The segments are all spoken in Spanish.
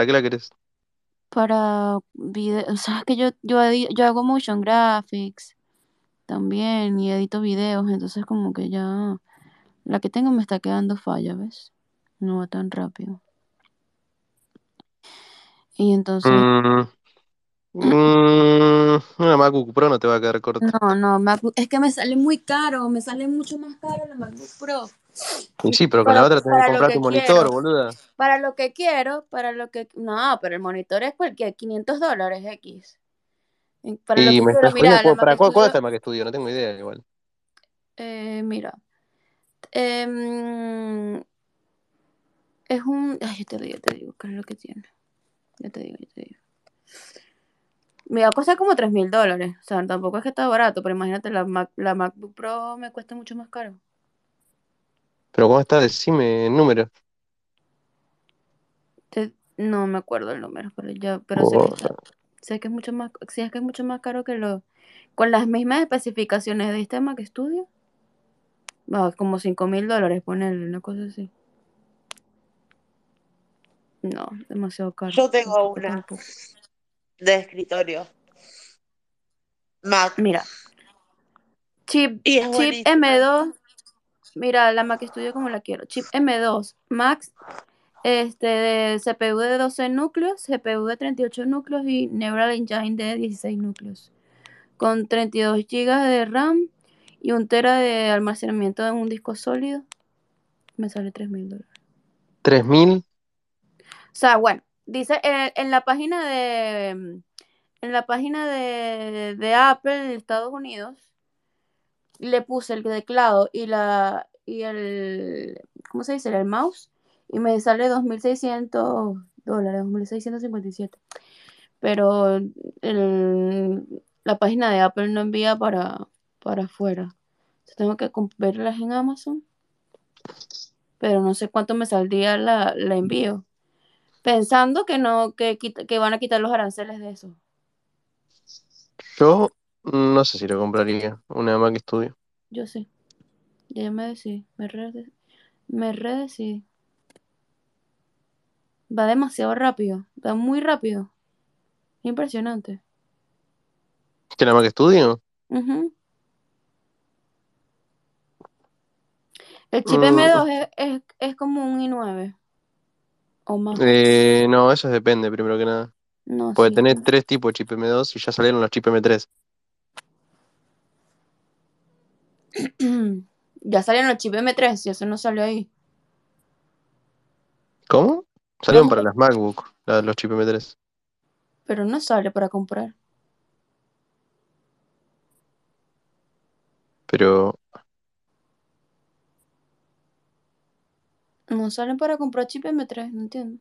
¿Para qué la querés? Para video, o sea, que yo, yo hago motion graphics también y edito videos, entonces como que ya la que tengo me está quedando falla, ¿ves? No va tan rápido. Y entonces, Mm, mm, una MacBook Pro no te va a quedar corta. no, no, MacBook, es que me sale muy caro, me sale mucho más caro la MacBook Pro. Y sí, pero con la otra tenés que lo comprar que tu monitor, boluda. Para lo que quiero, para lo que... No, pero el monitor es cualquier 500 dólares X. Para lo Y que me quiero, estás mira, ¿para cuál, cuál está el Mac Studio? No tengo idea igual. eh, mira. Em, es un... Ay, yo te digo, yo te digo, ¿qué es lo que tiene? Yo te digo, yo te digo. Me va a costar como 3 mil dólares. O sea, tampoco es que está barato, pero imagínate, la, Mac- la MacBook Pro me cuesta mucho más caro. Pero ¿cómo está? Decime el número. Te- no me acuerdo el número, pero ya, pero sé que, está- sé que es mucho más, sí, es que es mucho más caro que lo, con las mismas especificaciones de este Mac Studio. Va, como 5 mil dólares ponerle, una cosa así. No, demasiado caro. Yo tengo Tampoco, una. tampoco. de escritorio. Mac. Mira, chip, Y es chip buenísima. M2, mira, la Mac Studio como la quiero. Chip M2 Max, este, de CPU de 12 núcleos, CPU de 38 núcleos y Neural Engine de 16 núcleos. Con 32 GB de RAM y un tera de almacenamiento en un disco sólido. Me sale 3 mil dólares. ¿3000? O sea, bueno, dice en, en la página de en la página de, de Apple en Estados Unidos le puse el teclado y la y el ¿cómo se dice? el mouse y me sale 2600 dólares, 2657. Pero la página de Apple no envía para para afuera. Entonces tengo que comp- verlas en Amazon. Pero no sé cuánto me saldría la, la envío. Pensando que no, que, que van a quitar los aranceles de eso. Yo no sé si lo compraría, una Mac Studio. Yo sí. Ya me decidí. Me re, me redecidí. Va demasiado rápido. Va muy rápido. Impresionante. ¿Qué la Mac Studio? Ujú. El chip Mm. M2 es, es, es como un i9. O más. Eh, no, eso depende, primero que nada. No, Porque sí. tenés tres tipos de chip M2 y ya salieron los chip M3. Ya salieron los chip M3 y eso no salió ahí. ¿Cómo? Salieron No. para las MacBook, los chip M3. Pero no sale para comprar. Pero No salen para comprar chip M3, no entiendo.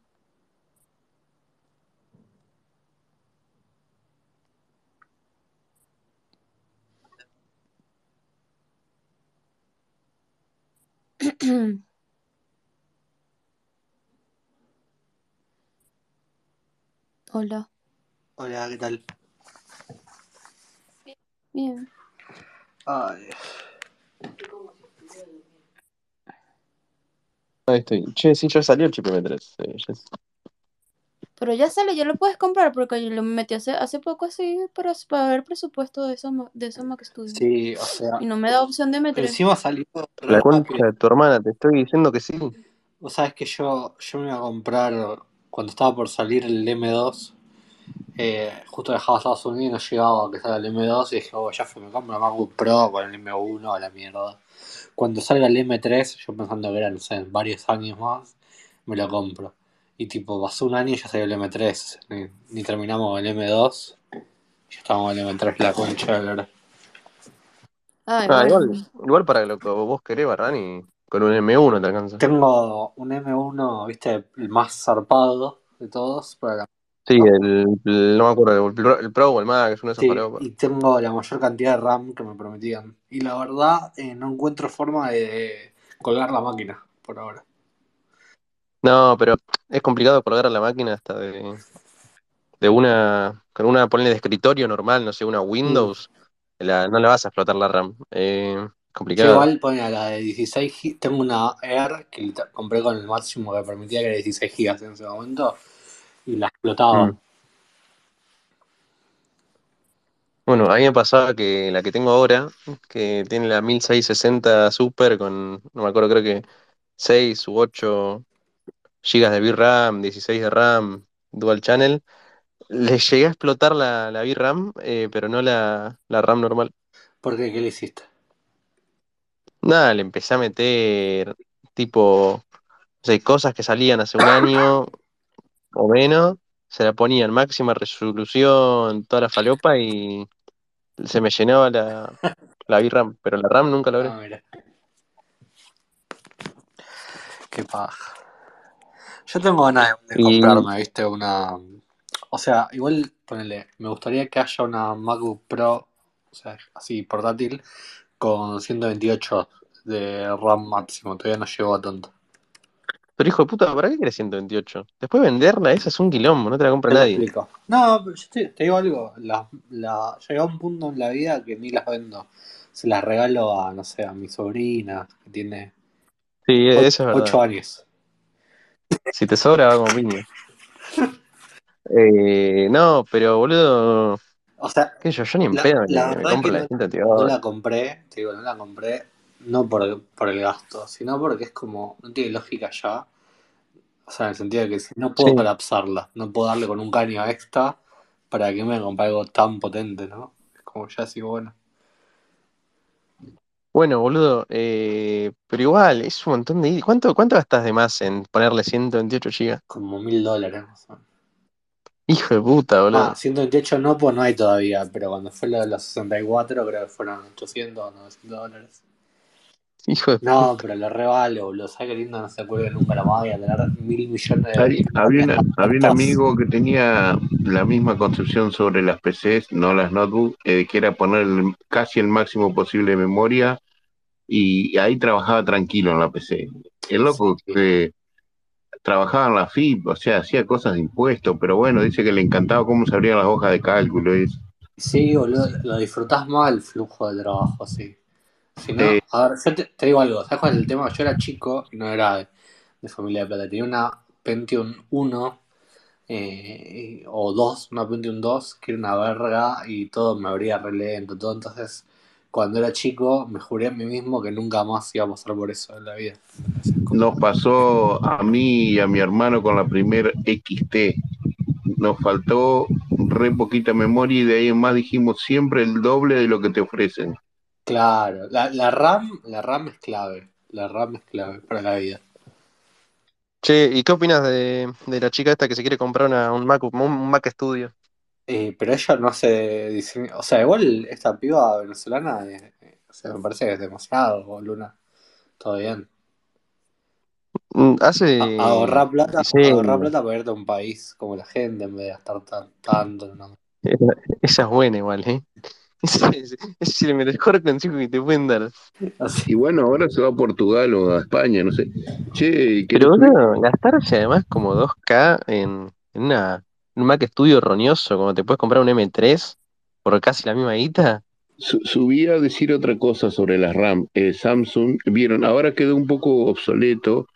Hola, Hola, ¿qué tal? bien. Ay, ahí estoy. Che, sí, ya salió el chip M3. eh, ya- Pero ya sale, ya lo puedes comprar porque yo lo metí hace, hace poco así para, para ver presupuesto de esos de esos Mac Studio. sí, o sea, Y no me da opción de meter. encima salió La concha rápido. de tu hermana, te estoy diciendo que sí. Vos sabés que yo, yo me iba a comprar, cuando estaba por salir el M2, eh, justo dejaba Estados Unidos y no llegaba a que salga el M2 y dije, oh, ya fue, me compro una MacBook Pro con el M1 a la mierda. Cuando salga el M3, yo pensando que era, no sé, varios años más, me lo compro. Y tipo, pasó un año y ya salió el M3, ni, ni terminamos el M2, y ya estábamos en el M3, la concha de la. Ay, Ah, igual, igual para lo que vos querés, Barrani, con un M1 te alcanza. Tengo un M1, viste, el más zarpado de todos, para la- Sí, el, el- no me acuerdo, el Pro, el Pro o el Max, uno de esos Sí, y tengo la mayor cantidad de RAM que me prometían. Y la verdad, eh, no encuentro forma de colgar la máquina por ahora. No, pero es complicado colgar a la máquina hasta de, de una, con una, ponle de escritorio normal, no sé, una Windows, la- no le vas a explotar la RAM. Eh, Yo complicado. igual pone a la de 16 GB, tengo una Air que compré con el máximo que permitía, que era 16 GB en ese momento. y la explotaba. Mm. Bueno, a mí me pasaba que la que tengo ahora, que tiene la 1660 Super con, no me acuerdo, creo que 6 u 8 GB de VRAM, 16 de RAM, Dual Channel, le llegué a explotar la, la VRAM, eh, pero no la, la RAM normal. ¿Por qué? ¿Qué le hiciste? Nada, le empecé a meter tipo, o sea, cosas que salían hace un año o menos, se la ponía en máxima resolución, toda la falopa y se me llenaba la, la VRAM, pero la RAM nunca logré. Ah, mira. Qué paja. Yo tengo ganas de, de Y- comprarme, viste, una. O sea, igual, ponele, me gustaría que haya una MacBook Pro, o sea, así portátil, con 128 de RAM máximo. Todavía no llegó a tanto. Pero hijo de puta, ¿para qué querés 128? Después venderla, esa es un quilombo, no te la compra Te nadie. explico. No, pero yo te, te digo algo. La, la, llega un punto en la vida que ni las vendo. Se las regalo a, no sé, a mi sobrina, que tiene Sí, o- eso es verdad. 8 años. Si te sobra, va como piña. Eh, no, pero boludo, O sea, qué yo, yo ni en La- pedo la me, compro la no- 128. no la compré, te digo, no la compré, no por, por el gasto, sino porque es como, no tiene lógica ya. O sea, en el sentido de que si no puedo Sí. colapsarla, no puedo darle con un caño extra para que me compre algo tan potente, ¿no? Es como ya así, bueno. Bueno, boludo, eh, pero igual, es un montón de... ¿Cuánto, cuánto gastas de más en ponerle 128 GB? Como mil dólares. más o menos. Hijo de puta, boludo. Ah, 128 no, pues no hay todavía, pero cuando fue lo de los 64 creo que fueron 800 o 900 dólares. Hijo de No, pero lo revalo, boludo. ¿Sabes qué lindo? No se acuerde nunca la más. Voy a tener mil millones de Había, había una- había un amigo que tenía la misma concepción sobre las PCs, no las notebooks, eh, que era poner el- casi el máximo posible de memoria y ahí trabajaba tranquilo en la PC. El loco Sí. que trabajaba en la FIP, o sea, hacía cosas de impuestos, pero bueno, dice que le encantaba cómo se abrían las hojas de cálculo. y eso. Sí, boludo, lo disfrutás más el flujo de trabajo, sí. Si no, Sí. a ver, yo te, te digo algo, ¿sabes cuál es el tema? Yo era chico y no era de, de familia de plata, tenía una Pentium 1 eh, o 2, una Pentium 2, que era una verga y todo me abría re lento, todo, entonces cuando era chico me juré a mí mismo que nunca más iba a pasar por eso en la vida. Nos pasó a mí y a mi hermano con la primer XT. Nos faltó re poquita memoria y de ahí en más dijimos siempre el doble de lo que te ofrecen. Claro, la, la RAM, la RAM es clave, la RAM es clave para la vida. Che, ¿y qué opinas de, de la chica esta que se quiere comprar una, un Mac, un Mac Studio? Eh, pero ella no se diseña, o sea, igual esta piba venezolana, eh, eh, o sea, me parece que es demasiado, Luna. Todo bien. Mm, Hace... A- ahorrar plata, diseño. ahorrar plata para irte a un país como la gente en vez de gastar tan- tanto Esa, esa es buena igual, ¿eh? Ese es el mejor consejo que te pueden dar. Así. Y bueno, ahora se va a Portugal o a España, no sé. Che, ¿querés Pero boludo, gastarse además como 2K en, en una, un Mac Studio roñoso, como te puedes comprar un M3 por casi la misma guita. Su- subí a decir otra cosa sobre las RAM. Eh, Samsung, vieron, ahora quedó un poco obsoleto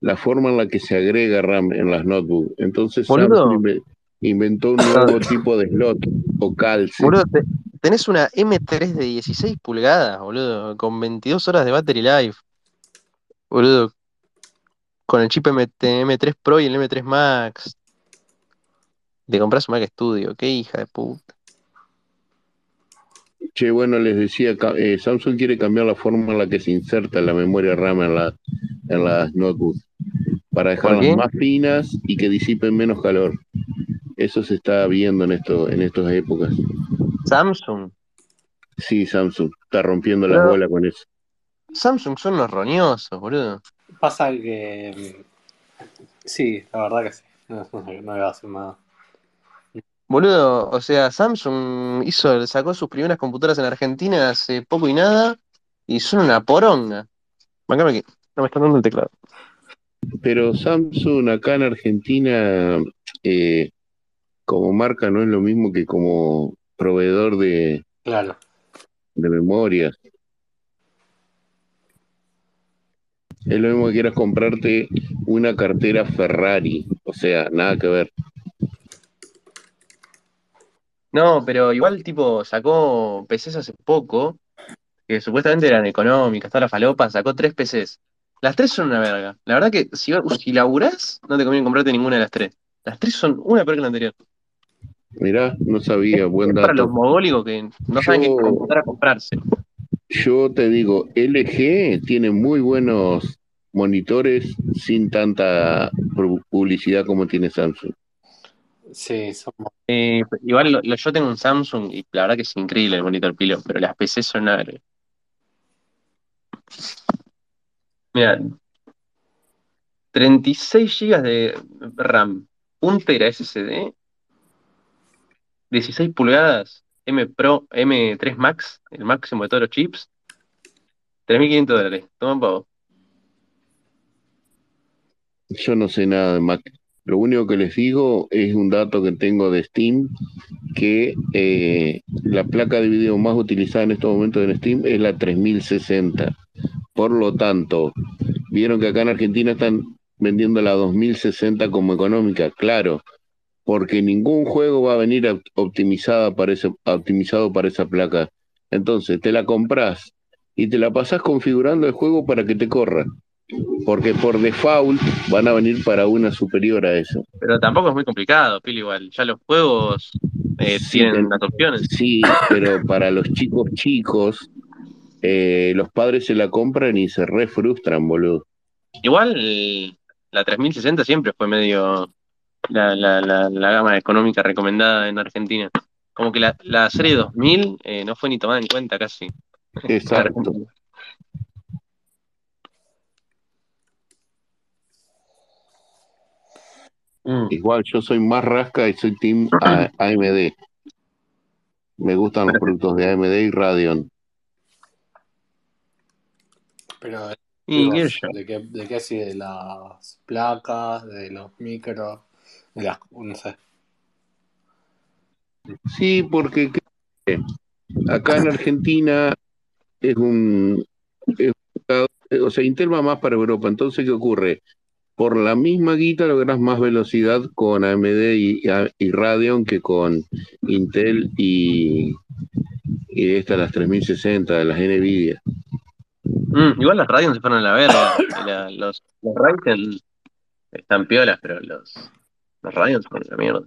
la forma en la que se agrega RAM en las notebooks. Entonces. Samsung inventó un nuevo tipo de slot o calce. Boludo, te- tenés una M3 de 16 pulgadas, boludo, con 22 horas de battery life. Boludo, con el chip MT M3 Pro y el M3 Max. Te compras un Mac Studio, qué hija de puta. Che, bueno, les decía, eh, Samsung quiere cambiar la forma en la que se inserta la memoria RAM en, la, en las notebooks para ¿Por dejarlas más finas y que disipen menos calor. Eso se está viendo en esto, en estas épocas. Samsung. Sí, Samsung está rompiendo las bolas con eso. Samsung son los roñosos, boludo. Pasa que. mm, Sí, la verdad que sí. No, no, no iba a hacer nada. Boludo, o sea, Samsung hizo, sacó sus primeras computadoras en Argentina hace poco y nada, y son una poronga. Bancame que no me están dando el teclado. Pero Samsung acá en Argentina, eh, como marca, no es lo mismo que como proveedor de, Claro. de memoria. Es lo mismo que quieras comprarte una cartera Ferrari, o sea, nada que ver. No, pero igual tipo sacó PCs hace poco, que supuestamente eran económicas, toda la falopa, sacó tres PCs. Las tres son una verga. La verdad que si, si laburás, no te conviene comprarte ninguna de las tres. Las tres son una peor que la anterior. Mirá, no sabía, buen Es para los dato. mogólicos que no saben qué comprar a comprarse. Yo te digo, LG tiene muy buenos monitores sin tanta pu- publicidad como tiene Samsung. Sí, somos. Eh, igual lo- lo- yo tengo un Samsung y la verdad que es increíble el monitor pilo, pero las PCs son una. Mira, 36 GB de RAM, 1 tera SSD, 16 pulgadas, M Pro, M3 Max, el máximo de todos los chips, 3.500 dólares. Toma pavo. Yo no sé nada de Mac. Lo único que les digo es un dato que tengo de Steam, que eh, la placa de video más utilizada en estos momentos en Steam es la 3060. Por lo tanto, vieron que acá en Argentina están vendiendo la 2060 como económica, claro, porque ningún juego va a venir para ese, optimizado para esa placa. Entonces, te la compras y te la pasás configurando el juego para que te corra. Porque por default van a venir para una superior a eso. Pero tampoco es muy complicado, pilo igual. Ya los juegos eh, Sí, tienen las opciones. Sí, pero para los chicos chicos, eh, los padres se la compran y se re frustran, boludo. Igual la 3060 siempre fue medio la, la, la, la gama económica recomendada en Argentina. Como que la, la serie 2000 eh, no fue ni tomada en cuenta casi. Exacto. Mm, Igual yo soy más rasca y soy team A- AMD. Me gustan los productos de AMD y Radeon. Pero y qué. ¿de qué, de qué así? ¿De las placas? ¿De los micros? Las, no sé. Sí, porque acá en Argentina es un, es un- o sea, Intel va más para Europa. Entonces, ¿qué ocurre? Por la misma guita logras más velocidad con AMD y, y Radeon que con Intel y, y estas las 3060, las Nvidia. Mm, igual las Radeon se fueron a la verga. La- los, los Ryzen están piolas, pero los, se fueron a la mierda.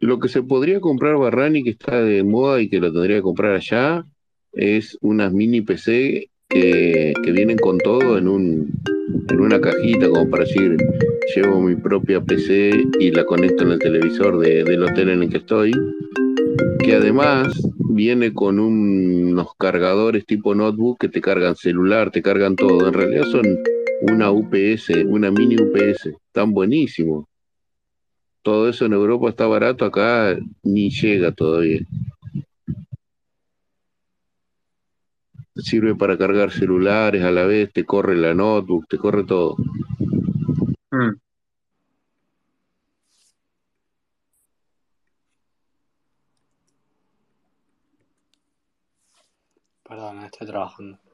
Lo que se podría comprar Barrani, que está de moda y que lo tendría que comprar allá, es unas mini PC que, vienen con todo en un en una cajita, como para decir, llevo mi propia PC y la conecto en el televisor de- del hotel en el que estoy, que además viene con un- unos cargadores tipo notebook que te cargan celular, te cargan todo. En realidad son una UPS, una mini UPS, tan buenísimo. Todo eso en Europa está barato, acá ni llega todavía. Sirve para cargar celulares a la vez, te corre la notebook, te corre todo. Mm. Perdón, estoy trabajando.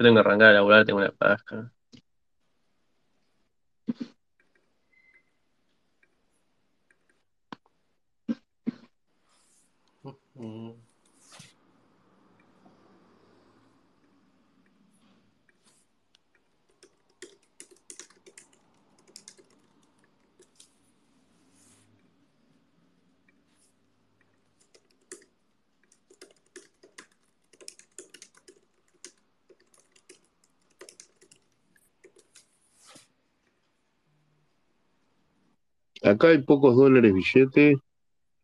Tengo que arrancar a laburar, tengo una paja. Mm. Acá hay pocos dólares billete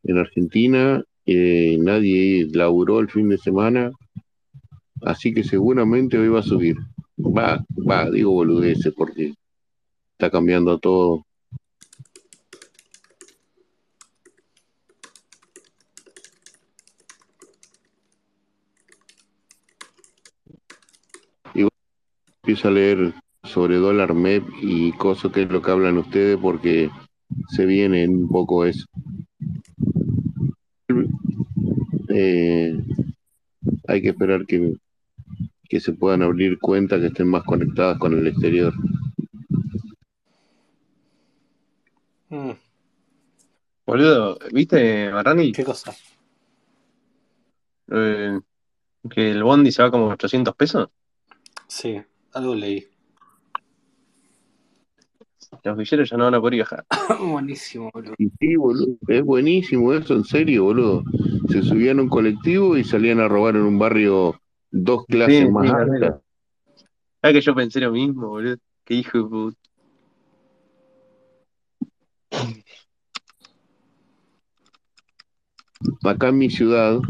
en Argentina, eh, nadie laburó el fin de semana, así que seguramente hoy va a subir. Va, va, digo boludeces porque está cambiando todo. Igual empiezo a leer sobre dólar MEP y cosas que es lo que hablan ustedes porque se viene un poco eso. Eh, hay que esperar que, que se puedan abrir cuentas que estén más conectadas con el exterior. Mm. boludo. ¿Viste, Barrani? ¿Qué cosa? Eh, que el bondi se va como 800 pesos. Sí, algo leí. Los villeros ya no van a poder viajar. Buenísimo, boludo. Y sí, boludo, es buenísimo eso, en serio, boludo. Se subían a un colectivo y salían a robar en un barrio dos clases Sí, más sí, altas. Ah, que yo pensé lo mismo, boludo. Qué hijo de puta. Acá en mi ciudad,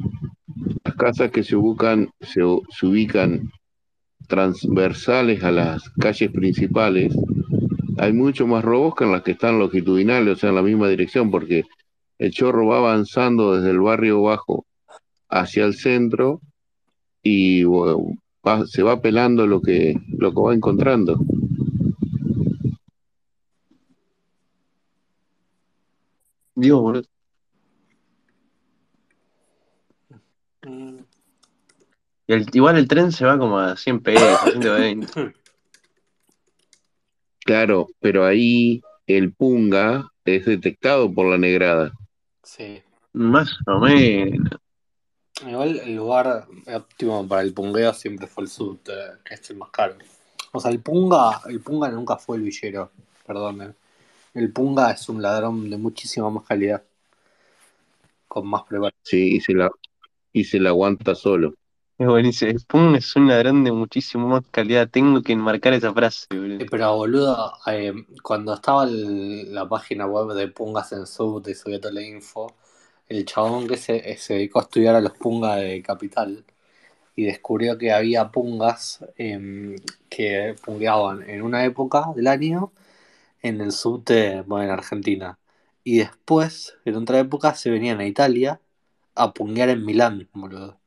las casas que se ubican, se, se ubican transversales a las calles principales, hay mucho más robos que en las que están longitudinales, o sea, en la misma dirección, porque el chorro va avanzando desde el barrio bajo hacia el centro y bueno, va- se va pelando lo que, lo que va encontrando. Digo, boludo. Y el- igual el tren se va como a 100 pesos, 120. Claro, pero ahí el punga es detectado por la negrada. Sí. Más o menos. Igual el lugar óptimo para el pungueo siempre fue el subte, que es el más caro. O sea, el punga, el punga nunca fue el villero, perdón. El punga es un ladrón de muchísima más calidad, con más preparación. Sí, y se la, y se la aguanta solo. Es buenísimo. Pum es un ladrón de muchísimo más calidad. Tengo que enmarcar esa frase, boludo. Pero boludo, eh, cuando estaba la página web de Pungas en Sub y subía toda la info, el chabón que se, eh, se dedicó a estudiar a los pungas de Capital y descubrió que había pungas em, que pungueaban en una época del año en el subte, bueno, en Argentina. Y después, en otra época, se venían a Italia a punguear en Milán, boludo.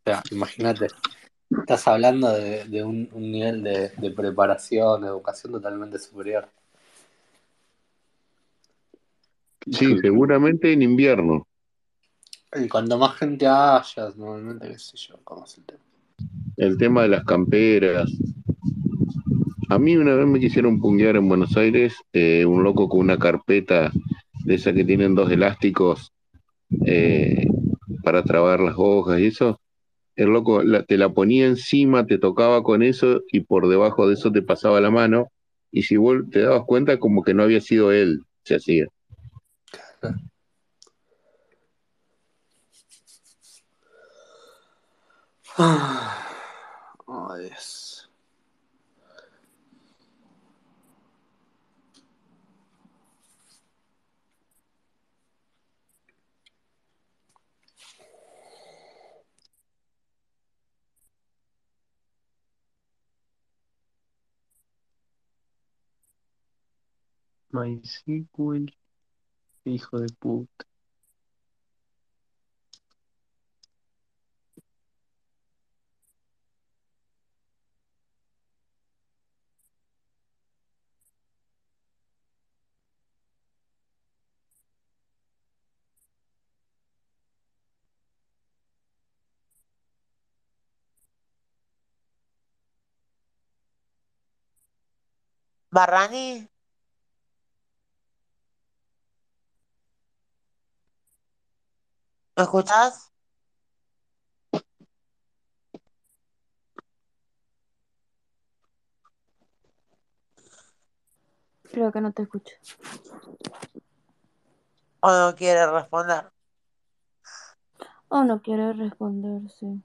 O sea, imagínate. Estás hablando de, de un, un nivel de, de preparación, educación totalmente superior. Sí, seguramente en invierno. Y cuando más gente haya, normalmente, qué sé yo, cómo es el tema. El tema de las camperas. A mí una vez me quisieron punguear en Buenos Aires, eh, un loco con una carpeta de esa que tienen dos elásticos eh, para trabar las hojas y eso. El loco la- te la ponía encima, te tocaba con eso y por debajo de eso te pasaba la mano. Y si vos te dabas cuenta, como que no había sido él, se hacía. MySQL. Hijo de puta. Barrani, ¿me escuchás? Creo que no te escucho. ¿O no quiere responder? Oh, no quiere responder, sí.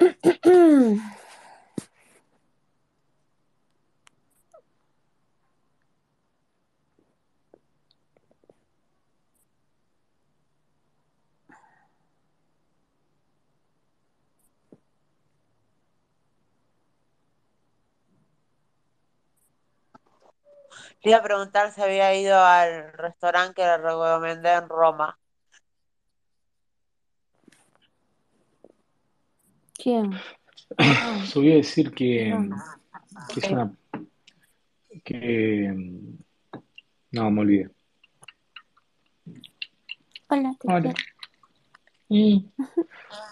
Le iba a preguntar si había ido al restaurante que le recomendé en Roma. ¿Quién? Yo voy a decir que, que es una. que. No, me olvidé. Hola, te Hola. Y-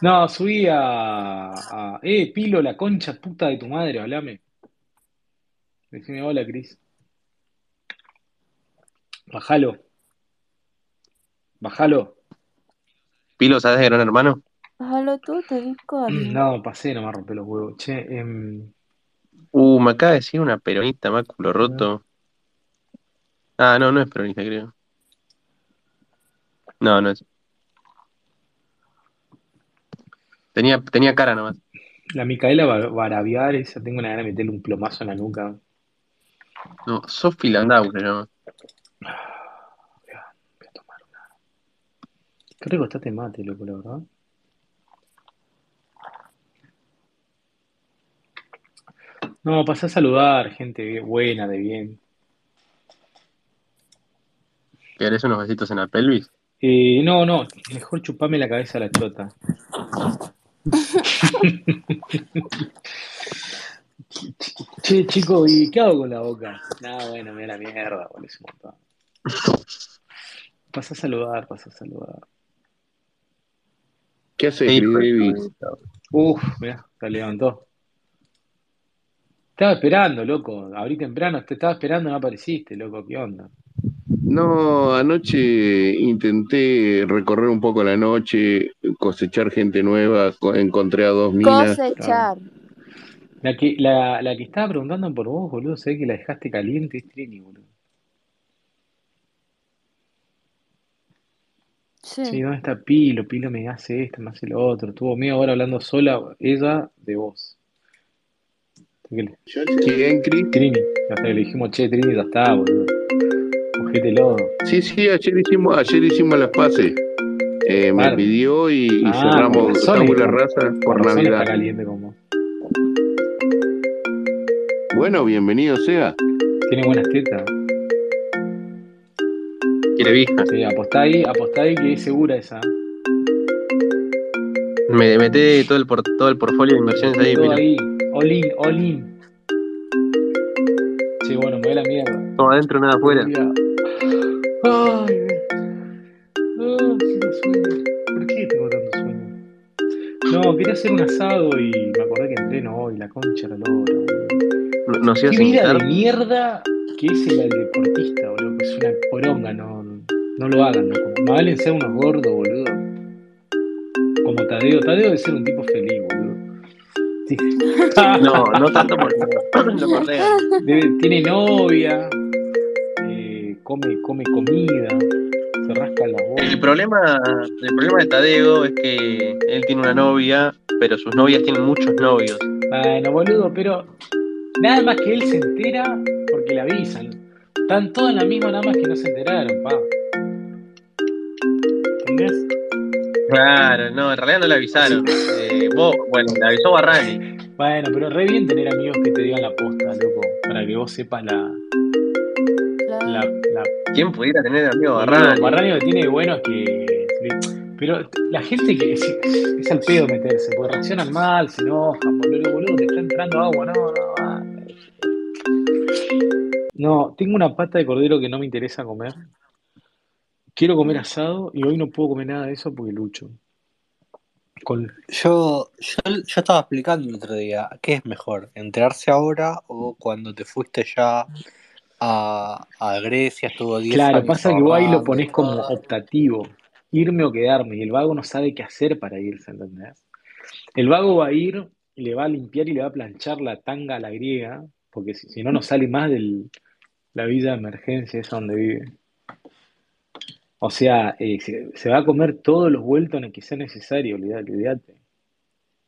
No, subí a, a- Eh, Pilo, la concha puta de tu madre, hablame. Decime hola, Cris. Bájalo. Bájalo. Pilo, ¿sabes de Gran Hermano? Bájalo tú, te di carne. No, pasé, no me rompe los huevos. Che, em, Uh, me acaba de decir una peronista, máculo roto. Ah, no, no es peronista, creo. No, no es. Tenía, tenía cara nomás. la Micaela Bar- Barabiar, esa tengo una gana de meterle un plomazo en la nuca. No, Sofi Landau se llama. Voy a, voy a tomar una. Qué rico está este mate, loco, la verdad. No, pasá a saludar, gente buena, de bien. ¿Querés unos besitos en la pelvis? Eh, no, no, mejor chupame la cabeza a la chota. Che, chico, ¿y qué hago con la boca? No, bueno, me da la mierda, boludo, es un montón. Pasa a saludar, pasa a saludar. ¿Qué hace, Davis? Uf, mirá, se levantó. Estaba esperando, loco. Abrí temprano, te estaba esperando, no apareciste, loco. ¿Qué onda? No, anoche intenté recorrer un poco la noche, cosechar gente nueva, co- encontré a dos minas. Cosechar. La que, la, la que estaba preguntando por vos, boludo, sé que la dejaste caliente, es Trini, boludo. Sí. Sí, ¿dónde está Pilo? Pilo me hace esto, me hace lo otro. Estuvo media hora hablando sola, ella, de vos. Le- ¿Quién, Chris? Trini, hasta que le dijimos, che, Trini, ya está, boludo. Cogételo. Sí, sí, ayer hicimos, ayer hicimos las paces. Eh, me Claro. pidió y, y Ah, con cerramos razón tabula está- rasa Con por razón está Navidad. caliente como vos. Bueno, bienvenido sea. Tiene buenas tetas. Quiere vija. Sí, apostá ahí, apostá ahí que es segura esa. Me metí todo el, por, todo el portfolio de inversiones ahí, Todo ahí. All in, all in. Sí, bueno, me voy a la mierda. Todo adentro, nada afuera. Ay, tengo sueño. ¿Por qué tengo tanto sueño? No, quería hacer un asado y me acordé que entreno hoy, la concha la. No- Nos Qué ibas a invitar. de mierda que es el deportista, boludo, que es una poronga, no, no lo hagan, no, valen ser unos gordos, boludo. Como Tadeo, Tadeo debe ser un tipo feliz, boludo. Sí. No, no tanto porque lo tiene novia, eh, come, come comida, se rasca la boca. El problema, el problema de Tadeo es que él tiene una novia, pero sus novias tienen muchos novios. Bueno, boludo, pero nada más que él se entera porque le avisan. Están todos en la misma, nada más que no se enteraron, pa. Claro, no, en realidad no le avisaron. Eh, vos, bueno, le avisó Barrani. Bueno, pero re bien tener amigos que te digan la posta, loco, para que vos sepas la, Claro. la, la ¿Quién pudiera tener amigo Barrani? Barrani lo que tiene de bueno es que. Pero la gente que es, es al pedo meterse, porque reaccionan mal, se enojan, boludo, boludo, te está entrando agua, no, no, ah. No, tengo una pata de cordero que no me interesa comer. Quiero comer asado y hoy no puedo comer nada de eso porque lucho. Con, Yo, yo, yo estaba explicando el otro día, ¿qué es mejor? ¿Enterarse ahora o cuando te fuiste ya a, a Grecia, estuvo 10 claro, años pasa que vos ahí lo pones como optativo, irme o quedarme, y el vago no sabe qué hacer para irse, ¿entendés? El vago va a ir y le va a limpiar y le va a planchar la tanga a la griega, porque si, si no, no sale más de la villa de emergencia, esa donde vive. O sea, eh, se, se va a comer todos los vueltos en el que sea necesario, olvidate. olvidate.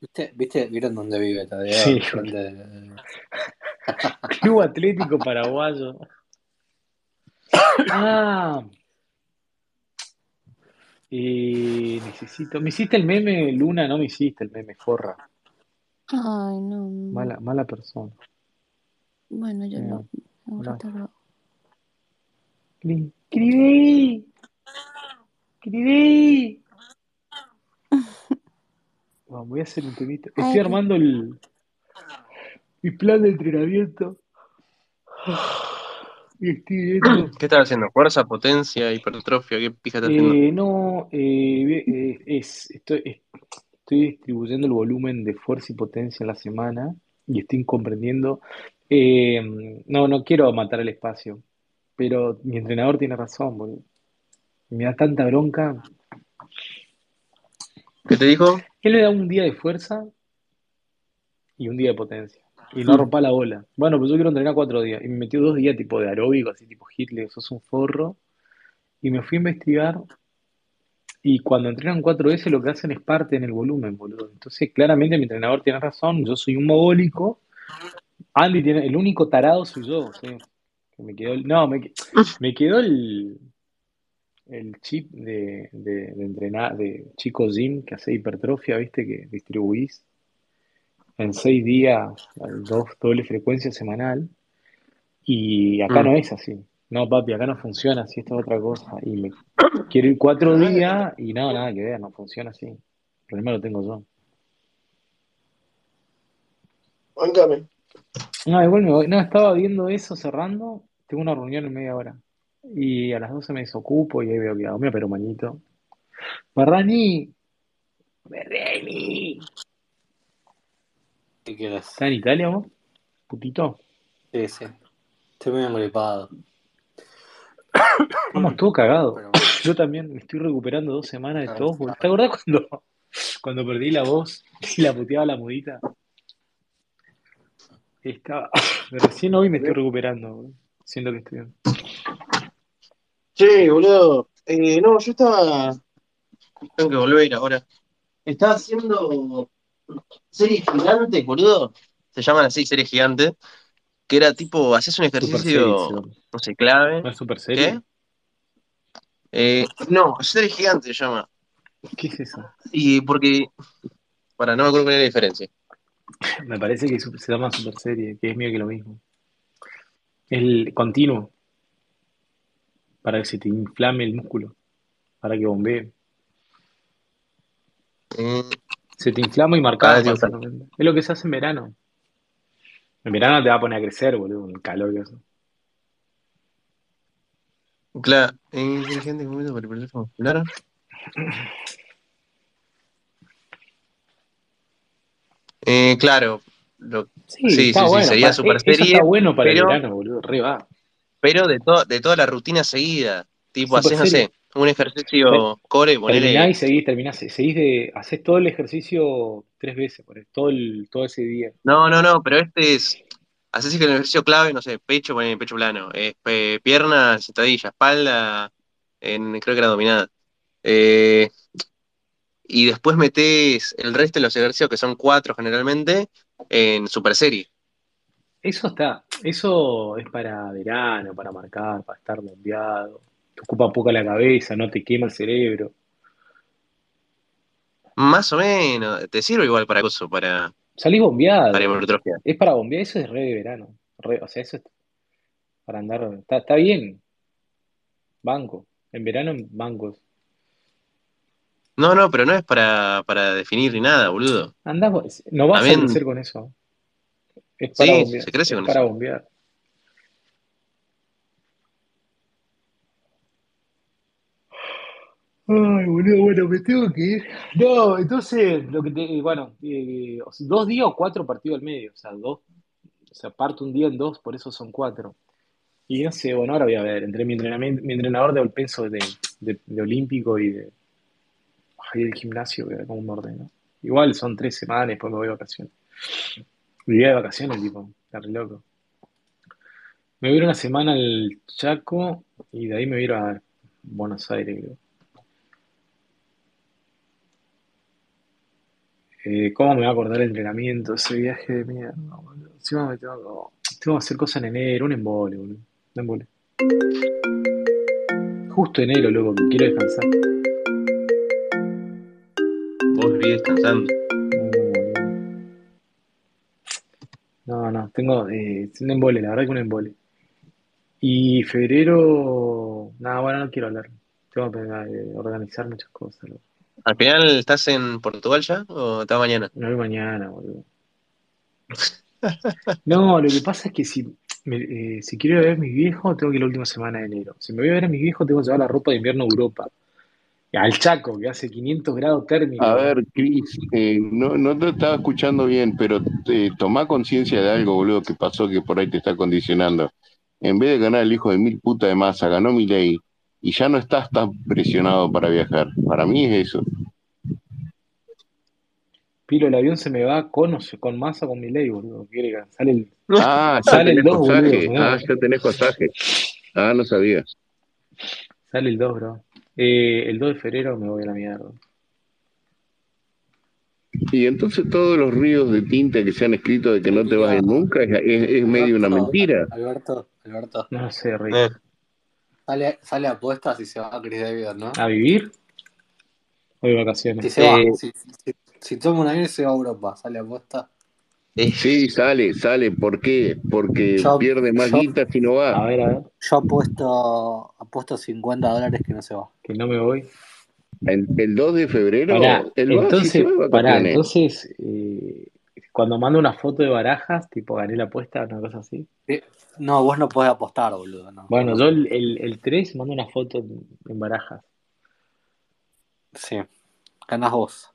¿Viste, viste, ¿Vieron dónde vive Tadeo? Sí. Enfrente de- Club Atlético Paraguayo. Ah. Eh, necesito. ¿Me hiciste el meme, Luna? No me hiciste el meme, forra. Ay, no. Mala, mala persona. Bueno, yo Ya. no. Lo- Cri- Escribí. Escribí. Bueno, voy a hacer un temita. Ay, Estoy armando el mi plan de entrenamiento. Estoy viendo. ¿Qué estás haciendo? ¿Fuerza, potencia, hipertrofia? ¿Qué pija estás haciendo? Eh, no, eh, eh, es, estoy, es- estoy distribuyendo el volumen de fuerza y potencia en la semana y estoy comprendiendo. eh, no, no quiero matar el espacio, pero mi entrenador tiene razón, boludo. Me da tanta bronca. ¿Qué te dijo? Él le da un día de fuerza y un día de potencia. Y no rompa la bola. Bueno, pues yo quiero entrenar cuatro días. Y me metió dos días tipo de aeróbico, así tipo Hitler, sos un forro. Y me fui a investigar. Y cuando entrenan cuatro veces lo que hacen es parte en el volumen, boludo. Entonces, claramente mi entrenador tiene razón. Yo soy un mogólico. Andy tiene, el único tarado soy yo, ¿sí? Que me quedó el- no, me, me quedó el, el chip de, de, de entrenar, de chico gym que hace hipertrofia, ¿viste? Que distribuís en seis días, dos doble frecuencia semanal. Y acá Mm. no es así. No, papi, acá no funciona así, esto es otra cosa. Y me quiero ir cuatro días y no, nada que ver, no funciona así. El problema lo tengo yo. Óigame. No, igual me voy. No, estaba viendo eso cerrando. Tengo una reunión en media hora. Y a las 12 me desocupo y ahí veo que hago. Mira, pero mañito. Barrani. Barrani. ¿Qué quieres? ¿Estás en Italia vos? Putito. Sí, sí. Estoy muy agripado. Vamos todo cagado. Yo también me estoy recuperando dos semanas de tos. ¿Te acordás cuando, cuando perdí la voz y la puteaba la mudita? Estaba... Recién hoy me estoy recuperando. Siento que estoy bien. Che, boludo. Eh, no, yo estaba. Tengo que volver ahora. Estaba haciendo series gigantes, boludo. Se llaman así, series gigantes. Que era tipo, haces un ejercicio, no sé, clave. ¿No es super serie? ¿Qué? Eh, no, serie gigante se llama. ¿Qué es eso? Y porque. Para, no me acuerdo cuál era la diferencia. Me parece que se llama super serie, que es mío que lo mismo. El continuo. Para que se te inflame el músculo. Para que bombee. Mm, Se te inflama y cada marcado, vez digo tanto. básicamente. Es lo que se hace en verano. En verano te va a poner a crecer, boludo, el calor que hace. Claro. Serie gigante, momento para muscular. Eh, claro. Lo- Sí, sí, sí, sí, bueno. sería para- super serie, está bueno para el verano, boludo. Re va. Pero de, to- de toda la rutina seguida. Tipo, haces, no sé, un ejercicio core, Terminás ponele. y seguís, terminás, seguís de, haces todo el ejercicio tres veces, por todo el, todo ese día. No, no, no, pero este es. Haces el ejercicio clave, no sé, pecho, ponele pecho plano. eh, pe- pierna, sentadilla, espalda, en, creo que era dominada. Eh, y después metes el resto de los ejercicios, que son cuatro generalmente, en super serie. Eso está, eso es para verano, para marcar, para estar bombeado. Te ocupa poco la cabeza, no te quema el cerebro. Más o menos, te sirve igual para eso, para, Salís para bombeado. hipertrofia. Es para bombear, eso es re de verano. Re- o sea, eso es para andar. Está, está bien. Banco. En verano, en bancos. No, no, pero no es para, para definir ni nada, boludo. Andás, no vas a crecer con eso. Es para sí, bombear. se crece Es con para eso. bombear. Ay, boludo, bueno, me tengo que ir. No, entonces, lo que te, bueno, eh, dos días o cuatro partidos al medio, o sea, dos, o sea, parto un día en dos, por eso son cuatro. Y no sé, bueno, ahora voy a ver, entre mi entrenamiento, mi entrenador de Olpenso de, de, de olímpico y de, del gimnasio, voy a ver cómo me ordeno. Igual son tres semanas, después me voy de vacaciones. Vivía de vacaciones, tipo, está re loco. Me voy a ir una semana al Chaco y de ahí me voy a Buenos Aires, creo. Eh, ¿cómo me va a acordar el entrenamiento? Ese viaje de mierda, boludo. Encima me tengo, tengo que hacer cosas en enero, un embole, boludo. Un embole. Justo enero, loco, que quiero descansar. Vos vivís descansando. No, no, tengo eh, un embole, la verdad que un embole. Y febrero, nada, bueno, no quiero hablar. Tengo que eh, organizar muchas cosas, loco. ¿Al final estás en Portugal ya o está mañana? Me voy mañana, boludo. No, lo que pasa es que si me- eh, si quiero ir a ver a mis viejos, tengo que ir la última semana de enero. Si me voy a ver a mis viejos, tengo que llevar la ropa de invierno a Europa. Al Chaco, que hace 500 grados térmicos. A ver, Cris, eh, no, no te estaba escuchando bien, pero eh, tomá conciencia de algo, boludo, que pasó que por ahí te está condicionando. En vez de ganar el hijo de mil puta de masa, ganó Milei y ya no estás tan presionado para viajar. Para mí es eso. Pilo, el avión se me va con, con masa con mi ley, boludo. Sale el, Ah, sale el tenés 2, pasaje. boludo. Ah, ya tenés pasaje. Ah, no sabía. Sale el 2, bro. Eh, el 2 de febrero me voy a la mierda. Y entonces todos los ríos de tinta que se han escrito de que no te vas a nunca es, es- es medio una mentira. Alberto, Alberto, No sé, Rick. Eh, sale, sale a apuestas y se va a Chris David, ¿no? ¿A vivir? O de Si vacaciones. se va, Eh, si, si, si toma un avión y se va a Europa, sale a apuestas. Sí, sale, sale. ¿Por qué? Porque Yo, pierde más yo, guita si no A va. ver, a ver, yo apuesto, apuesto 50 dólares que no se va. que no me voy. El, el 2 de febrero, Pará, se entonces, va pará, entonces, eh, cuando mando una foto de barajas, tipo gané la apuesta, una cosa así. Eh, No, vos no podés apostar, boludo. No, Bueno, no yo el, el, el 3 mando una foto en, en barajas. Sí, ganás vos.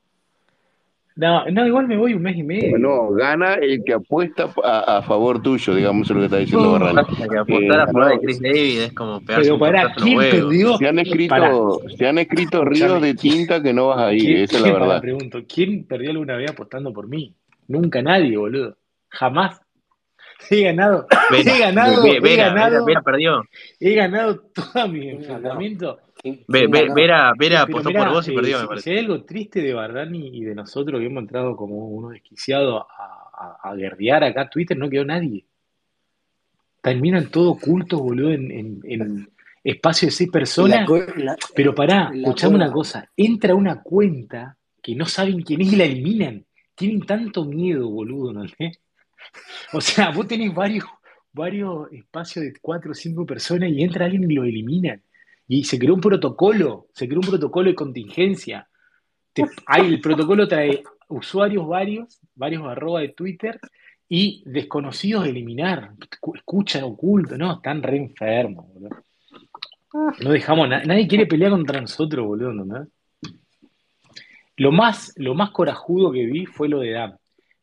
No, no, igual me voy un mes y medio. No, gana el que apuesta a, a favor tuyo, digamos, es lo que está diciendo que apostar a Eh, favor de Chris David es como pegarse pero los ¿quién perdió? se han escrito, se han escrito ríos de ¿quién, tinta que no vas a ir, quién, esa es la verdad. pregunto, ¿quién perdió alguna vez apostando por mí? Nunca nadie, boludo. Jamás. He ganado, Vera, he ganado, he ganado, Vera perdió. he ganado todos mis ¿Quién Vera, apostó por vos y eh, perdió, me si, si parece. hay algo triste de Bardani y de nosotros que hemos entrado como unos desquiciados a, a, a guerrear acá, Twitter no quedó nadie. Terminan todo ocultos, boludo, en, en, en espacio de seis personas. la, Pero pará, escuchame una cosa. Entra una cuenta que no saben quién es y la eliminan. Tienen tanto miedo, boludo, ¿no? O sea, vos tenés varios, varios espacios de cuatro o cinco personas y entra alguien y lo eliminan. Y se creó un protocolo, se creó un protocolo de contingencia. Te- el protocolo trae usuarios varios, varios arroba de Twitter y desconocidos de eliminar. Escucha oculto, no, están re enfermos, boludo. No dejamos, na- nadie quiere pelear contra nosotros, boludo. Lo más, lo más corajudo que vi fue lo de Dam.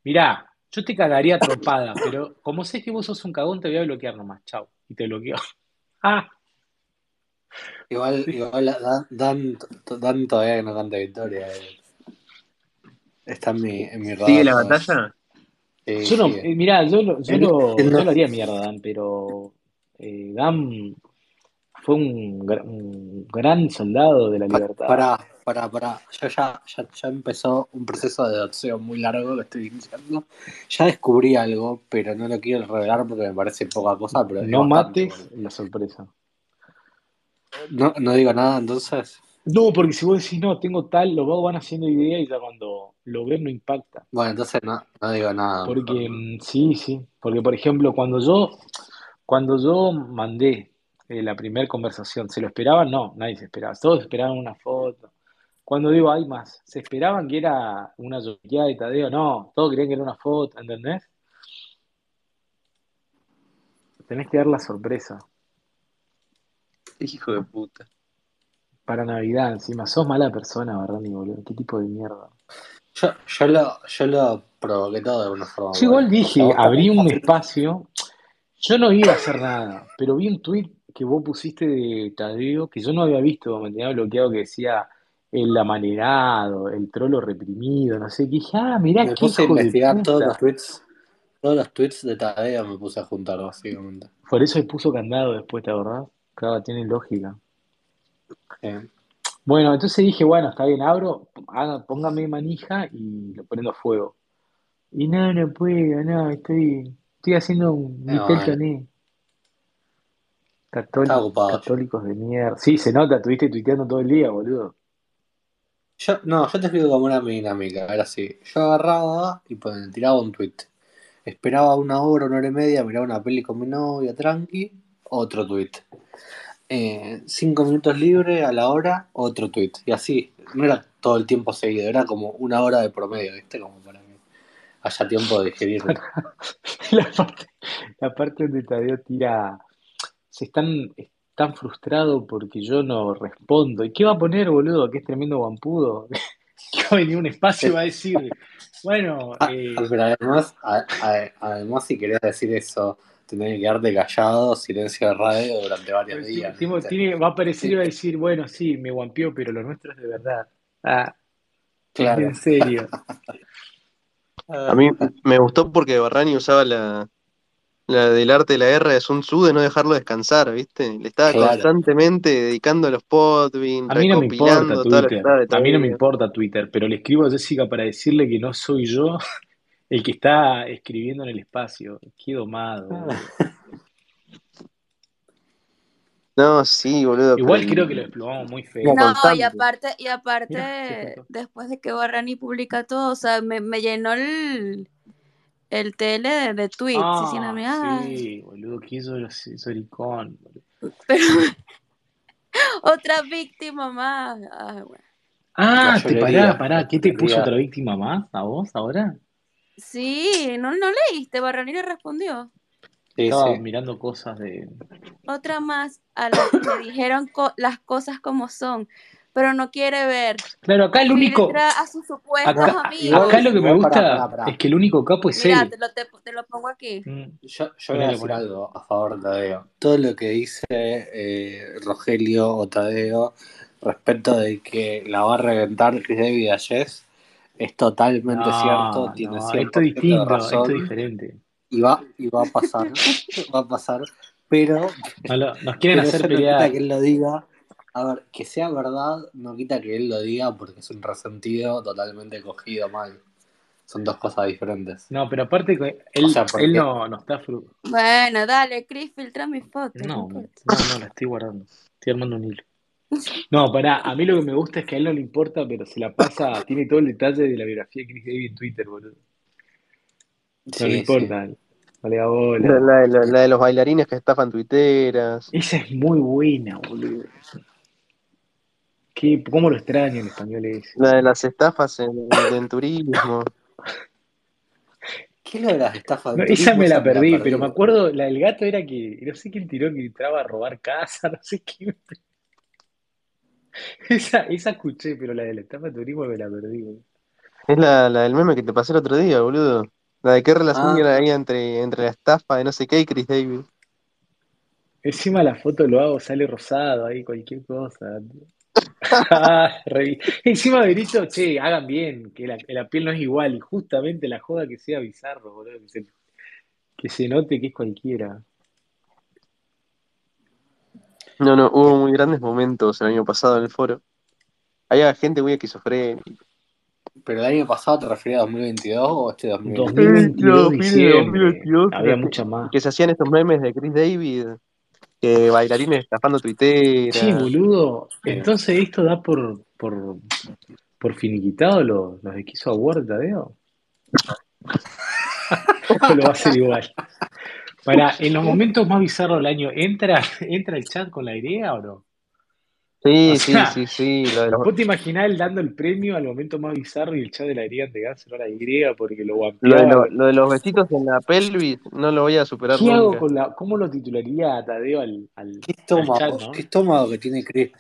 Mirá, yo te cagaría a trompada, pero como sé que vos sos un cagón, te voy a bloquear nomás. Chau. Y te bloqueo. Ah, Igual, igual Dan, Dan, Dan todavía no canta victoria. eh. Está en mi, en mi radar. ¿Sigue la batalla? Sí, yo no, eh, mirá, yo lo, yo Él- lo, él no- yo lo haría mierda, Dan, pero eh, Dan fue un, gra- un gran soldado de la libertad. Pará, pará, pará. Yo ya, ya, ya empezó un proceso de adopción muy largo que estoy iniciando. Ya descubrí algo, pero no lo quiero revelar porque me parece poca cosa, pero No bastante, mates la sorpresa. No, no digo nada, entonces. No, porque si vos decís, no, tengo tal, los vagos van haciendo idea y ya cuando lo ven no impacta. Bueno, entonces no, no digo nada. Porque no. sí, sí, porque por ejemplo, cuando yo, cuando yo mandé eh, la primera conversación, ¿se lo esperaban? No, nadie se esperaba, todos esperaban una foto. Cuando digo hay más, ¿se esperaban que era una yoqueada de Tadeo? No, todos creían que era una foto, ¿entendés? Tenés que dar la sorpresa Hijo de puta. para Navidad encima. Sos mala persona, Barrani, boludo. ¿Qué tipo de mierda? Yo, yo, lo, yo lo provoqué todo de alguna forma. Yo igual dije, A abrí un espacio. Yo no iba a hacer nada, pero vi un tweet que vos pusiste de Tadeo que yo no había visto, me tenía bloqueado que decía el amanerado, el trolo reprimido, no sé, que dije, ah, mirá Me qué puse a hijo de investigar todos los tweets. Todos los tweets de Tadeo me puse a juntar, básicamente. Por eso él puso candado después, ¿te acordás? Claro, tiene lógica. Eh, Bueno, entonces dije, bueno, está bien, abro, haga- póngame manija y lo prendo fuego. Y no, no puedo, no, estoy, estoy haciendo un no, Vitel bueno, Toné. estaba Catól- ocupado yo. católicos de mierda. Sí, se nota, estuviste tuiteando todo el día, boludo. Yo, no, yo te explico como mi dinámica. Era así. Yo agarraba y pues, tiraba un tweet. Esperaba una hora, una hora y media, miraba una peli con mi novia, tranqui, otro tweet. Eh, cinco minutos libre a la hora, otro tweet. Y así, no era todo el tiempo seguido, era como una hora de promedio, ¿viste? Como para que haya tiempo de digerirlo. La parte, la parte donde Tadeo tira, se están, están frustrados porque yo no respondo. ¿Y qué va a poner, boludo? Que es tremendo guampudo. Que va a venir un espacio y va a decir, bueno, Ah, eh, pero además, a- a- además, si querés decir eso, tenés que quedarte callado, silencio de radio durante varios días. va a aparecer y va a decir, bueno, sí, me guampió, pero lo nuestro es de verdad. Ah, Claro. en serio. A mí me gustó porque Barrani usaba la, la del arte de la guerra de Sun Tzu de no dejarlo descansar, ¿viste? Le estaba Claro. constantemente dedicando a los podbean, A mí no me importa toda la Twitter, a mí no me importa Twitter, pero le escribo a Jessica para decirle que no soy yo el que está escribiendo en el espacio. Qué domado. boludo. No, sí, boludo. Igual pero- creo que lo explomamos muy feo. No, y aparte, y aparte, después de que Barrani publica todo, o sea, me, me llenó el, el tele de, de tweets, Ah, ah, sí, boludo, que hizo el soricón. pero otra víctima más. Ah, bueno. Ah, te pará, pará, ¿qué te puso otra víctima más a vos ahora? Sí, no, no leíste, Barrani le respondió. Sí, Estaba sí. mirando cosas de. Otra más a la que dijeron co- las cosas como son, pero no quiere ver. Claro, acá el único. Filtra a sus supuestos Acá, amigos. acá lo que me gusta pará, pará, pará. es que el único capo es Mira, él. te lo, te, te lo pongo aquí. Mm, Yo, yo voy a decir algo a favor de Tadeo. Todo lo que dice eh, Rogelio o Tadeo respecto de que la va a reventar Chris David a Jess es totalmente No, cierto, tiene no, 100% esto es distinto, de razón esto es diferente. y va, y va a pasar, va a pasar, pero, No lo- nos quieren pero hacer eso no quita que él lo diga. A ver, que sea verdad no quita que él lo diga porque es un resentido totalmente cogido mal. Son dos cosas diferentes. No, pero aparte que él, O sea, porque- él no, no está fru- Bueno, dale, Chris, filtra mi foto. No, no no, la estoy guardando. Estoy armando un hilo. No, pará, a mí lo que me gusta es que a él no le importa, pero se la pasa, tiene todo el detalle de la biografía de Chris David en Twitter, boludo. No Sí, le sí. importa. No le da La, bola. la- la- la de los bailarines que estafan tuiteras. Esa es muy buena, boludo. ¿Qué, ¿Cómo lo extraño en español ese? La de las estafas en, en turismo. ¿Qué es lo de las estafas de No, turismo? esa me la perdí, perdí. pero me acuerdo, la del gato era que, no sé quién tiró que entraba a robar casa, no sé qué. Esa, esa escuché, pero la de la estafa de turismo me la perdí. Es la, la del meme que te pasé el otro día, boludo. La de qué relación Ah. hay entre, entre la estafa de no sé qué y Chris David. Encima la foto lo hago, sale rosado ahí, cualquier cosa. Ah, Encima derecho, che, hagan bien, que la, que la piel no es igual, y justamente la joda que sea bizarro, boludo, que se, que se note que es cualquiera. No, no, hubo muy grandes momentos el año pasado en el foro. Había gente muy esquizofrénica. ¿Pero el año pasado te referías a 2022 o este 2020? 2022 No, fin de diciembre, 2022, había mucha más. Que se hacían estos memes de Chris David, que bailarines estafando tuiteras. Che, boludo, Sí. entonces esto da por, por, por finiquitado los, los de Quiso Award, Tadeo. ¿O lo va a hacer igual? Para, en los momentos más bizarros del año, ¿entra, ¿entra el chat con la idea o no? Sí, O sea, sí, sí, sí. Lo de los, ¿Vos te imaginás él dando el premio al momento más bizarro y el chat de la herida de dárselo a la Y porque lo lo, de lo- lo de los besitos en la pelvis no lo voy a superar ¿Qué hago nunca. con la, cómo lo titularía a Tadeo al, al, ¿Qué al estómago? chat, no? ¿Qué estómago que tiene Chris?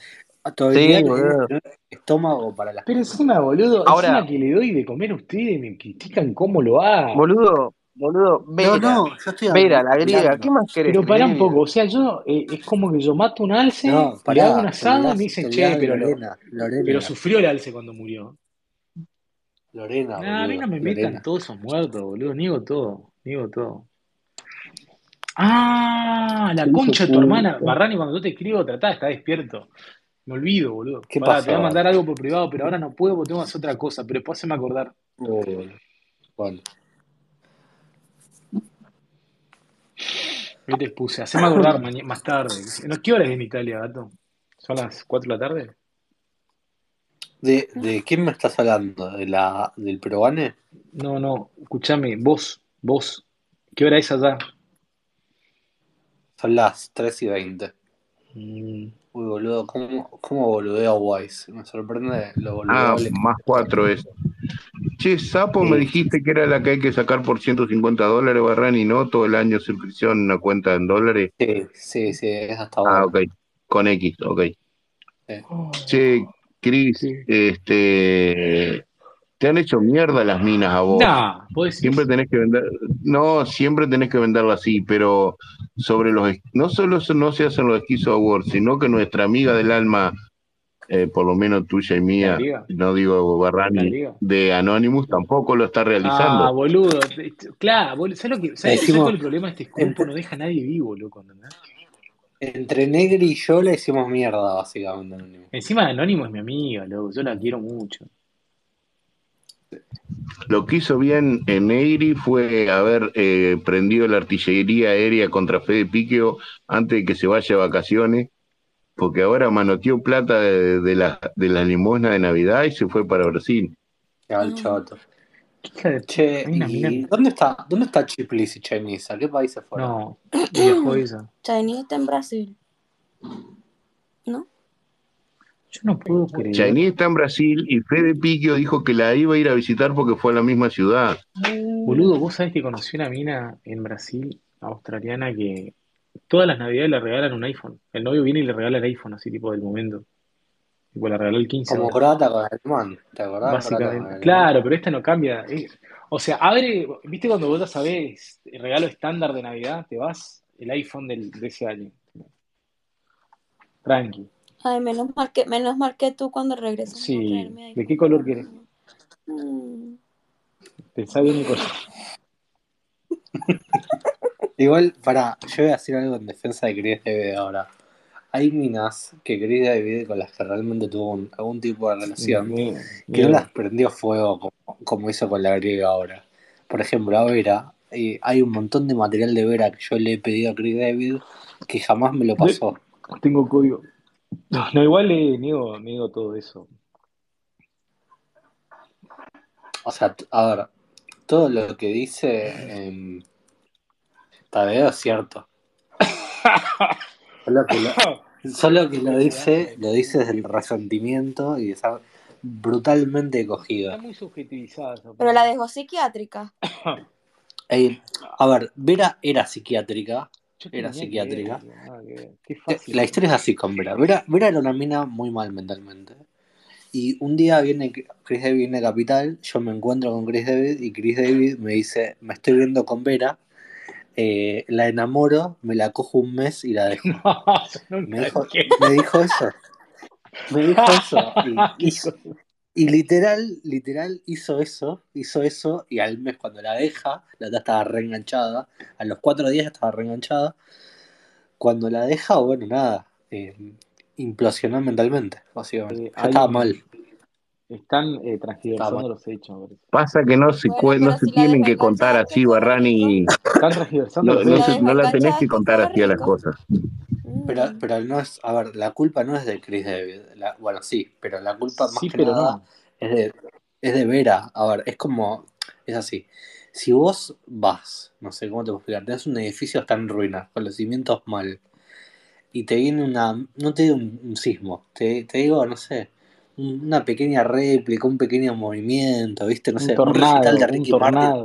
Ah, Sí, Todavía tiene boludo. estómago para las Pero encima, boludo, Ahora- encima que le doy de comer a ustedes, me critican cómo lo hago. Boludo, boludo, Vera. no, yo estoy Vera, la griega. ¿qué más querés? Pero pará un poco, o sea, yo, eh, es como que yo mato un alce, No, le hago un asado y olvidás- me dicen, che, pero, lo- Lorena, Lorena, pero sufrió el alce cuando murió. Lorena, Nah, a mí no me boludo, metan Lorena. todos esos muertos, boludo, niego todo, niego todo. Ah, la concha de tu hermana, Barrani, cuando yo te escribo, tratá de estar despierto. Me olvido, boludo. ¿Qué Pará, pasó? te voy a mandar algo por privado, pero ahora no puedo porque tengo que hacer otra cosa, pero después se me acordar. Uh, bueno. Yo te puse, haceme acordar más tarde. ¿No, ¿Qué hora es en Italia, gato? ¿Son las 4 de la tarde? ¿De, ¿De quién me estás hablando? ¿De la, ¿Del Probane? No, no, escúchame, vos, vos, ¿qué hora es allá? Son las 3 y 20. Mm, Uy, boludo, ¿cómo, cómo boludeo Wise? Me sorprende lo Ah, boludeable. más cuatro es. Che, Sapo, me dijiste que era la que hay que sacar por 150 dólares, Barran, y no todo el año suscripción, una cuenta en dólares. Sí, sí, sí, esa está Ah, buena. ok. Con X, ok. Sí. Che, Cris, Sí. este. Te han hecho mierda las minas a vos. Nah. Siempre tenés que vender, no, siempre tenés que venderla así, pero sobre los, no solo no se hacen los Esquizo Awards, sino que nuestra amiga del alma, eh, por lo menos tuya y ¿La mía, no digo ¿La Barrani, de Anonymous, tampoco lo está Ah, realizando. boludo. te- te- Claro, boludo. ¿Sabes, lo que, ¿sabes, ¿sabes Decimos- cuál es el problema de este grupo? Entre- No deja a nadie vivo, loco. ¿entendés? Entre Negri y yo le hicimos mierda, básicamente. Anónimo. Encima Anónimo es mi amiga, loco. Yo la quiero mucho. Lo que hizo bien en fue haber eh, prendido la artillería aérea contra Fede Piqueo antes de que se vaya de vacaciones, porque ahora manoteó plata de, de la, de la limosna de Navidad y se fue para Brasil. Ya el Mm. choto. ¿Qué hija de- Che, Hay una ¿y mina- dónde está, dónde está Chiplis y Chinese? ¿A qué país se fueron? No. Chinese está en Brasil. Yo no puedo creer. Chaini está en Brasil y Fede Piquio dijo que la iba a ir a visitar porque fue a la misma ciudad. Boludo, vos sabés que conocí una mina en Brasil, australiana, que todas las navidades le regalan un iPhone. El novio viene y le regala el iPhone, así tipo del momento. Tipo, le regaló el 15. Como croata con alemán, ¿te acordás? Básicamente. Claro, pero esta no cambia. Eh, O sea, abre, viste cuando vos ya sabés el regalo estándar de Navidad, te vas el iPhone del, de ese año. Tranqui. Ay, menos mal que, menos mal que tú cuando regreses Sí. vas a traerme ahí. ¿De qué color querés? Mm. Pensá bien el color. Igual, pará, yo voy a decir algo en defensa de Chris David ahora. Hay minas que Chris David con las que realmente tuvo un- algún tipo de relación que no las prendió fuego como, como hizo con la griega ahora. Por ejemplo, a Vera, eh, hay un montón de material de Vera que yo le he pedido a Chris David que jamás me lo pasó. Tengo código. No, no, igual le niego, niego todo eso. O sea, a ver, todo lo que dice em, Tadeo es cierto. Solo que lo, solo que lo dice, lo dice desde el resentimiento y estar brutalmente Está cogido. muy subjetivizada esa Pero la dejó psiquiátrica. Eh, a ver, Vera era psiquiátrica. Era psiquiátrica. La historia es así con Vera. Vera. Vera era una mina muy mal mentalmente. Y un día viene Chris David viene a Capital, yo me encuentro con Chris David y Chris David me dice, me estoy viendo con Vera, eh, la enamoro, me la cojo un mes y la dejo. No, Me dijo, dije. me dijo eso. Me dijo eso. Y, y literal, literal hizo eso, hizo eso y al mes cuando la deja, la otra estaba reenganchada, a los cuatro días estaba reenganchada. Cuando la deja, bueno, nada, eh, implosionó mentalmente, básicamente. Eh, Ya estaba mal. Están eh, transgiversando los hechos. Pasa que no se, Bueno, no pero se si tienen que contar así, Barrani. Están transgiversando No, los no, hechos. no la tenés que contar así a las cosas. Pero, Mm. pero no es, a ver, la culpa no es de Chris David. La- bueno, sí, pero la culpa más Sí, que pero nada no. es de, es de Vera. A ver, es como, es así. Si vos vas, no sé cómo te puedo explicar, tenés un edificio está en ruinas, con los cimientos mal, y te viene una, no te digo un, un sismo, te, te digo, no sé, una pequeña réplica, un pequeño movimiento, ¿viste? No Un sé, un recital de un Ricky Martin,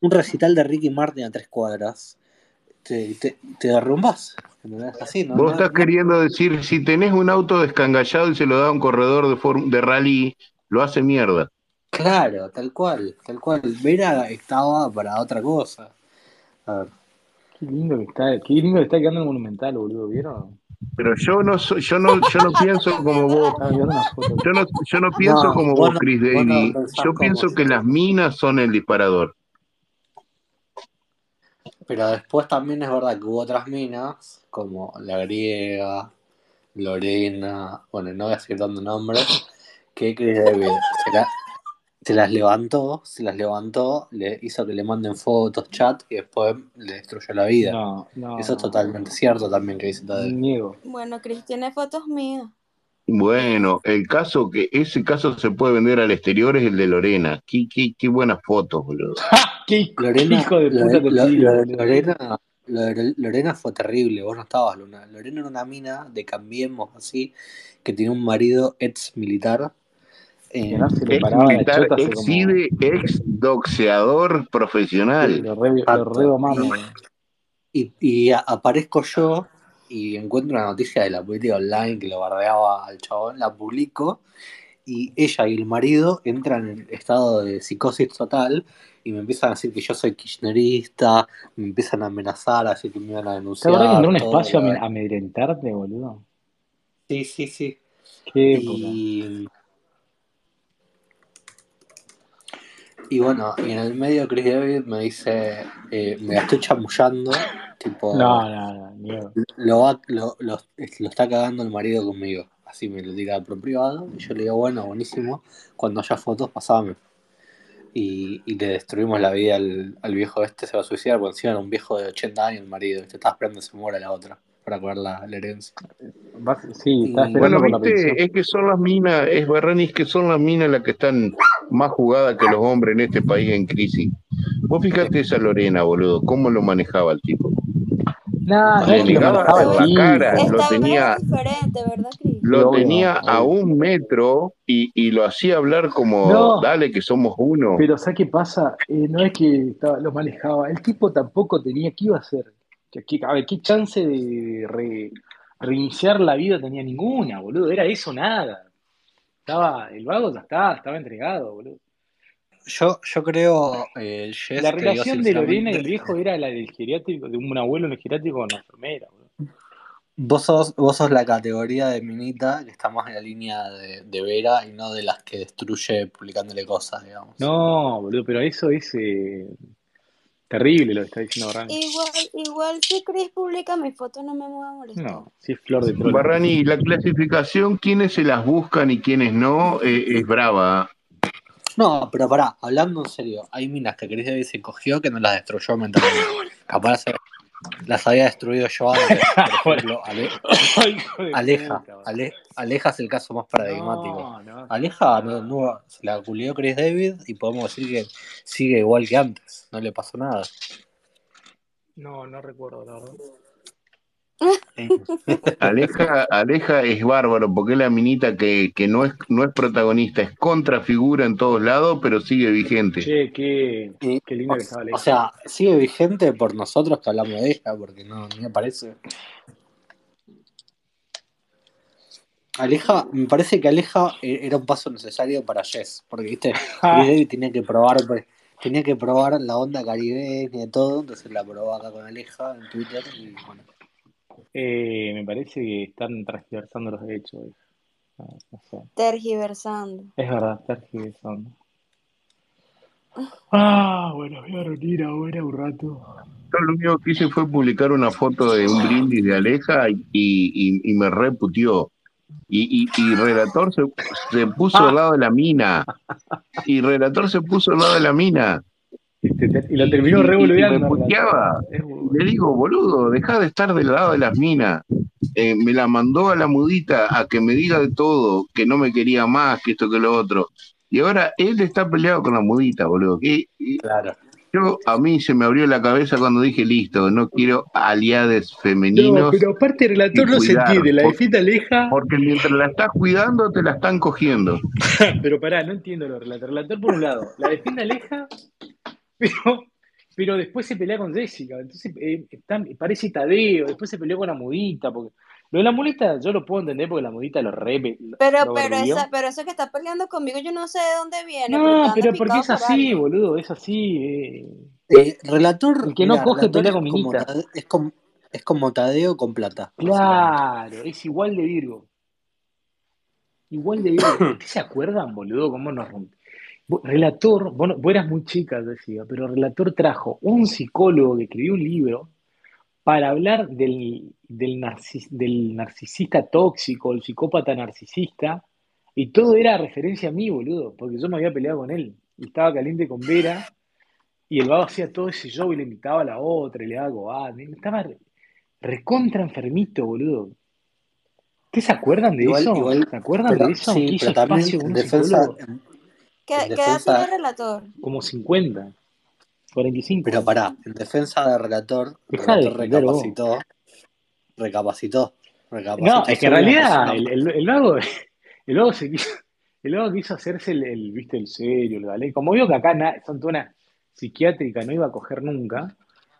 un recital de Ricky Martin a tres cuadras, te, te, te derrumbás, ¿entendés? Así, ¿no? Vos no, estás no queriendo decir, si tenés un auto descangallado y se lo da a un corredor de, form- de rally, lo hace mierda. Claro, tal cual, tal cual. Vera estaba para otra cosa. A ver, Qué lindo que está, qué lindo que está quedando el monumental, boludo, ¿vieron? Pero yo no soy, yo no, yo no pienso como vos. Foto. Yo no, yo no pienso No, como vos Chris Daly. Yo pienso que las minas son el disparador. pero después también es verdad que hubo otras minas, como la griega, Lorena, bueno, no voy a seguir dando nombres, que Chris David se, la- se las levantó, se las levantó, le hizo que le manden fotos, chat, y después le destruyó la vida. No, no. Eso es no. totalmente cierto también que dice Tadeo. Niego. Bueno, Chris tiene fotos mías. Bueno, el caso que ese caso se puede vender al exterior es el de Lorena. Qué, qué, qué buenas fotos, boludo. ¡Ja! ¡Qué Lorena, hijo de puta te lo- lo! Lorena, lo Lorena fue terrible, vos no estabas, Luna. Lorena era una mina de Cambiemos, así, que tiene un marido ex militar. Eh, no se le Ex militar, ex como. CIDE, ex doxeador profesional. Lo re, lo re. Y, y a- aparezco yo y encuentro una noticia de la política online que lo bardeaba al chabón, la publico y ella y el marido entran en estado de psicosis total y me empiezan a decir que yo soy kirchnerista, me empiezan a amenazar, así que me iban a ¿Te denunciar. acordás que entró a un espacio a amedrentarte, boludo? Sí, sí, sí. Qué época. Y, y bueno, y en el medio Chris David me dice, eh, me la estoy chamullando, tipo, No, no, no, miedo. lo, va- lo, lo, lo está cagando el marido conmigo. Así me lo tira por privado. Y yo le digo, bueno, buenísimo. Cuando haya fotos, pasame. Y, y le destruimos la vida al, al viejo este, se va a suicidar, porque encima era un viejo de 80 años el marido. Te estaba esperando que se muera la otra para cobrar la, la herencia. Sí, esperando Bueno, viste, es que son las minas, es Barranis que son las minas las que están más jugadas que los hombres en este país en crisis. Vos fíjate esa Lorena, boludo, cómo lo manejaba el tipo. No, no Le el la cara, lo Esta tenía, es diferente, ¿verdad, Cris? lo obvio, tenía a un metro y, y lo hacía hablar como, No. dale que somos uno. Pero ¿sabes qué pasa? Eh, no es que estaba- lo manejaba. El tipo tampoco tenía. ¿Qué iba a hacer? ¿Qué, qué- a ver, ¿qué chance de re- reiniciar la vida tenía ninguna, boludo? Era eso, nada. Estaba, el vago ya estaba, estaba entregado, boludo. Yo, yo creo, eh, La relación de Lorena y el viejo era la del geriátrico, de un abuelo en el geriátrico con la enfermera, boludo. Vos sos, vos sos la categoría de minita que está más en la línea de, de Vera y no de las que destruye publicándole cosas, digamos. No, boludo, pero eso es eh, terrible lo que está diciendo Barrani. Igual, igual si Chris publica mi foto no me voy a molestar. No, sí es flor de troll. Barrani, la clasificación, quienes se las buscan y quienes no, eh, es brava. No, pero pará, hablando en serio, hay minas que Chris Davis se cogió que no las destruyó mentalmente. Capaz las había destruido yo antes. Por ejemplo, Ale- Aleja. Ale- Aleja es el caso más paradigmático. No, no. Aleja no, no- se la culió Chris David y podemos decir que sigue igual que antes. No le pasó nada. No, no recuerdo, la verdad. Aleja, Aleja es bárbaro porque es la minita que, que no, es, no es protagonista, es contrafigura en todos lados, pero sigue vigente. Che, qué, qué lindo o, que estaba o Aleja. sea, sigue vigente por nosotros que hablamos de ella, porque no, ni me parece. Aleja, me parece que Aleja e- era un paso necesario para Jess, porque viste, David tenía que probar, pues, tenía que probar la onda caribeña y todo, entonces la probó acá con Aleja en Twitter y bueno. Eh, me parece que están transversando los hechos. No, no sé. Tergiversando. Es verdad, tergiversando. Ah, bueno, voy a reunir ahora un rato. Yo lo único que hice fue publicar una foto de un brindis de Aleja y, y, y me reputió. Y, y, y Relator se, se puso al lado de la mina. Y Relator se puso al lado de la mina. Este, te- y lo terminó me revolviendo. puteaba. Bueno. Le digo, boludo, deja de estar del lado de las minas. Eh, me la mandó a la mudita a que me diga de todo, que no me quería más, que esto, que lo otro. Y ahora él está peleado con la mudita, boludo. Y, y Claro. yo, a mí se me abrió la cabeza cuando dije, listo, no quiero aliades No, femeninos, pero aparte el relator no se cuidar, entiende. La defiende Aleja. porque mientras la estás cuidando, te la están cogiendo. Pero pará, no entiendo lo relator. Relator por un lado, la defiende Aleja, pero, pero después se pelea con Jessica. Entonces eh, está- parece Tadeo, después se peleó con la mudita. Porque... Lo de la mudita yo lo puedo entender porque la mudita lo re Pero, lo pero, esa, pero eso que está peleando conmigo, yo no sé de dónde viene. No, pero porque es así, boludo, es así. eh. Eh, relator, El que no mira, coge pelea es con como, minita. Es, como, es como Tadeo con plata. Claro, es igual de Virgo. Igual de Virgo. ¿Ustedes se acuerdan, boludo, cómo nos romp- Vos- Relator, vos, no- vos eras muy chica, decía, pero Relator trajo un psicólogo que escribió un libro para hablar del, del, narcis- del narcisista tóxico, el psicópata narcisista, y todo era referencia a mí, boludo, porque yo me había peleado con él, y estaba caliente con Vera, y el vago hacía todo ese show y le invitaba a la otra, y le daba cobar, estaba re- recontra enfermito, boludo. ¿Ustedes se acuerdan de Igual, eso? igual, ¿Se acuerdan pero de eso? sí, ¿Qué pero también en defensa, en, ¿Qué, qué edad tiene defensa, el relator? Como 50. 45. Pero pará, en defensa del relator, el relator recapacitó. Recapacitó. recapacitó No, es que en realidad el, el, el vago, el vago se quiso, el vago quiso hacerse el, el, viste, el serio, el galé. Como vio que acá na- son toda una psiquiátrica, no iba a coger nunca,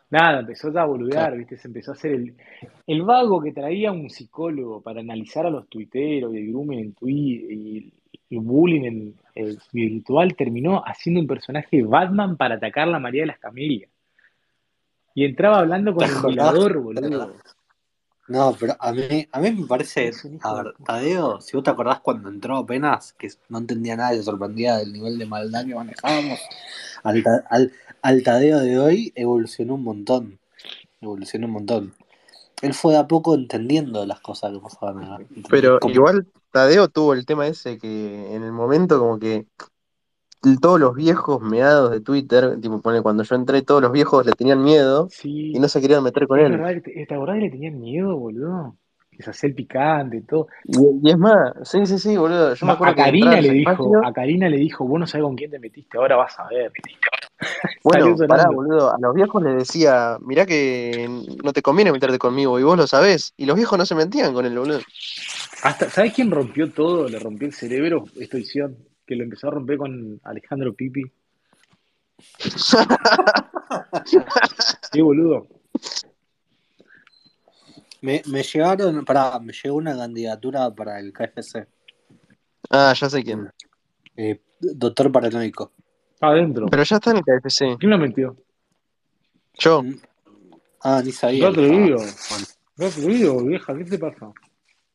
nada, empezó ya a boludear, viste, se empezó a hacer el, el vago que traía un psicólogo para analizar a los tuiteros y el grooming en Twitter y el bullying en, eh, virtual, terminó haciendo un personaje Batman para atacar a la María de las Camelias. Y entraba hablando con ¿Te el violador, boludo. No, pero a mí, a mí me parece, a ver. Tadeo, si vos te acordás cuando entró apenas, que no entendía nada y se sorprendía del nivel de maldad que manejábamos, al, Ta- al, al Tadeo de hoy evolucionó un montón, evolucionó un montón. Él fue de a poco entendiendo las cosas que pasaban. Pero igual Tadeo tuvo el tema ese que en el momento como que todos los viejos meados de Twitter, tipo pone cuando yo entré, todos los viejos le tenían miedo Sí. y no se querían meter con Es él. verdad que te, ¿te acordás que le tenían miedo, boludo? Que se hacía el picante y todo. Y, y es más, sí, sí, sí, boludo. Yo me Ma- acuerdo a Karina le dijo, espacio- a Karina le dijo, vos no sabés con quién te metiste, ahora vas a ver. Bueno, pará, boludo. A los viejos les decía, mirá que no te conviene meterte conmigo y vos lo sabés. Y los viejos no se metían con él, boludo. Hasta, ¿sabés quién rompió todo? Le rompió el cerebro esta edición, que lo empezó a romper con Alejandro Pipi. Sí, boludo. Me, me llegaron, pará, me llegó una candidatura para el KFC, ah, ya sé quién. eh, doctor paranoico. Está adentro. Pero ya está en el KFC. ¿Quién lo metió? Yo. Ah, ni sabía. Qué atrevido. No, atrevido, vieja, ¿qué te pasa?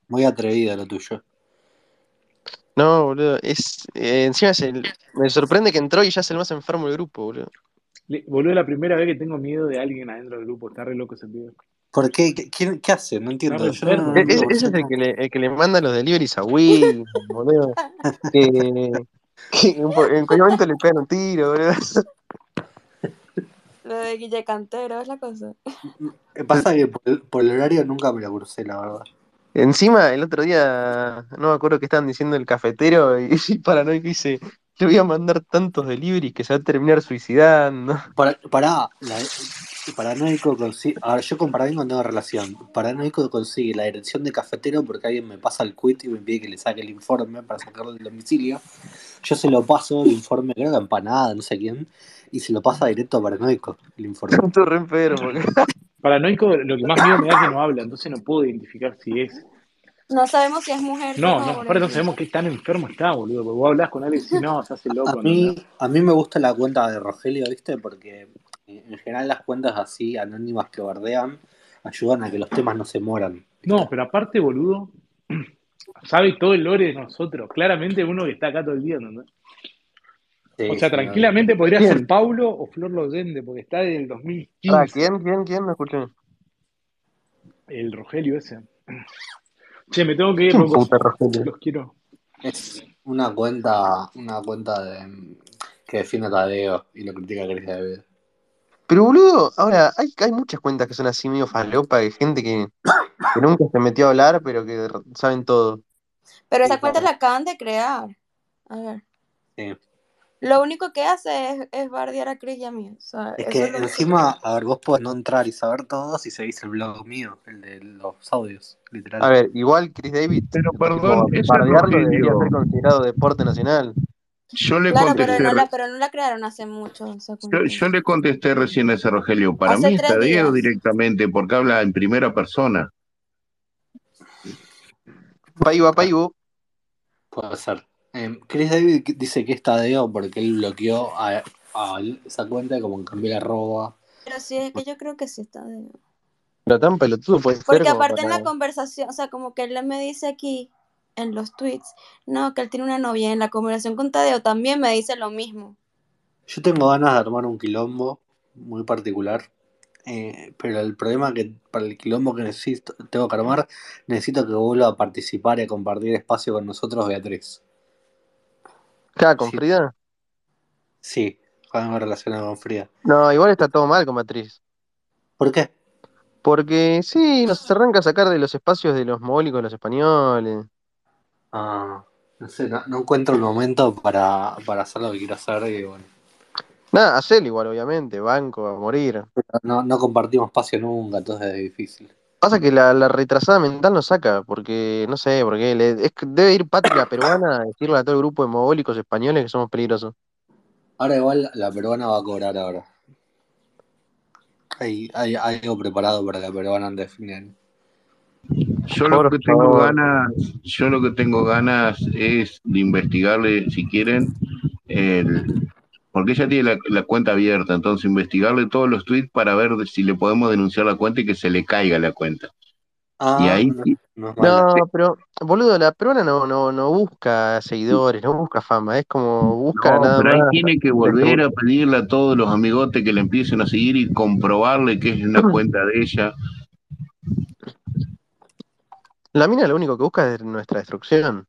muy atrevido lo tuyo. No, boludo. Es, eh, encima es el, me sorprende que entró y ya es el más enfermo del grupo, boludo. Le- boludo, la primera vez que tengo miedo de alguien adentro del grupo. Está re loco ese pibe. ¿Por qué? ¿Qué, quién- qué hace? No entiendo. Está Yo no- enfermo. no Ese, es el qué. que, le, el que le manda los deliveries a Wii, boludo. Que en, cualquier momento le pegan un tiro, boludo. Lo de Guille Cantero es la cosa. Me pasa que por el, por el horario nunca me lo crucé, la verdad. Encima, el otro día, no me acuerdo qué estaban diciendo el cafetero y, y paranoico dice, le voy a mandar tantos deliveries que se va a terminar suicidando. Para, pará, la- Paranoico consigue. A ver, yo con Paranoico no tengo relación. Paranoico consigue la dirección de cafetero porque alguien me pasa el quit y me pide que le saque el informe para sacarlo del domicilio. Yo se lo paso, el informe, creo que empanada, no sé quién, y se lo pasa directo a Paranoico, el informe. Estoy re enfermo. Paranoico, lo que más miedo me da es que no habla, entonces no puedo identificar si es. No sabemos si es mujer. No, o no, aparte no sabemos qué tan enfermo está, boludo. Porque vos hablas con alguien y si no, se hace loco. A ¿no? mí, a mí me gusta la cuenta de Rogelio, ¿viste? Porque eh, en general las cuentas así, anónimas que bardean, ayudan a que los temas no se mueran. No, pero aparte, boludo, sabe todo el lore de nosotros. Claramente uno que está acá todo el día, ¿no? Sí, O sea, sí, tranquilamente podría ¿Quién? ser Paulo o Flor Loyende, porque está desde el Ah, 2015. ¿Quién? ¿Quién? ¿Quién? No escuché. El Rogelio ese. Che, me tengo que ir, ¿Quién locos. Los quiero. Es una cuenta, una cuenta de, que defiende a Tadeo y lo critica a Cris David. Pero boludo, ahora hay, hay muchas cuentas que son así medio falopa, de gente que, que nunca se metió a hablar, pero que saben todo. Pero esa Sí, cuenta la acaban de crear. A ver. Sí. Lo único que hace es, es bardear a Chris y a mí. O sea, Es que es encima, a ver, vos podés no entrar y saber todo si seguís el blog mío, el de los audios, literal. A ver, igual Chris David, Pero perdón, bardearlo debería ser considerado deporte nacional. Yo le Claro, pero contesté, no, la, pero no la crearon hace mucho. yo, le contesté recién a ese Rogelio. Para Hace mí está Diego directamente porque habla en primera persona. Paiva, Paivo. Puede ser. Eh, Chris David dice que es Tadeo porque él bloqueó a, a esa cuenta como cambió la arroba. Pero sí, es que yo creo que sí está de... Pero tan pelotudo puede ser Porque aparte en la conversación, o sea, como que él me dice aquí en los tweets, no, que él tiene una novia. y En la conversación con Tadeo también me dice lo mismo. Yo tengo ganas de armar un quilombo muy particular. eh, pero el problema es que para el quilombo que necesito, tengo que armar, necesito que vuelva a participar y a compartir espacio con nosotros, Beatriz. Claro, con Sí. Frida. Sí, algo relacionado con Frida. No, igual está todo mal con Matriz. ¿Por qué? Porque sí, nos arranca a sacar de los espacios de los mogólicos, los españoles. Ah, no sé, no, no encuentro el momento para, para hacer lo que quiero hacer y bueno. Nada, hacelo igual, obviamente, banco a morir. No, no compartimos espacio nunca, entonces es difícil. Pasa que la, la retrasada mental no saca, porque no sé, porque le- es debe ir patria peruana a decirle a todo el grupo de mogólicos españoles que somos peligrosos. Ahora igual la peruana va a cobrar ahora. Hay, hay, hay algo preparado para la peruana antes de fin de año. Yo lo que tengo ganas, yo lo que tengo ganas es de investigarle, si quieren, el, porque ella tiene la, la cuenta abierta, entonces investigarle todos los tweets para ver si le podemos denunciar la cuenta y que se le caiga la cuenta. Ah, Y ahí no, sí, no. No, pero, boludo, la peruana no, no, no busca seguidores, no busca fama, es como busca no, nada pero ahí más. tiene que volver a pedirle a todos los amigotes que le empiecen a seguir y comprobarle que es una cuenta de ella. La mina lo único que busca es nuestra destrucción.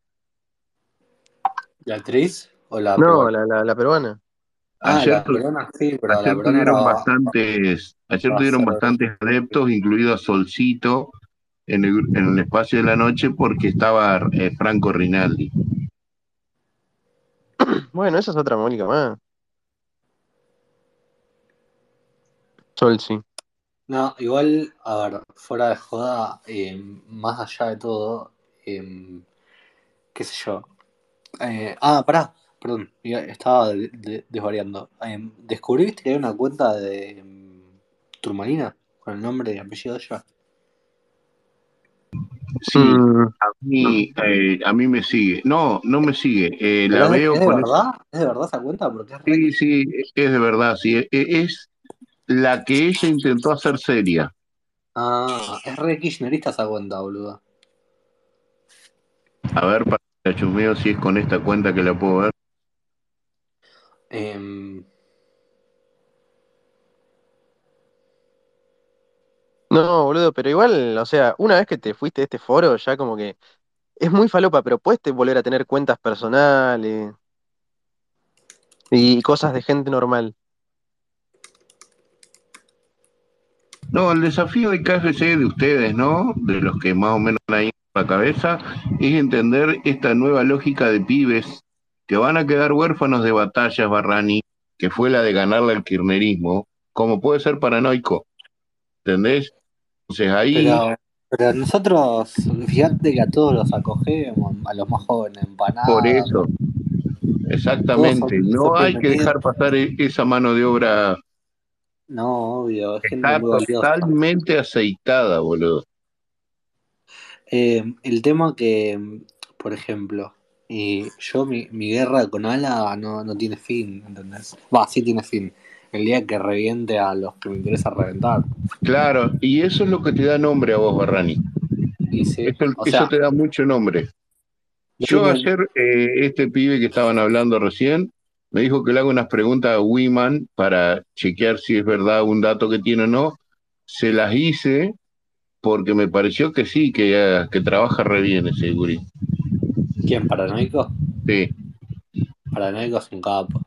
¿La actriz o la No, peruana? la, la, la peruana. Ah, Ayer, sí, tuvieron bastantes, ayer tuvieron bastantes adeptos, incluido a Solcito, en el, en el espacio de la noche porque estaba eh, Franco Rinaldi. Bueno, esa es otra Mónica más. Sol, sí. No, igual, a ver, fuera de joda, eh, más allá de todo, eh, qué sé yo. Eh, ah, pará, perdón, estaba de- de- desvariando. Eh, ¿descubriste que hay una cuenta de mm, Turmalina con el nombre y apellido de ella? Sí, Mm, a mí, eh, a mí me sigue. No, no me sigue. Eh, ¿Pero la es de, veo es de con verdad? ¿Es de verdad esa cuenta? Porque es. Sí, sí, es de verdad, sí. e- e- Es la que ella intentó hacer seria. Ah, es re kirchnerista esa cuenta, boludo. A ver, para chusmeo si es con esta cuenta que la puedo ver. Em, No, boludo, pero igual, o sea, una vez que te fuiste de este foro, ya como que es muy falopa, pero puedes te- volver a tener cuentas personales y cosas de gente normal. No, el desafío de KFC de ustedes, ¿no? De los que más o menos ahí en la cabeza, es entender esta nueva lógica de pibes que van a quedar huérfanos de batallas, Barrani, que fue la de ganarle al kirchnerismo, como puede ser paranoico. ¿Entendés? Entonces ahí, pero, pero nosotros, fíjate que a todos los acogemos, a los más jóvenes, empanadas. por eso, exactamente, no hay que dejar pasar e- esa mano de obra No, obvio, es Está totalmente aceitada, boludo. Eh, el tema que, por ejemplo, y yo mi, mi guerra con Ala no, no tiene fin, ¿entendés? Va, sí tiene fin. El día que reviente a los que me interesa reventar. Claro, y eso es lo que te da nombre a vos, Barrani. Y sí, Eso, o eso te da mucho nombre. yo ayer, eh, este pibe que estaban hablando recién, me dijo que le haga unas preguntas a Wiman para chequear si es verdad un dato que tiene o no. Se las hice porque me pareció que sí, que, que trabaja re bien ese gurí. ¿Quién? ¿Paranoico? Sí. Paranoico es un capo.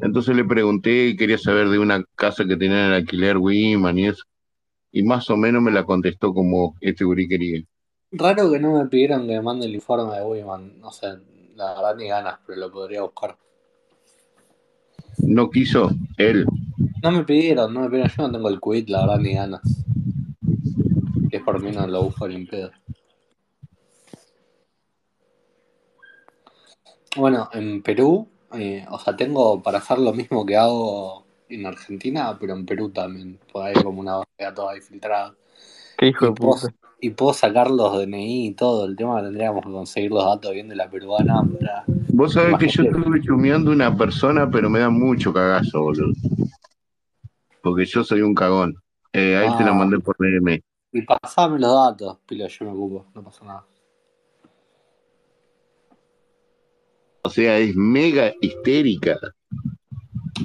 Entonces le pregunté, quería saber de una casa que tenía en alquiler Wiman y eso. Y más o menos me la contestó como este gurí quería. Raro que no me pidieron que me mande el informe de Wiman. No sé, la verdad ni ganas, pero lo podría buscar. No quiso él. No me pidieron, no me pidieron. Yo no tengo el quit, la verdad ni ganas. Es por mí, no lo busco ni pedo. Bueno, en Perú, eh, o sea, tengo para hacer lo mismo que hago en Argentina, pero en Perú también. Pues hay como una base de datos ahí filtrada. Qué hijo Y de puedo, puta. y puedo sacar los DNI y todo. El tema tendríamos que conseguir los datos bien de la peruana para. Vos sabés que yo estuve chumeando una persona, pero me da mucho cagazo, boludo. Porque yo soy un cagón. Eh, ahí te la Ah, mandé por DM. y pasame los datos, pilo, yo me ocupo, no pasa nada. O sea, es mega histérica.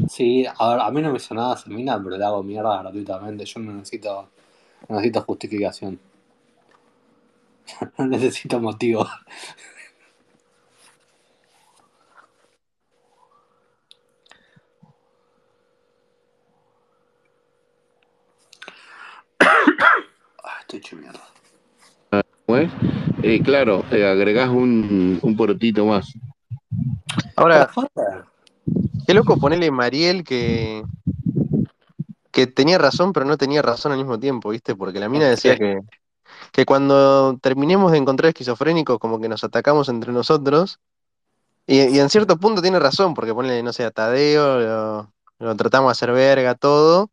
Sí, a ver, a mí no me hizo nada esa mina, pero le hago mierda gratuitamente. Yo no necesito, no necesito justificación. No necesito motivo. Ah, estoy hecho mierda. ¿cómo es? Eh, claro, eh, agregás un, un porotito más. Ahora, Qué loco ponerle Mariel que, que tenía razón, pero no tenía razón al mismo tiempo, ¿viste? Porque la mina decía que, que cuando terminemos de encontrar esquizofrénicos, como que nos atacamos entre nosotros. Y, y en cierto punto tiene razón, porque ponle, no sé, a Tadeo, lo, lo tratamos de hacer verga, todo.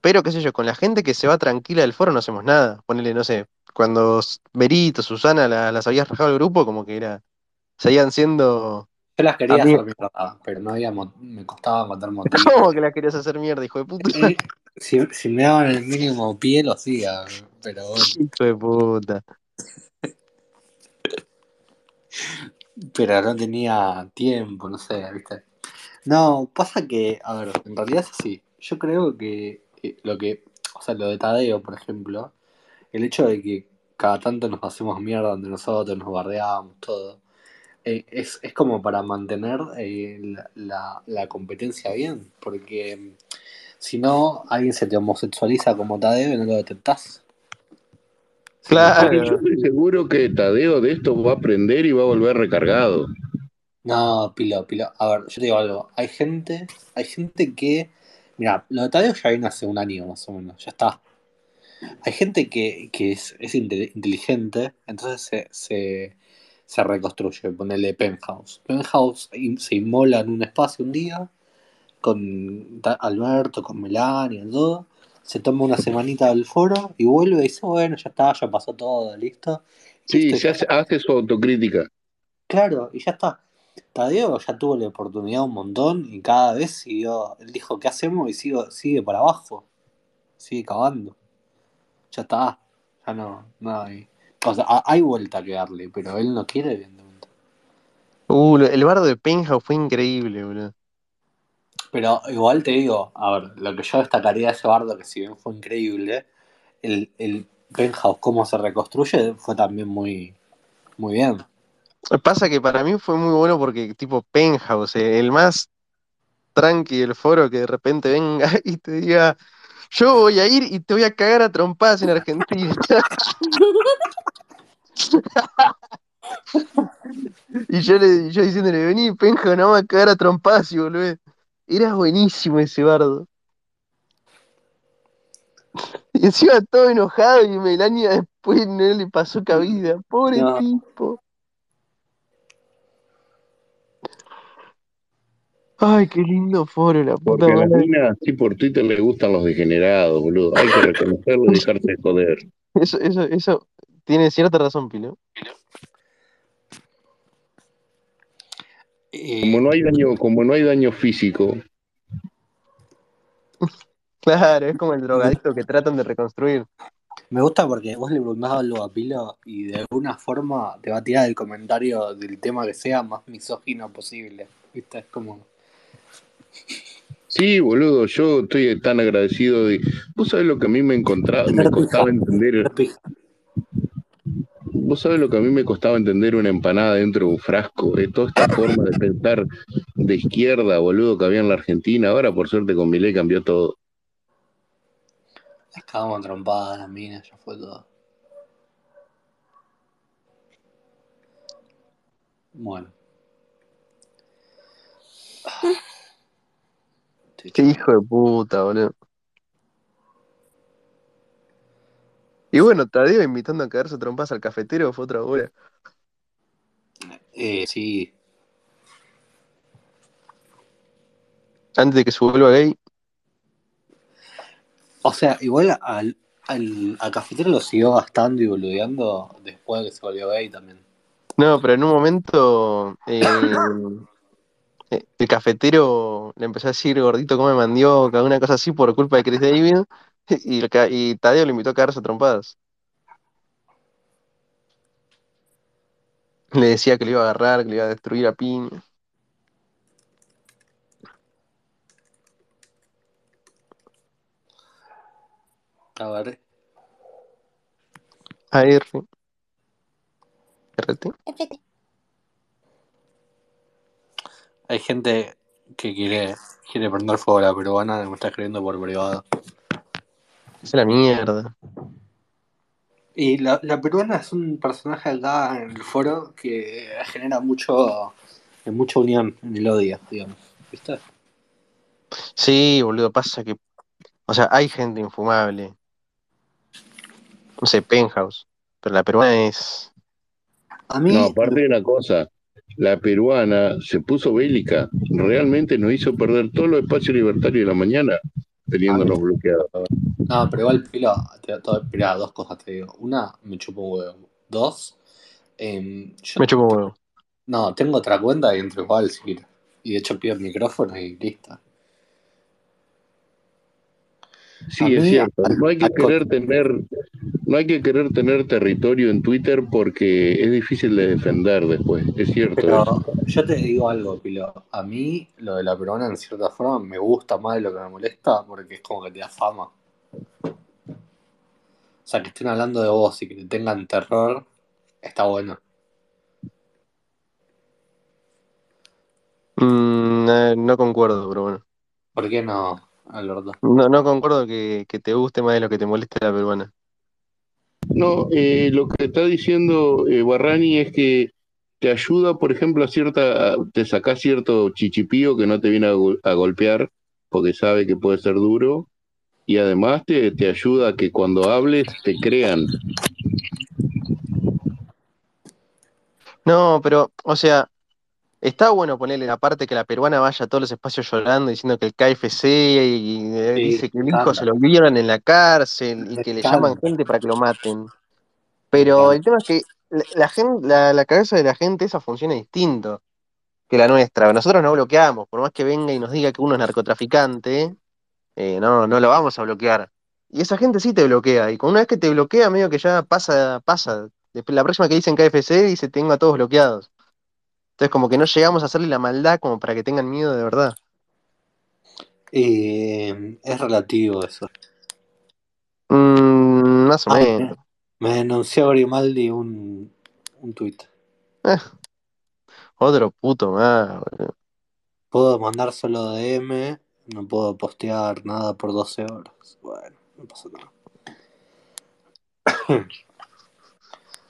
Pero qué sé yo, con la gente que se va tranquila del foro no hacemos nada. Ponele, no sé, cuando Berito, Susana la- las habías rajado el grupo, como que era. Seguían siendo. Yo las quería hacer mierda, pero no había me costaba encontrar motivos. ¿Cómo que la querías hacer mierda, hijo de puta? Si, si me daban el mínimo pie, lo hacía, pero bueno. Hijo de puta. Pero no tenía tiempo, no sé, ¿viste? No, pasa que, a ver, en realidad es así. Yo creo que eh, lo que, o sea, lo de Tadeo, por ejemplo, el hecho de que cada tanto nos hacemos mierda entre nosotros, nos bardeamos, todo, eh, es, es como para mantener eh, la, la- la competencia bien, porque mm, si no, alguien se te homosexualiza como Tadeo y no lo detectás. Claro. Yo estoy seguro que Tadeo de esto va a aprender y va a volver recargado. No, Pilo, Pilo. A ver, yo te digo algo. Hay gente, hay gente que. Mira, lo de Tadeo ya viene hace un año más o menos, ya está. Hay gente que, que es, es inte- inteligente, entonces se, se, se reconstruye. Ponele Penthouse. Penthouse se inmola en un espacio un día con Alberto, con Melania, todo. Se toma una semanita del foro y vuelve y dice, bueno, ya está, ya pasó todo, listo. Sí, se hace, hace su autocrítica. Claro, y ya está. Tadeo ya tuvo la oportunidad un montón y cada vez siguió. Él dijo, ¿qué hacemos? Y sigo, sigue para abajo. Sigue cavando. Ya está. Ya no, no hay. O sea, ha- hay vuelta que darle, pero él no quiere, evidentemente. Uh, el bardo de Penthouse fue increíble, boludo. Pero igual te digo, a ver, lo que yo destacaría de ese bardo, que si bien fue increíble, el, el penthouse, cómo se reconstruye, fue también muy, muy bien. Pasa que para mí fue muy bueno porque, tipo, Penthouse, eh, el más tranqui del foro, que de repente venga y te diga, yo voy a ir y te voy a cagar a trompadas en Argentina. y yo, le, yo diciéndole, vení, Penja, no vamos a cagar a trompadas y volvé. Era buenísimo ese bardo. Y encima todo enojado y Melania después no le pasó cabida. Pobre No. tipo. Ay, qué lindo foro, la puta Porque a las minas, sí, por Twitter le gustan los degenerados, boludo. Hay que reconocerlo y dejarse de joder. Eso, eso, eso tiene cierta razón, Pilo. Eh, Como no hay daño, como no hay daño físico, Claro, es como el drogadicto que tratan de reconstruir. Me gusta porque vos le preguntás algo a Pilo y de alguna forma te va a tirar el comentario del tema que sea más misógino posible. ¿Viste? Es como. Sí, boludo, yo estoy tan agradecido de... Vos sabés lo que a mí me encontraba, me costaba entender, vos sabés lo que a mí me costaba entender una empanada dentro de un frasco, toda esta forma de pensar de izquierda, boludo, que había en la Argentina. Ahora, por suerte, con Milei cambió todo. Estábamos trompadas las minas, ya fue todo. Bueno. Qué hijo de puta, boludo. Y bueno, Tadeo invitando a caerse a trompas al cafetero fue otra hora. Eh, sí. Antes de que se vuelva gay. O sea, igual al, al, al cafetero lo siguió gastando y boludeando después de que se volvió gay también. No, pero en un momento eh, el cafetero le empezó a decir gordito come mandioca, una cosa así por culpa de Chris David. Y, y Tadeo lo invitó a caerse a trompadas. Le decía que le iba a agarrar, que le iba a destruir a piña. A ver. A R. RT. Hay gente que quiere, quiere prender fuego a la peruana me está escribiendo por privado. Es la mierda. Y la, la peruana es un personaje acá en el foro que genera mucho, mucha unión en el odio, digamos. ¿viste? Sí, boludo, pasa que. O sea, hay gente infumable. No sé, Penthouse. Pero la peruana es. A mí, No, aparte de una cosa, la peruana se puso bélica, realmente nos hizo perder todos los espacios libertarios de la mañana, teniéndonos bloqueados. no, pero igual, Pilo, te, te, mirá, dos cosas te digo. Una, me chupo un huevo. Dos, em, yo Me chupo un huevo. no, tengo otra cuenta y entro igual si quiero. Y de hecho pido el micrófono y listo. Sí, A es mí, cierto. No hay que querer tener, no hay que querer tener territorio en Twitter porque es difícil de defender después. Es cierto. Pero yo te digo algo, Pilo. A mí lo de la peruana en cierta forma me gusta más de lo que me molesta porque es como que te da fama. O sea, que estén hablando de vos y que te tengan terror, está bueno. Mm, eh, no concuerdo, pero bueno. ¿Por qué no, Alberto? No, no concuerdo que, que te guste más de lo que te moleste la peruana. No, eh, lo que está diciendo eh, Barrani es que te ayuda, por ejemplo, a cierta, te sacás cierto chichipío que no te viene a golpear porque sabe que puede ser duro y además te, te ayuda a que cuando hables te crean. No, pero, o sea, está bueno ponerle la parte que la peruana vaya a todos los espacios llorando diciendo que el KFC y, eh, Sí, dice que el hijo se lo violan en la cárcel y que le llaman gente para que lo maten. Pero el tema es que la, la cabeza de la gente esa funciona distinto que la nuestra. Nosotros no bloqueamos, por más que venga y nos diga que uno es narcotraficante, eh, no, no lo vamos a bloquear. Y esa gente sí te bloquea, y con una vez que te bloquea, medio que ya pasa, pasa. Después, la próxima que dicen KFC dice tengo a todos bloqueados. Entonces como que no llegamos a hacerle la maldad como para que tengan miedo de verdad. Y es relativo eso. Mm, más o Ah, menos. me, me denunció Grimaldi un, un tuit. Eh, otro puto más, boludo. Puedo mandar solo DM, no puedo postear nada por 12 horas. Bueno, no pasa nada.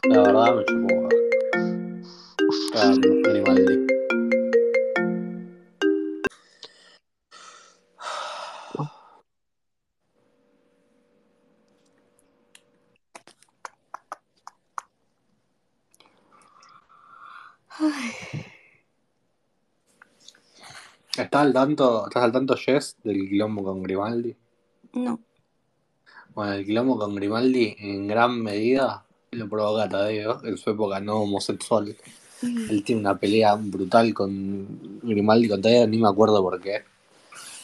La verdad me chupó. Claro, Grimaldi. ¿Estás al tanto, estás al tanto, Jess, del quilombo con Grimaldi? No. Bueno, el quilombo con Grimaldi en gran medida lo provoca Tadeo en su época no homosexual. Él tiene una pelea brutal con Grimaldi, con Tadeo, ni me acuerdo por qué.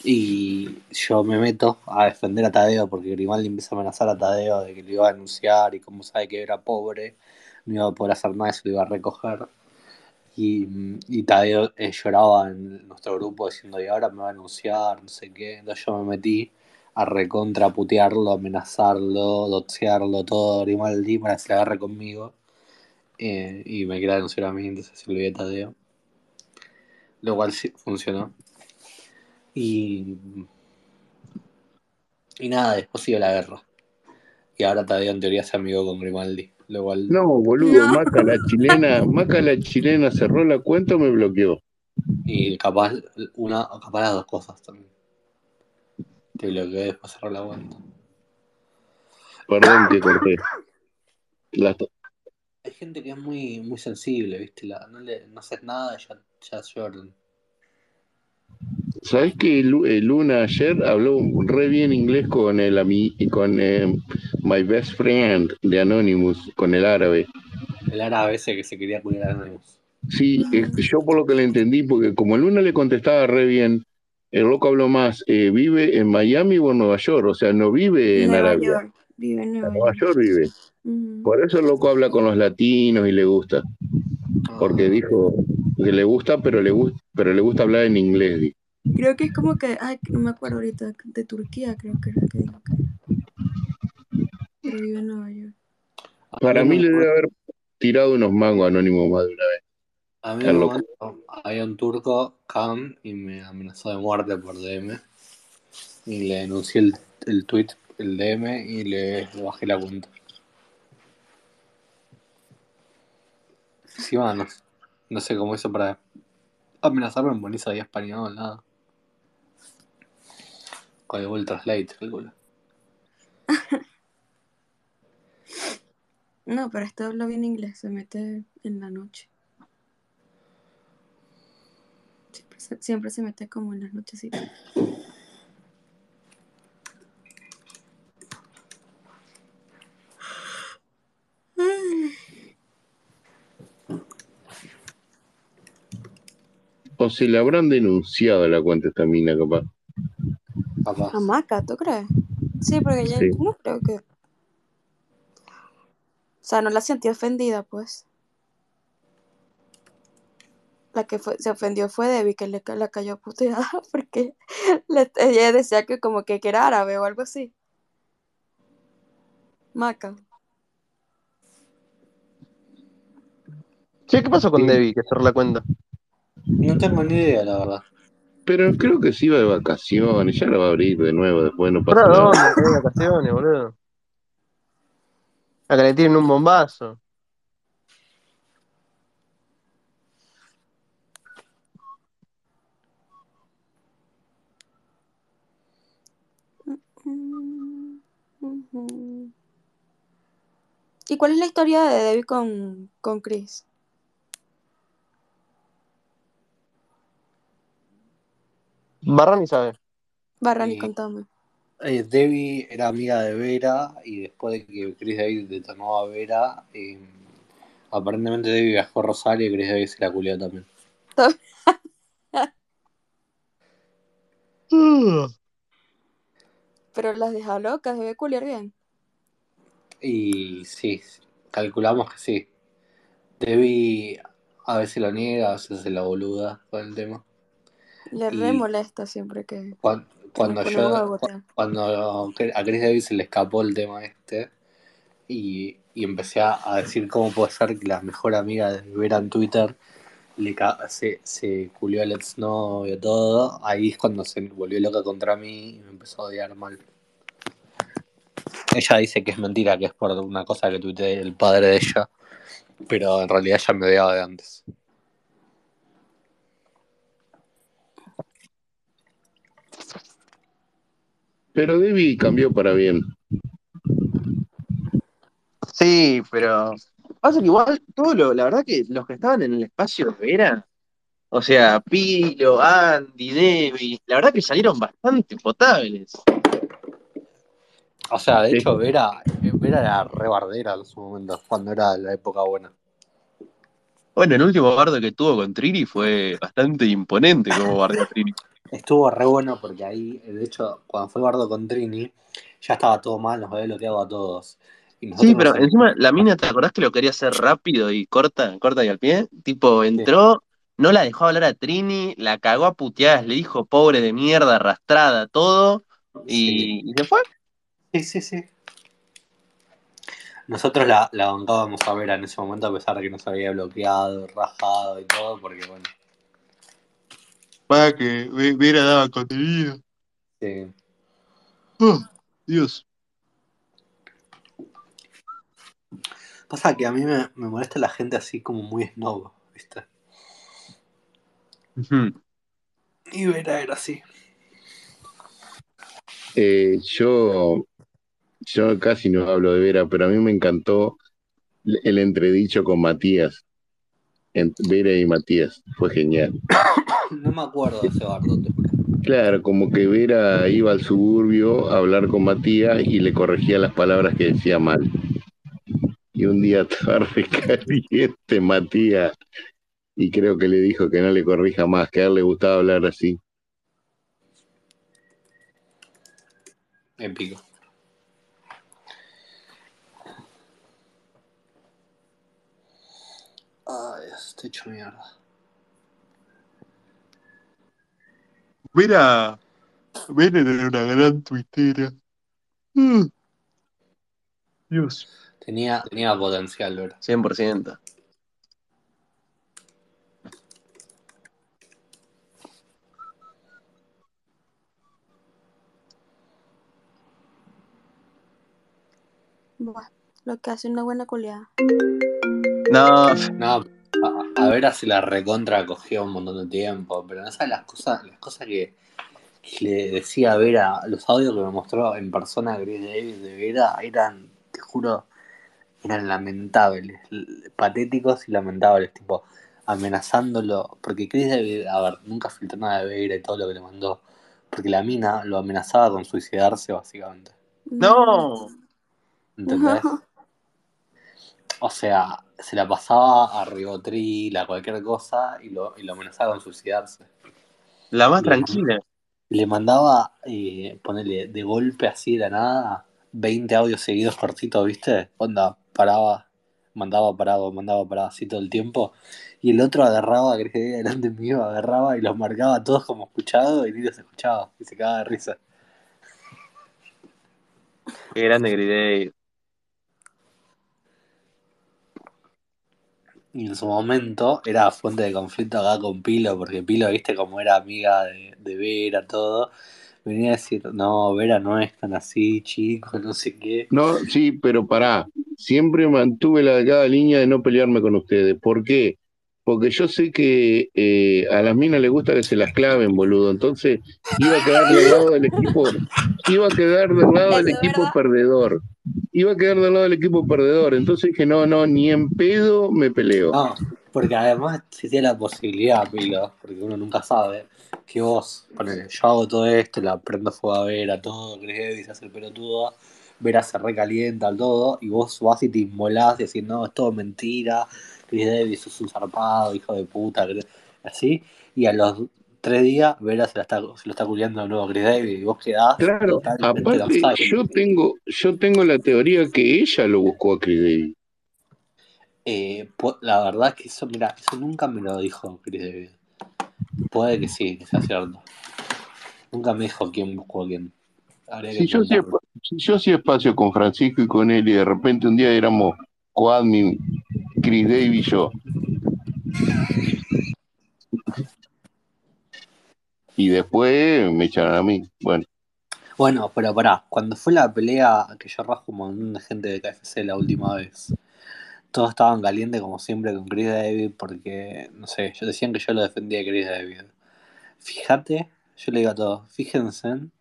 Y yo me meto a defender a Tadeo porque Grimaldi empieza a amenazar a Tadeo de que le iba a denunciar y como sabe que era pobre, no iba a poder hacer nada se lo iba a recoger. Y, y Tadeo eh, lloraba en nuestro grupo diciendo, y ahora me va a denunciar, no sé qué. Entonces yo me metí a recontraputearlo, amenazarlo, doxearlo, todo Grimaldi para que se agarre conmigo. Eh, y me quería denunciar a mí, entonces se olvidé a Tadeo. Lo cual sí funcionó. Y, y nada, después siguió la guerra. Y ahora Tadeo en teoría se amigo con Grimaldi. Lo cual No, boludo, No. Maca la chilena, Maca la chilena cerró la cuenta o me bloqueó. Y capaz una, capaz las dos cosas también. Te bloqueé después cerró la cuenta. Perdón que corté. Las- gente que es muy, muy sensible, ¿viste? La- no, le, no haces nada y ya, ya lloran. ¿Sabés que Lu- Luna ayer habló re bien inglés con el ami- con eh, My Best Friend de Anonymous, con el árabe? El árabe ese que se quería cuidar a Anonymous. Sí, yo por lo que le entendí, porque como Luna le contestaba re bien, el loco habló más, eh, vive en Miami o en Nueva York, o sea, no vive en Nueva Arabia, York. Vive en Nueva Nueva York. York vive. Por eso el loco habla con los latinos y le gusta, porque Ah, dijo que le gusta, pero le gusta, pero le gusta hablar en inglés. dijo. Creo que es como que, ay, no me acuerdo ahorita, de Turquía creo que era que dijo que era. Pero vive en Nueva York. Para a mí mí le debe haber tirado unos mangos anónimos más de una vez. A mí me había un turco, Khan, y me amenazó de muerte por DM. Y le denuncié el, el tweet, el DM, y le, bajé la cuenta. Encima no, no sé cómo hizo para amenazarme en Bonisa y español, nada. Con el Google Translate, calculo. No, pero esto habla bien inglés, se mete en la noche. Siempre se, siempre se mete como en las nochecitas. O se le habrán denunciado a la cuenta esta mina, capaz. Capaz. Hamaca, ¿tú crees? Sí, porque Sí. no creo que. O sea, no la sentí ofendida, pues. La que fue, se ofendió fue Debbie, que le, la cayó a puteada porque le- ella decía que como que, que era árabe o algo así. Maca. Che, ¿qué pasó con Sí. Debbie que cerró la cuenta? No tengo ni idea, la verdad. Pero creo que se iba de vacaciones, ya la va a abrir de nuevo, después no pasa ¿Para nada. dónde? ¿Qué vacaciones, boludo? A que le tiren un bombazo. ¿Y cuál es la historia de Debbie con, con Chris? Barrani sabe. Barrani, Y- contame. Eh, Debbie era amiga de Vera y después de que Chris David detonó a Vera, eh, aparentemente Debbie viajó a Rosario y Chris David se la culió también. Pero las deja locas, debe culiar bien. Y sí, calculamos que sí. Debbie a veces lo niega, a veces se la boluda con el tema. Le Y- re molesta siempre que, Cuan- que Cuando, nos yo, a cuando a Chris David se le escapó el tema este y, y empecé a, a decir cómo puede ser que la mejor amiga de Vera en Twitter le ca- se, se culió al exnovio todo, ahí es cuando se volvió loca contra mí y me empezó a odiar mal. Ella dice que es mentira, que es por una cosa que tuiteé el padre de ella, pero en realidad ella me odiaba de antes. Pero Debbie cambió para bien. Sí, pero pasa que igual todo lo, la verdad que los que estaban en el espacio de Vera, o sea, Pilo, Andy, Debbie, la verdad que salieron bastante potables. O sea, de Sí. hecho, Vera, Vera era re bardera en su momento, cuando era la época buena. Bueno, el último bardo que tuvo con Trini fue bastante imponente como bardo Trini. Estuvo re bueno porque ahí, de hecho, cuando fue Bardo con Trini, ya estaba todo mal, nos había bloqueado a todos. Y Sí, pero nos- encima la mina, ¿te acordás que lo quería hacer rápido y corta, corta y al pie? Tipo, entró, no la dejó hablar a Trini, la cagó a puteadas, le dijo pobre de mierda, arrastrada, todo, y, y se fue. Sí, sí, sí. Nosotros la, la bancábamos a Vera en ese momento a pesar de que nos había bloqueado, rajado y todo, porque bueno, Para que Vera daba contenido. sí. Dios. Pasa que a mí me, me molesta la gente así como muy snob, ¿viste? Y Vera era así. Eh, yo, yo casi no hablo de Vera, pero a mí me encantó el entredicho con Matías. En Vera y Matías. Fue genial. No me acuerdo de ese Bardo, te. Claro, como que Vera iba al suburbio a hablar con Matías y le corregía las palabras que decía mal. Y un día re caliente Matías y creo que le dijo que no le corrija más, que a él le gustaba hablar así. Épico. Ay, estoy hecho mierda. Vera, Vera era una gran tuitera. Mm. Dios. Tenía, tenía potencial, Vera. 100%. Buah, lo que hace una buena coleada. No, No, a, a Vera se la recontra cogió un montón de tiempo, pero no sabes las cosas, las cosas que, le decía a Vera, los audios que me mostró en persona Chris Davis de Vera eran, te juro, eran lamentables, patéticos y lamentables, tipo amenazándolo, porque Chris Davis, a ver, nunca filtró nada de Vera y todo lo que le mandó, porque la mina lo amenazaba con suicidarse básicamente, No, ¿entendés? O sea, se la pasaba a ribotril, a cualquier cosa y lo, y lo amenazaba con suicidarse. la más Le, tranquila. le mandaba, eh, ponerle de golpe así de la nada, 20 audios seguidos cortitos, ¿viste? Onda, paraba, mandaba parado, mandaba parado así todo el tiempo. Y el otro agarraba, que delante mío, agarraba y los marcaba a todos como escuchado y ni los escuchaba. Y se cagaba de risa. Qué grande Gridey. Y en su momento era fuente de conflicto acá con Pilo, porque Pilo, viste, como era amiga de, de Vera, todo, venía a decir, no, Vera no es tan así, chico, no sé qué. No, sí, pero pará. Siempre mantuve la delgada línea de no pelearme con ustedes. ¿Por qué? Porque yo sé que eh, a las minas les gusta que se las claven, boludo. Entonces iba a quedar del lado del equipo, iba a quedar del lado del equipo perdedor. Iba a quedar del lado del equipo perdedor. Entonces dije, no, no, ni en pedo me peleo. No, porque además existía la posibilidad, Pilo, porque uno nunca sabe, que vos, ponele, yo hago todo esto, la prendo fuego a Vera, todo, crees, se hace el pelotudo, Vera se recalienta, todo, y vos vas y te inmolás y decís, no, es todo mentira, Chris Davis es un zarpado, hijo de puta, Chris-", así, y a los tres días Vera se, la está, se lo está culiando de nuevo a Chris Davis y vos quedás Claro, aparte yo tengo, yo tengo la teoría que ella lo buscó a Chris Davis. Eh, pu- la verdad es que eso, mira, eso nunca me lo dijo Chris Davis. Puede que sí, que sea cierto. Nunca me dijo quién buscó a quién. Si yo preguntarle. si yo hacía espacio con Francisco y con él y de repente un día éramos coadmin, Chris Davis y yo, y después me echaron a mí. Bueno, Bueno, pero pará, cuando fue la pelea que yo rasco un montón de gente de KFC la última vez, todos estaban calientes como siempre con Chris David porque, no sé, yo decían que yo lo defendía a Chris David. Fíjate, yo le digo a todos, fíjense en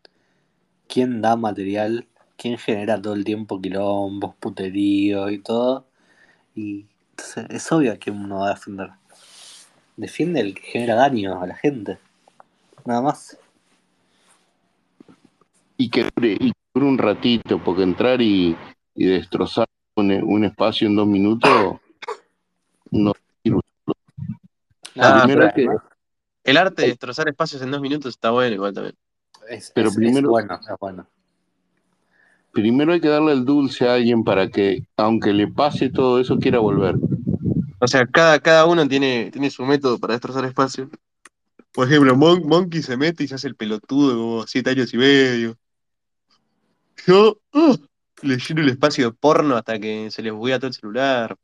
quién da material, quién genera todo el tiempo quilombos, puteríos y todo. Y entonces es obvio a quién uno va a defender. Defiende el que genera daño a la gente. Nada más. y que dure, y que dure un ratito, porque entrar y, y destrozar un, un espacio en dos minutos no sirve. Ah, primero que, el arte de destrozar espacios en dos minutos está bueno igual también. Es, pero es- es primero, bueno, es bueno. Primero hay que darle el dulce a alguien para que, aunque le pase todo eso, quiera volver. O sea, cada, cada uno tiene, tiene su método para destrozar espacios. Por ejemplo, Mon- Monkey se mete y se hace el pelotudo como siete años y medio. Yo uh, le lleno el espacio de porno hasta que se les buguea todo el celular.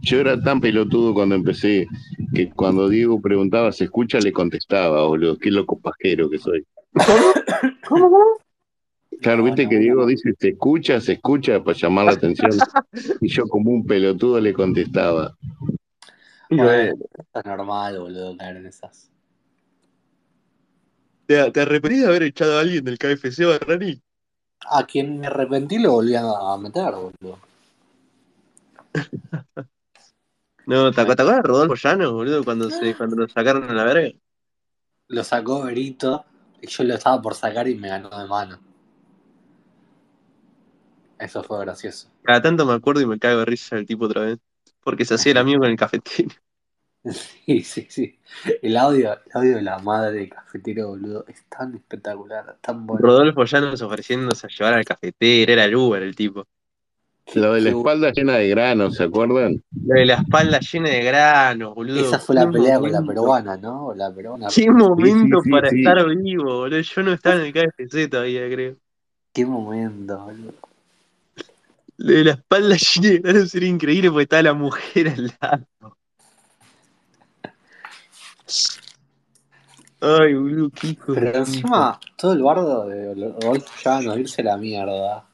Yo era tan pelotudo cuando empecé que cuando Diego preguntaba, ¿se escucha? Le contestaba, boludo. Qué loco pajero que soy. Claro, viste que Diego dice, se escucha, se escucha para llamar la atención. Y yo como un pelotudo le contestaba. Bueno, bueno, es normal, boludo, caer en esas. ¿te, te arrepentís de haber echado a alguien del KFC o Rani? A quien me arrepentí lo volví a meter, boludo. No, ¿te, acu- te acuerdas de Rodolfo Llano, boludo, cuando, se, cuando lo sacaron a la verga? Lo sacó Berito y yo lo estaba por sacar y me ganó de mano. Eso fue gracioso. Cada tanto me acuerdo y me cago de risa el tipo otra vez. Porque se hacía el amigo con el cafetero. Sí, sí, sí. El audio, el audio de la madre de cafetero, boludo, es tan espectacular, tan bueno. Rodolfo Llanos ofreciéndose a llevar al cafetero, era el Uber el tipo. Lo de la espalda llena de granos, ¿se acuerdan? Lo de la espalda llena de granos, boludo. Esa fue la pelea con la peruana, ¿no? La peruana. Qué momento sí, para sí. estar vivo, boludo. Yo no estaba en el KFC todavía, creo. Qué momento, boludo. Lo de la espalda llena de granos era increíble porque estaba la mujer al lado. Ay, boludo, qué hijo Pero encima, todo el bardo de Rodolfo ya nos irse la mierda.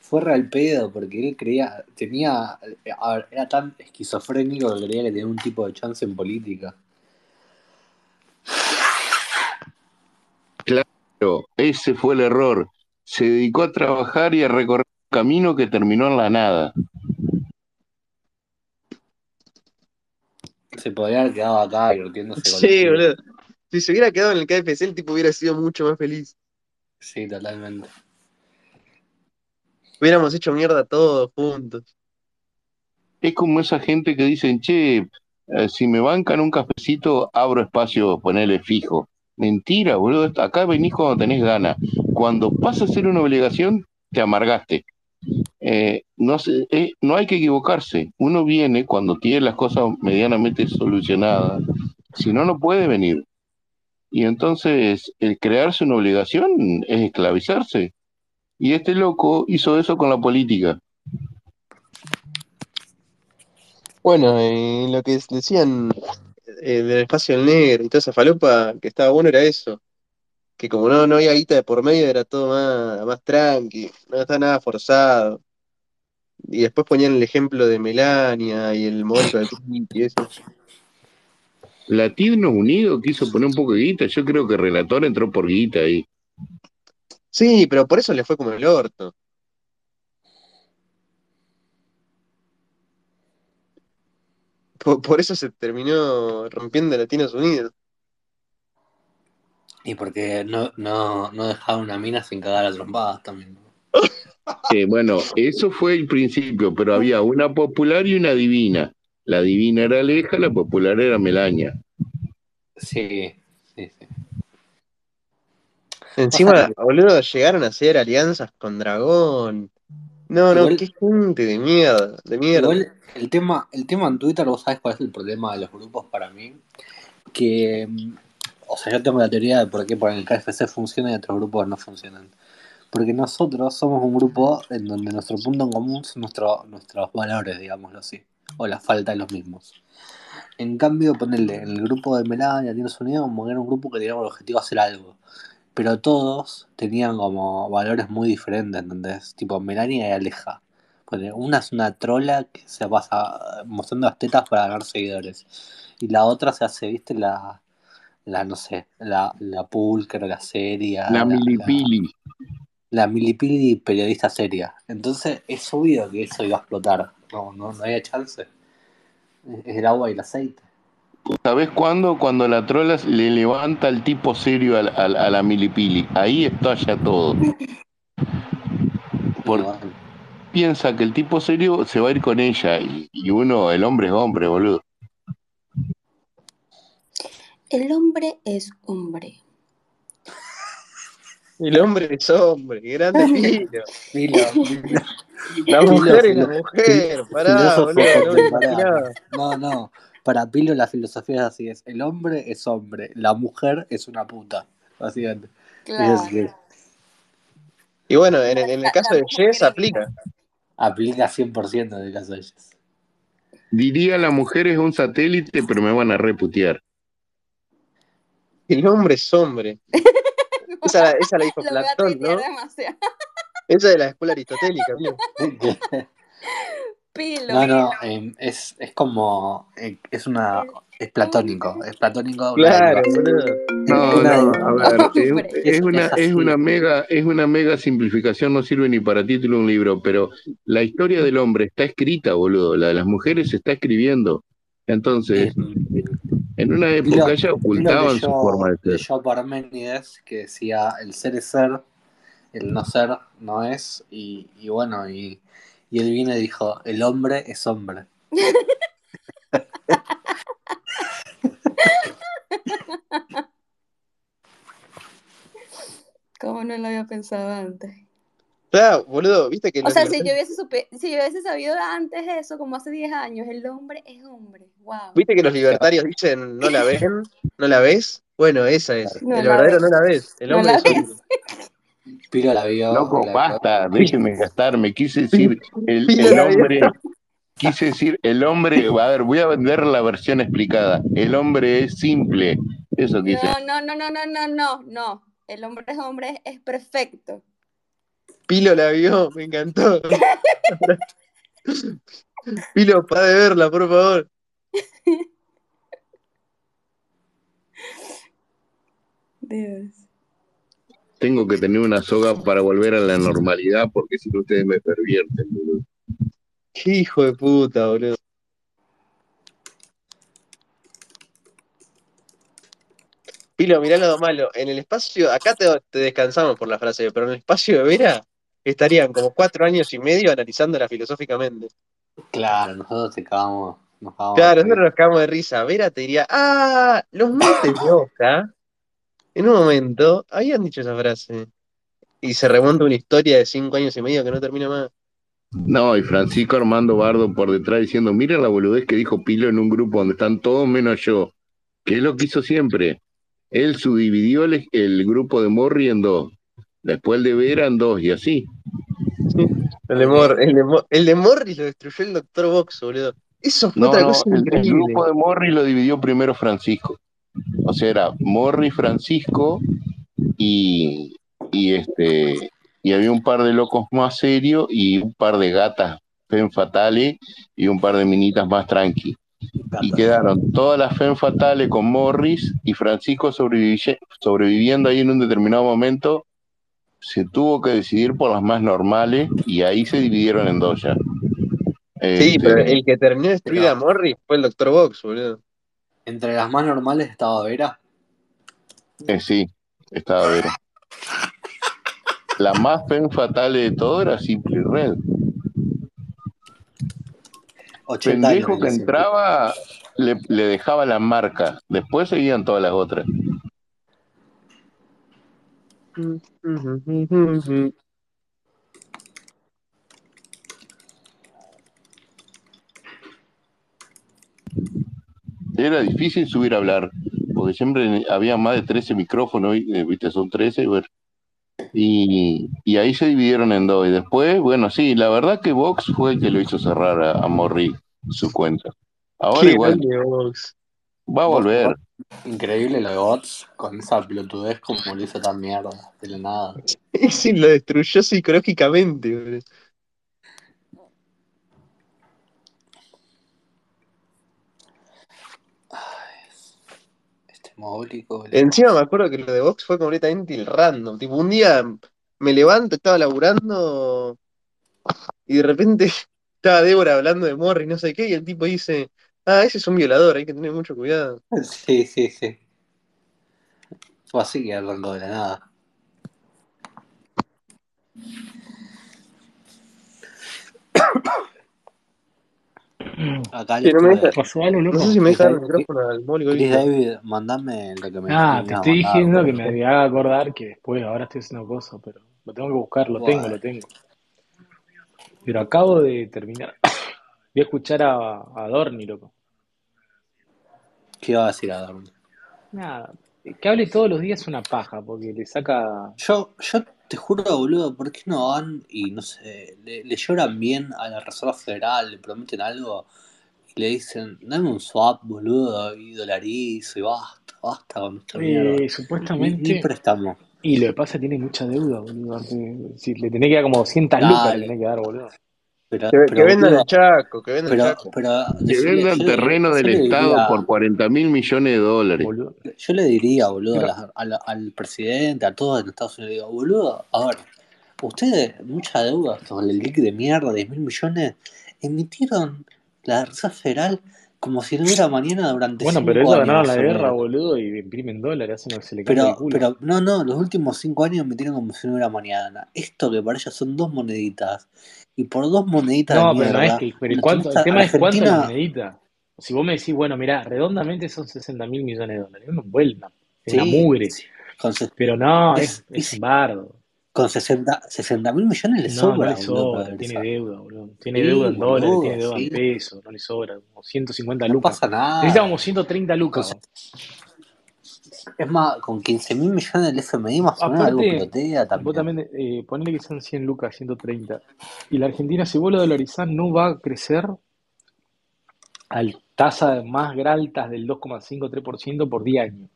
Fue real pedo porque él creía, tenía, a ver, era tan esquizofrénico que creía que tenía un tipo de chance en política. Pero ese fue el error. Se dedicó a trabajar y a recorrer un camino que terminó en la nada. Se podría haber quedado acá divirtiéndose con Sí, boludo. Si se hubiera quedado en el KFC, el tipo hubiera sido mucho más feliz. Sí, totalmente. Hubiéramos hecho mierda todos juntos. Es como esa gente que dicen, che, eh, si me bancan un cafecito, abro espacio, ponele fijo. Mentira, boludo. Acá venís cuando tenés ganas. Cuando pasa a ser una obligación, te amargaste. Eh, no, eh, no hay que equivocarse. Uno viene cuando tiene las cosas medianamente solucionadas. Si no, no puede venir. Y entonces, el crearse una obligación es esclavizarse. Y este loco hizo eso con la política. Bueno, eh, lo que decían del espacio negro y toda esa falopa que estaba bueno era eso. Que como no, no había guita de por medio, era todo más, más tranqui, no estaba nada forzado. Y después ponían el ejemplo de Melania y el momento Titi y eso. Latinos Unidos quiso poner un poco de guita. Yo creo que el relator entró por guita ahí. Sí, pero por eso le fue como el orto. Por, por eso se terminó rompiendo Latinos Unidos. Y porque no, no, no dejaba una mina sin cagar a trompadas también. Eh, bueno, eso fue el principio, pero había una popular y una divina. La divina era Aleja, la popular era Melania. Sí, sí, sí. Encima, boludo, llegaron a hacer alianzas con Dragón. No, no, Igual- qué gente de mierda, de mierda. Igual el tema, el tema en Twitter, vos sabés cuál es el problema de los grupos para mí. Que, mm, o sea, yo tengo la teoría de por qué por el KFC funciona y otros grupos no funcionan. Porque nosotros somos un grupo en donde nuestro punto en común son nuestro- nuestros valores, digámoslo así, o la falta de los mismos. En cambio, ponerle en el grupo de Melania, Latinos Unidos, como era un grupo que tenía como objetivo hacer algo. Pero todos tenían como valores muy diferentes, ¿entendés? Tipo Melania y Aleja. Una es una trola que se pasa mostrando las tetas para ganar seguidores. Y la otra se hace, viste, la, la no sé, la, la pulcra, la seria. La milipili. La, la milipili periodista seria. Entonces es obvio que eso iba a explotar. No, no, no había chance. Es el agua y el aceite. ¿Sabés cuándo? Cuando la trola le levanta el tipo serio al- al- a, la milipili. Ahí estalla todo. Por- Bueno, Piensa que el tipo serio se va a ir con ella y, y uno, el hombre es hombre, boludo. El hombre es hombre. El hombre es hombre, grande pilo. Pilo, pilo. La mujer es la filo- mujer, pará, boludo, no. No, no. Para Pilo la filosofía es así: es el hombre es hombre, la mujer es una puta. Básicamente. Claro. Es así. Y bueno, en, el- en el La- caso de Jess aplica. Aplica 100% en el caso de ellos. Diría la mujer es un satélite, pero me van a reputear. El hombre es hombre. Esa, la- esa la dijo Platón, ¿no? demasiado. Esa de la escuela aristotélica, amigo. Pilo. No, no, em, es, es como. eh, Es una. Es platónico. Es platónico. Claro. No, no, a ver, es, es una, Es una mega, es una mega simplificación, no sirve ni para título de un libro, pero la historia del hombre está escrita, boludo, la de las mujeres se está escribiendo. Entonces, en una época ya Pilo ocultaban su forma de ser. leyó Parménides que decía el ser es ser, el no ser no es, y, y bueno, y, y él viene y dijo, el hombre es hombre. ¿Cómo no lo había pensado antes? Claro, boludo, viste que O sea, si yo, hubiese supe- si yo hubiese sabido antes eso, como hace 10 años, el hombre es hombre. Wow. viste que los libertarios dicen no la ven, no la ves. Bueno, esa es. No el verdadero ves. no la ves. El No hombre la es ves. hombre. Pilo la vio. Loco, la- basta, déjenme gastarme. Quise decir, el, vio. hombre, quise decir, el hombre, a ver, voy a vender la versión explicada. El hombre es simple, Eso quise. No, no, no, no, no, no, no, no. El hombre es hombre, es perfecto. Pilo la vio, me encantó. Pilo, para de verla, por favor. Dios. Tengo que tener una soga para volver a la normalidad porque si no ustedes me pervierten, boludo. Qué hijo de puta, boludo. Pilo, mirá lo malo. En el espacio, acá te, te descansamos por la frase, pero en el espacio de Vera estarían como cuatro años y medio analizándola filosóficamente. Claro, nosotros te cagamos. Nos cagamos Claro, de nosotros nos cagamos de risa. Vera te diría, ah, los montes de Oca, en un momento, habían dicho esa frase. Y se remonta una historia de cinco años y medio que no termina más. No, y Francisco Armando Bardo por detrás diciendo, mira la boludez que dijo Pilo en un grupo donde están todos menos yo, que es lo que hizo siempre. Él subdividió el, el grupo de Morri en dos, después el de Vera en dos, y así. El de, Mor- el de, Mo- el de Morris lo destruyó el Doctor Box, boludo. Eso fue No, otra no, cosa el, grupo de Morri lo dividió primero Francisco. O sea, era Morri, Francisco y, y este y había un par de locos más serios y un par de gatas fen fatales y un par de minitas más tranqui. Y quedaron todas las fen fatales con Morris y Francisco sobrevivi- sobreviviendo ahí en un determinado momento. Se tuvo que decidir por las más normales y ahí se dividieron en dos ya. Sí, Este, pero el que terminó destruida a Morris fue el Doctor Box, boludo. Entre las más normales estaba Vera. Eh, sí, estaba Vera. La más fen fatal de todo era Simple Red. 80 años. Pendejo que entraba le, le dejaba la marca. Después seguían todas las otras. Era difícil subir a hablar, porque siempre había más de 13 micrófonos, eh, viste, son 13, bueno. Y, y ahí se dividieron en dos. Y después, bueno, sí, la verdad que Vox fue el que lo hizo cerrar a, a Morri su cuenta. Ahora igual va a volver. Increíble lo de bots con esa pelotudez como lo hizo tan mierda de la nada. Sí, lo destruyó psicológicamente. Este. Encima me acuerdo que lo de Vox fue completamente el random. Tipo, un día me levanto, estaba laburando y de repente estaba Débora hablando de Morris, no sé qué, y el tipo dice, ah, ese es un violador, hay que tener mucho cuidado. Sí, sí, sí. Fue así que arrancó de la nada. Acá Sí, no me deja- ¿Pasó algo, loco? No sé si me deja el micrófono al móvil. Chris David, mandame lo que me Ah, te estoy mandar, diciendo que me haga acordar que después, ahora estoy haciendo cosas, pero lo tengo que buscar, lo tengo, lo tengo. Pero acabo de terminar. Voy a escuchar a, a Dorni, loco. ¿Qué iba a decir a Dormi? Nada, que hable todos los días es una paja, porque le saca... Yo, yo te juro, boludo, ¿por qué no van y no sé, le, le lloran bien a la Reserva Federal, le prometen algo y le dicen, dame un swap, boludo, y dolarizo y basta, basta con mierda. Eh, Ni, supuestamente... ni préstamo. Y lo que pasa es que tiene mucha deuda, boludo. Si le tenés que dar como 200 lucas, le tenés que dar, boludo. Pero, Que, vendan el Chaco, que vendan el Chaco. pero Que decirle, vendan terreno yo del Estado diría, por 40 mil millones de dólares. Boludo. yo le diría, boludo, a a al presidente, a todos en Estados Unidos, digo, boludo, a ver, ustedes, mucha deuda, con el lic de mierda, 10 mil millones, emitieron la Reserva Federal como si no hubiera mañana durante bueno, pero 5 ellos ganaron la guerra, boludo, y imprimen dólares, hacen lo que se le el Pero, culo. pero, no, no, los últimos 5 años emitieron como si no hubiera mañana. Esto que para ellos son dos moneditas. Y por dos moneditas de No, pero no es mierda, que, pero el, cuánto, tema es cuánto monedita. Si vos me decís, bueno, mirá, redondamente son 60 mil millones de dólares, no vuelta, es una sí, mugre. sí, con, ses- Pero no, es, es, bardo. con 60, 60 mil millones le No, no sobra, le sobra, tiene deuda, boludo. Tiene Sí, deuda en dólares, tiene deuda en pesos, no le sobra, como 150 No lucas. pasa Necesita nada. como 130 Con lucas. Vos. es más, con 15 mil millones del FMI más o menos algo Aparte, pelotea vos también. también, eh, ponele que son 100 lucas, 130. Y la Argentina, si vos lo dolarizás, no va a crecer a tasas más altas del 2,5-3% por 10 años.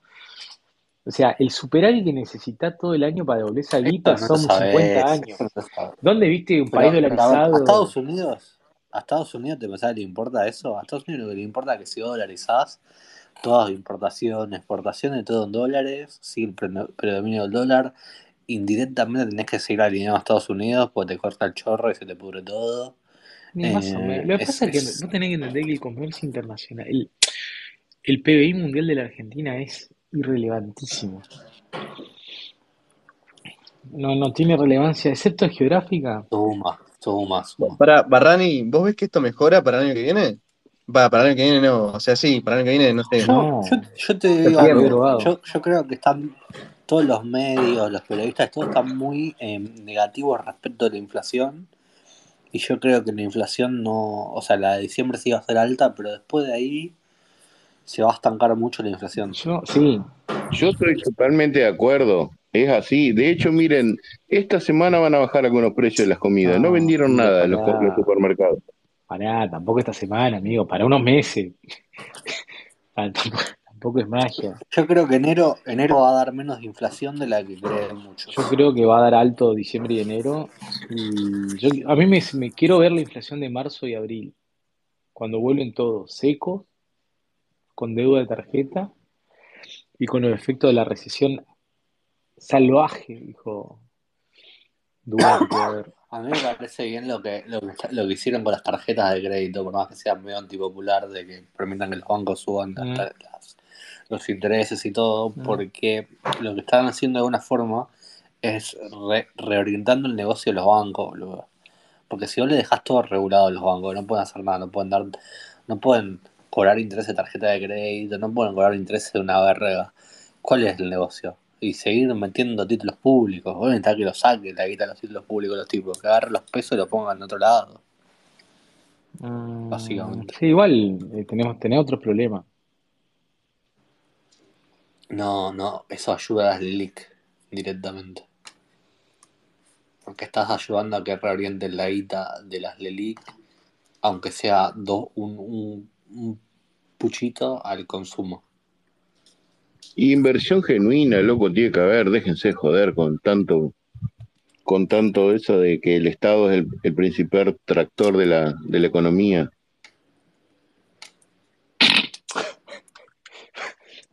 O sea, el superávit que necesitas todo el año para devolver esa guita no son 50 sabés, años. no. ¿Dónde viste un Pero, país pero a, dolarizado? Estados Unidos, a Estados Unidos te pensás que le importa eso, a Estados Unidos lo que le importa es que si dolarizás, todas importación, exportación, todo en dólares, sigue el pre- predominio del dólar, indirectamente tenés que seguir alineado a Estados Unidos porque te corta el chorro y se te pudre todo. Ni más o menos. Eh, Lo que es, pasa es que vos tenés que entender que el comercio internacional, el, el PBI mundial de la Argentina es irrelevantísimo. No, no tiene relevancia, excepto geográfica. suma, suma, suma. Para Barrani, ¿vos ves que esto mejora para el año que viene? Va, para el año que viene no. O sea, sí, para el año que viene no sé. Yo, No, yo, yo te digo algo, yo, yo creo que están todos los medios, los periodistas, todos están muy eh, negativos respecto a la inflación. Y yo creo que la inflación no, o sea, la de diciembre sí va a ser alta, pero después de ahí se va a estancar mucho la inflación. Yo, sí, Yo estoy totalmente de acuerdo. Es así. De hecho, miren, esta semana van a bajar algunos precios de las comidas. No no, vendieron nada los, los supermercados. Pará, tampoco esta semana, amigo, para unos meses. Ah, Tampoco, tampoco es magia. Yo creo que enero, enero va a dar menos inflación de la que creen muchos. Yo creo que va a dar alto diciembre y enero. Y yo, a mí me, me quiero ver la inflación de marzo y abril, cuando vuelven todos secos, con deuda de tarjeta y con el efecto de la recesión salvaje, dijo Duarte. A ver. A mí me parece bien lo que, lo que, está- lo que hicieron con las tarjetas de crédito, por más que sea medio antipopular, de que permitan que los bancos suban las Mm, las- los intereses y todo, mm. porque lo que están haciendo de alguna forma es re- reorientando el negocio de los bancos, boludo. Porque si vos le dejas todo regulado a los bancos, no pueden hacer nada, no pueden dar, no pueden cobrar interés de tarjeta de crédito, no pueden cobrar interés de una verga. ¿Cuál es el negocio? Y seguir metiendo títulos públicos. Vos necesitas que lo saquen la guita de los títulos públicos los tipos, que agarren los pesos y lo pongan en otro lado, Mm, básicamente. sí, igual eh, tenemos, tenemos otros problemas. No, no, eso ayuda a las LELIC directamente. Porque estás ayudando a que reorienten la guita de las LELIC, aunque sea do- un, un, un puchito al consumo. Inversión genuina, loco, tiene que haber. Déjense de joder con tanto, con tanto eso de que el Estado es el, el principal tractor de la, de la economía.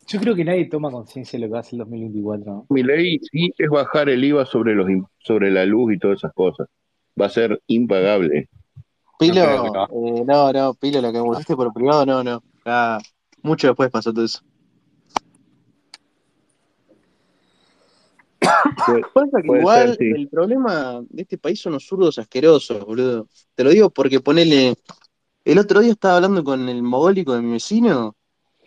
Yo creo que nadie toma conciencia de lo que va a ser el 2024, ¿no? Mi ley sí es bajar el IVA sobre los sobre la luz y todas esas cosas. Va a ser impagable. Pilo, no. eh, no, no, Pilo, lo que me por privado, no, no. Ah, mucho después pasó todo eso. Pasa que igual ser, sí. el problema de este país son los zurdos asquerosos, boludo. Te lo digo porque ponele. El otro día estaba hablando con el mogólico de mi vecino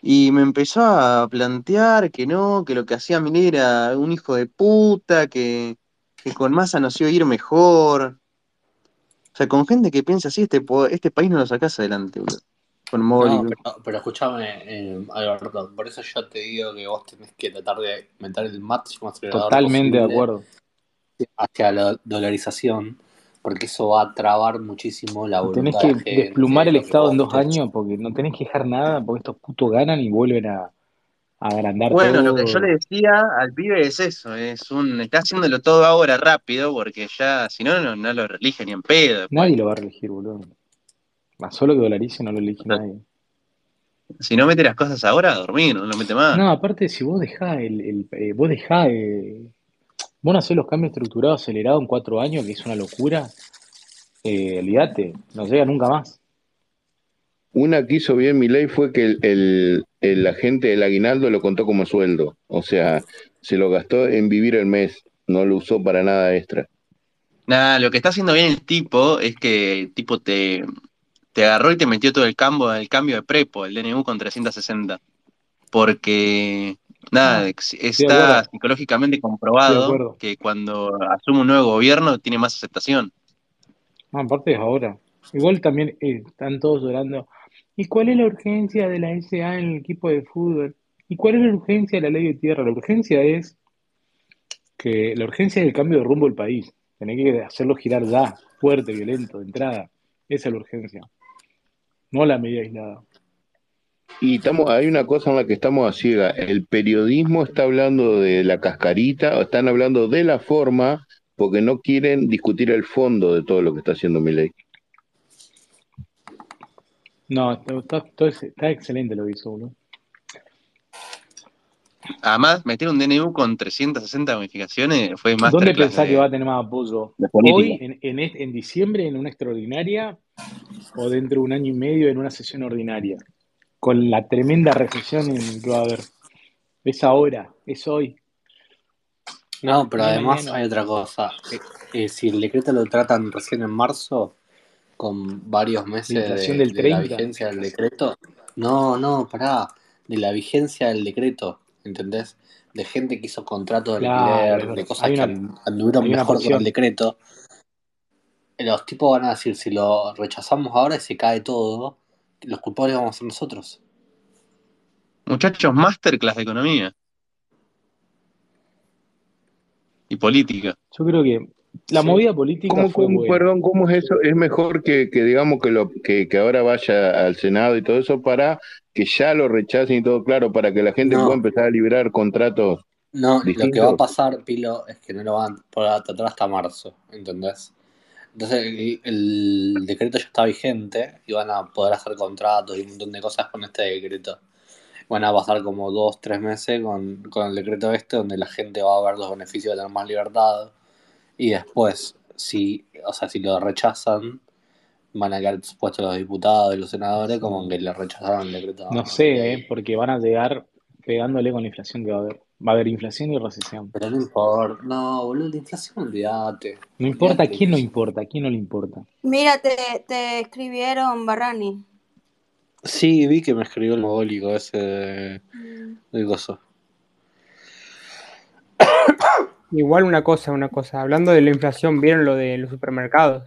y me empezó a plantear que no, que lo que hacía Milei era un hijo de puta, que, que con Massa nos iba a ir mejor. O sea, con gente que piensa así, este, este país no lo sacás adelante, boludo. Con No, mogólico. pero, pero escúchame, eh, Alberto, por eso yo te digo que vos tenés que tratar de meter el máximo acelerador Totalmente de acuerdo. hacia la dolarización, porque eso va a trabar muchísimo la Y tenés voluntad que de la gente, desplumar el Estado en dos años porque no tenés que dejar nada porque estos putos ganan y vuelven a, a agrandar Bueno, lo que yo le decía al pibe es eso, es un, está haciéndolo todo ahora rápido, porque ya, si no, no, no lo elige ni en pedo después. Nadie lo va a reelegir, boludo. Más solo que dolarice no lo elige sea, nadie. Si no mete las cosas ahora, a dormir, no lo mete más. No, aparte, si vos dejás el, el- eh, vos dejás, eh, vos no hacés los cambios estructurados acelerados en cuatro años, que es una locura, eh, olvídate, no llega nunca más. Una que hizo bien mi ley fue que el, el, el agente del aguinaldo lo contó como sueldo. O sea, se lo gastó en vivir el mes, no lo usó para nada extra. Nada, lo que está haciendo bien el tipo es que el tipo te, te agarró y te metió todo el cambio, el cambio de prepo, el DNU con 360. Porque, nada, Ah, está psicológicamente comprobado que cuando asume un nuevo gobierno tiene más aceptación. No, aparte es ahora. Igual también eh, están todos llorando. ¿Y cuál es la urgencia de la SA en el equipo de fútbol? ¿Y cuál es la urgencia de la ley de tierra? La urgencia es que la urgencia es el cambio de rumbo del país. Tenés que hacerlo girar ya, fuerte, violento, de entrada. Esa es la urgencia, no la medida aislada. Y estamos, hay una cosa en la que estamos a ciega. El periodismo está hablando de la cascarita, o están hablando de la forma, porque no quieren discutir el fondo de todo lo que está haciendo Milei. No, está excelente lo que hizo, boludo. Además, meter un DNU con 360 modificaciones fue más ¿Dónde pensás que va a tener más apoyo? ¿Hoy, en, en, en diciembre, en una extraordinaria? ¿O dentro de un año y medio en una sesión ordinaria? Con la tremenda recesión en que va a haber. Es ahora, es hoy. No, pero además hay otra cosa. Eh, eh, si el decreto lo tratan recién en marzo, con varios meses de, del de la 30. vigencia del decreto. No, no, pará. De la vigencia del decreto, ¿entendés? De gente que hizo contratos de Claro, alquiler, de cosas que una- an- anduvieron mejor con el decreto. Los tipos van a decir, si lo rechazamos ahora y se cae todo, los culpables vamos a ser nosotros. Muchachos, masterclass de economía. Y política. Yo creo que la Sí. movida política ¿Cómo, fue cómo- buena. perdón, ¿cómo es eso? Es mejor que, que digamos que, lo, que, que ahora vaya al Senado y todo eso para que ya lo rechacen y todo claro, para que la gente No. pueda empezar a liberar contratos. No, lo que va a pasar, Pilo, es que no lo van a poder tratar hasta marzo, ¿entendés? Entonces el, el decreto ya está vigente y van a poder hacer contratos y un montón de cosas con este decreto. Van a pasar como dos, tres meses con, con el decreto este donde la gente va a ver los beneficios de tener más libertad y después, si, o sea, si lo rechazan, van a quedar expuestos los diputados y los senadores como que le rechazaron el decreto. No sé, ¿eh? porque van a llegar pegándole con la inflación que va a haber. Va a haber inflación y recesión. Pero no importa, no, boludo, la inflación, olvídate. No importa a quién no importa, a quién no le importa. Mira, te, te escribieron, Barrani. Sí, vi que me escribió el mogólico ese de, de coso. Igual una cosa, una cosa. Hablando de la inflación, ¿vieron lo de los supermercados?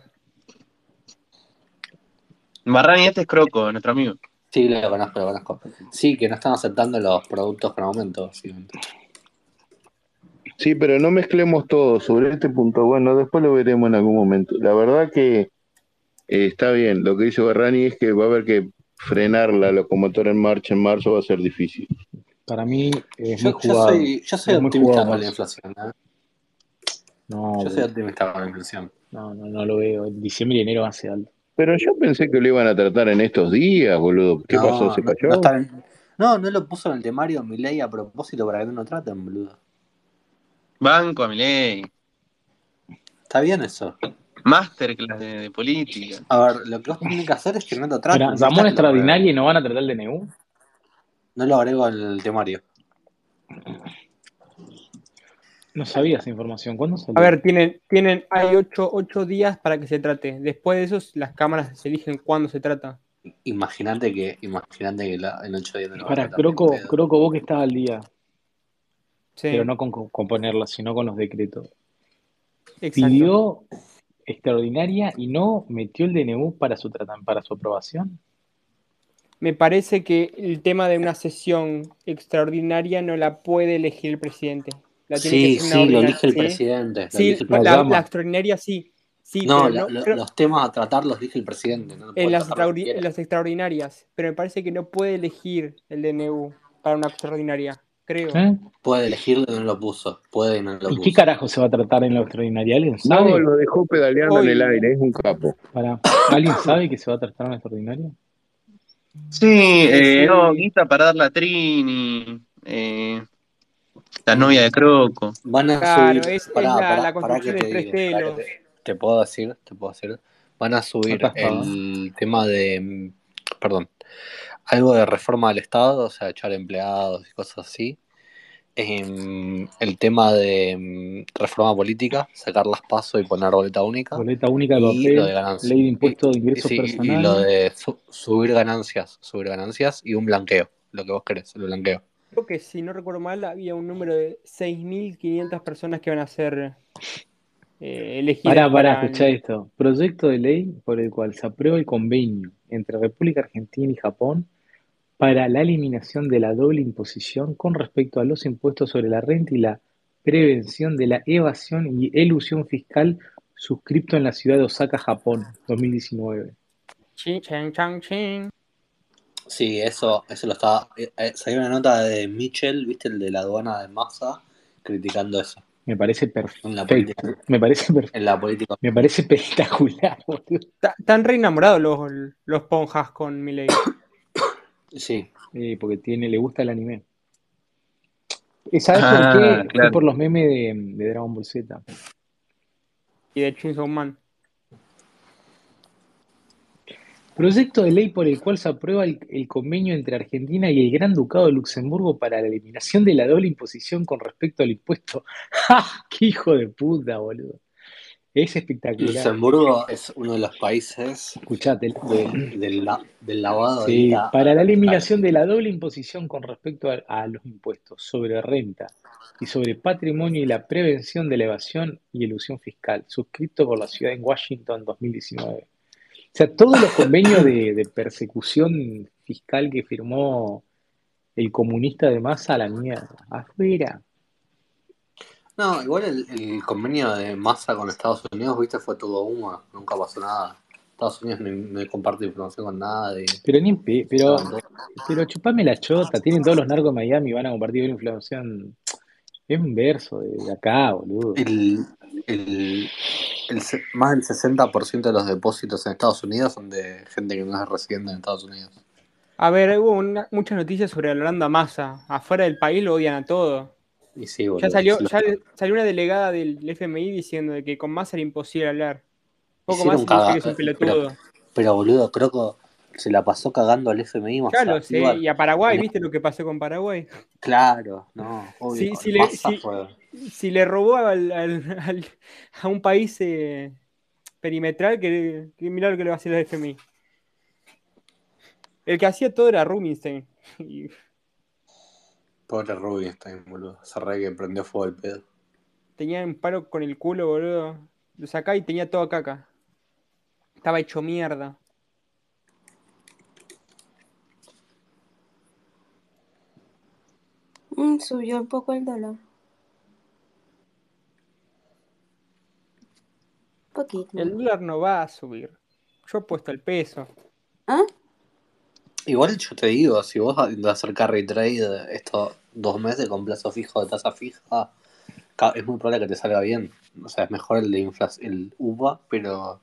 Barrani, este es Croco, nuestro amigo. Sí, lo conozco, lo conozco. Sí, que no están aceptando los productos con aumento, básicamente. Sí, pero no mezclemos todo sobre este punto. Bueno, después lo veremos en algún momento. La verdad que eh, está bien. Lo que dice Barrani es que va a haber que frenar la locomotora en marcha en marzo, va a ser difícil. Para mí es muy Yo, soy, yo soy Es muy optimista con la inflación. ¿eh? No, Yo soy optimista con la no, no, no lo veo. En diciembre y enero va a ser alto. Pero yo pensé que lo iban a tratar en estos días, boludo. ¿Qué no, pasó? ¿Se cayó? no, en- no, no lo puso en el temario Milei a propósito para que no lo traten, boludo. Banco a Milei. Está bien eso. Masterclass de, de política. A ver, lo que vos tenés que hacer es que no lo traten. Extraordinaria aprueben. y no van a tratar el DNU. No lo agrego en el temario. No sabía esa información. ¿Cuándo salió? A ver, tienen, tienen, hay ocho, ocho días para que se trate. Después de esos, las cámaras se eligen cuándo se trata. Imagínate que, imagínate que la, en ocho días no lo van a Para, Croco. Croco, vos que estás al día, Sí, pero no con, con con ponerla, sino con los decretos. exacto. Pidió extraordinaria y no metió el DNU para su para su aprobación. Me parece que el tema de una sesión extraordinaria no la puede elegir el presidente. La tiene Sí, que ser una sí, lo elige el ¿sí? presidente. Sí, elige el La extraordinaria sí. Sí, No, pero la- no lo- creo- los temas a tratar los elige el presidente. No en las, en extraordinarias, pero me parece que no puede elegir el DNU para una extraordinaria, creo. ¿Eh? Puede elegirlo no lo puso. Puede y no lo ¿Y puso. qué carajo se va a tratar en la extraordinaria? ¿Alguien No, sabe? lo dejó pedaleando en el aire, es un capo. Para, ¿Alguien sabe que se va a tratar en la extraordinaria? Sí, eh, sí. no, guita para dar la Trini. eh, la novia de Croco. Van a Claro, subir. es, la, pará, la pará que construcción de te tres digo. pará que te, te puedo decir, te puedo decir. Van a subir el tema de. Perdón. Algo de reforma del Estado, o sea, echar empleados y cosas así. Em, el tema de mm, reforma política, sacar las pasos y poner boleta única. Boleta única de Y lo de ganancias. ley de impuestos de Y, ingresos sí, y personales. lo de su- subir ganancias, subir ganancias y un blanqueo, lo que vos querés, el blanqueo. Creo que si no recuerdo mal, había un número de 6.500 personas que van a ser eh, elegidas Pará, pará, para- escuchá esto. Proyecto de ley por el cual se aprueba el convenio entre República Argentina y Japón para la eliminación de la doble imposición con respecto a los impuestos sobre la renta y la prevención de la evasión y elusión fiscal suscripto en la ciudad de Osaka, Japón, 2019. Chin, chan, chan, chin. Sí, eso, eso lo estaba. eh, eh, salió una nota de Mitchell, ¿viste? El de la aduana de Massa, criticando eso. Me parece En la perfecto. política, Me parece perfecto. en la política. Me parece espectacular, boludo. Ta- Están re enamorados los, los ponjas con Milei. Sí. Eh, porque tiene, le gusta el anime. Eh, ¿Sabes Ah, por qué? Fue claro. por los memes de, de Dragon Ball Z. Y de Chainsaw Man. Proyecto de ley por el cual se aprueba el, el convenio entre Argentina y el Gran Ducado de Luxemburgo para la eliminación de la doble imposición con respecto al impuesto. ¡Ja! ¡Qué hijo de puta, boludo! Es espectacular. Luxemburgo es uno de los países Escuchate. del, del, la- del lavado de Sí, para la eliminación de la doble imposición con respecto a, a los impuestos sobre renta y sobre patrimonio y la prevención de la evasión y elusión fiscal, suscrito por la ciudad en Washington 2019. O sea, todos los convenios de, de persecución fiscal que firmó el comunista de masa a la mierda. Afuera. No, igual el, el convenio de Massa con Estados Unidos, viste, fue todo humo, nunca pasó nada. Estados Unidos no, no comparte información con nadie. Pero ni pero, pero chupame la chota, tienen todos los narcos de Miami y van a compartir la inflación. Es un verso de, de acá, boludo. El, el, el más del 60% de los depósitos en Estados Unidos son de gente que no es residente en Estados Unidos. A ver, hubo una- muchas noticias sobre Holanda Massa. Afuera del país lo odian a todo. Y sí, Ya boludo. salió, se lo- ya salió una delegada del FMI diciendo de que con Massa era imposible hablar. Poco hicieron más caga- que es un pero, pelotudo. pero, boludo, creo que se la pasó cagando al FMI más Ya lo sé. arriba. Y a Paraguay, ¿viste lo que pasó con Paraguay? Claro, no, obvio. Si, si le, Massa si- fue- si le robó al- al- al- a un país eh, perimetral, que, que mirá lo que le va a hacer el FMI. El que hacía todo era Rubinstein. Y Pobre Rubinstein, boludo. Se re que prendió fuego el pedo. tenía un paro con el culo, boludo. Lo sacá y tenía toda caca. Estaba hecho mierda. Mm, subió un poco el dólar. Poquito. El dólar no va a subir. Yo he puesto el peso. ¿Ah? Igual yo te digo, si vos vas a hacer carry trade estos dos meses con plazo fijo de tasa fija, es muy probable que te salga bien. O sea, es mejor el de infla- el UVA, pero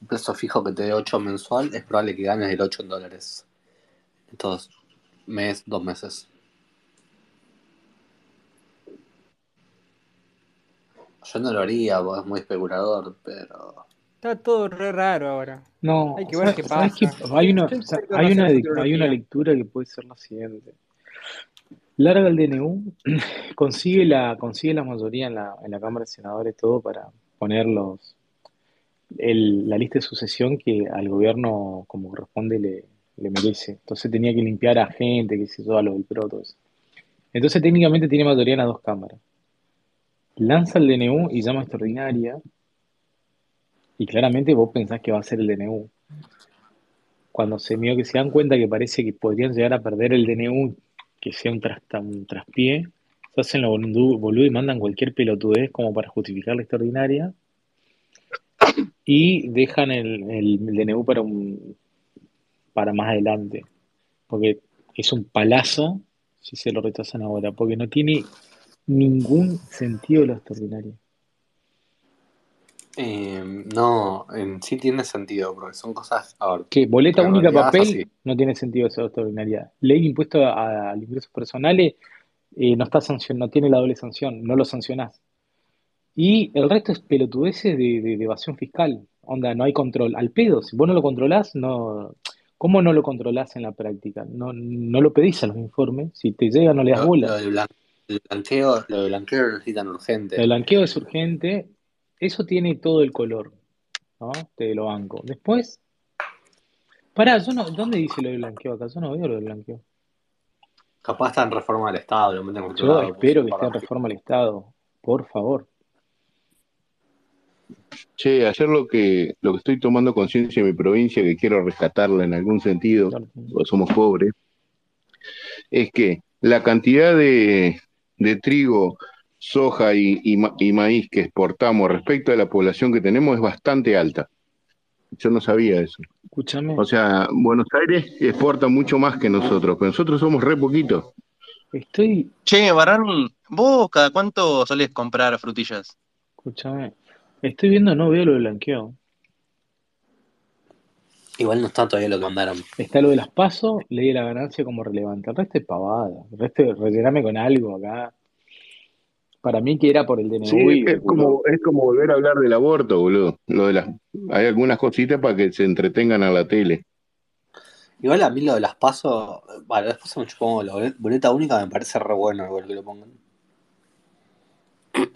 un plazo fijo que te dé 8 mensual, es probable que ganes el 8 en dólares. Entonces, mes, dos meses. Yo no lo haría, porque es muy especulador, pero... Está todo re raro ahora. No, Hay que ver qué pasa. Hay una, o sea, hay una, hay una lectura que puede ser la siguiente. Larga el DNU, consigue la, consigue la mayoría en la, en la Cámara de Senadores todo para poner los, el- la lista de sucesión que al gobierno como corresponde le, le merece. Entonces tenía que limpiar a gente, que se yo, a lo del PRO, todo eso. Entonces técnicamente tiene mayoría en las dos cámaras. Lanza el DNU y llama extraordinaria. Y claramente vos pensás que va a ser el DNU. Cuando se medio que se dan cuenta que parece que podrían llegar a perder el DNU, que sea un, trasta- un traspié, se hacen lo boludo, y mandan cualquier pelotudez como para justificar la extraordinaria y dejan el- el DNU para, un, para más adelante. Porque es un palazo si se lo rechazan ahora, porque no tiene ningún sentido la extraordinaria. Eh, no, en sí tiene sentido, porque son cosas... Que boleta única papel así. no tiene sentido esa extraordinaria. Ley de impuesto a- ingresos personales eh, no está sancion, no tiene la doble sanción, no lo sancionás. Y el resto es pelotudeces de, de- de evasión fiscal. Onda, no hay control. Al pedo, si vos no lo controlás, no. ¿Cómo no lo controlás en la práctica? No, no lo pedís a los informes. Si te llega, no le das Lo, bola. lo del el blanqueo, lo del blanqueo lo necesitan urgente. El blanqueo es urgente. Eso tiene todo el color. ¿no? Te lo banco. Después. Pará, yo no, ¿dónde dice lo del blanqueo acá? Yo no veo lo del blanqueo. Capaz está en reforma del Estado, lo meten Yo lado, espero pues, que esté en reforma al Estado. Por favor. Che, ayer lo que, lo que estoy tomando conciencia de mi provincia, que quiero rescatarla en algún sentido, Claro. somos pobres, es que la cantidad de, de trigo, soja y, y ma- y maíz que exportamos respecto a la población que tenemos es bastante alta. Yo no sabía eso. Escúchame, O sea, Buenos Aires exporta mucho más que nosotros, pero nosotros somos re poquitos. estoy, Che, Barani, ¿vos cada cuánto solés comprar frutillas? escúchame, estoy viendo, no veo lo de blanqueo. Igual no está todavía lo que mandaron. Está lo de las pasos, ley de la ganancia como relevante. El resto es pavada. El resto es rellename con algo acá. Para mí que era por el DNU Sí, es, como, es como volver a hablar del aborto, boludo. Lo de las, hay algunas cositas para que se entretengan a la tele. Igual a mí lo de las pasos, bueno, las pasos me chupó la bolet- boleta única, me parece re bueno igual que lo pongan.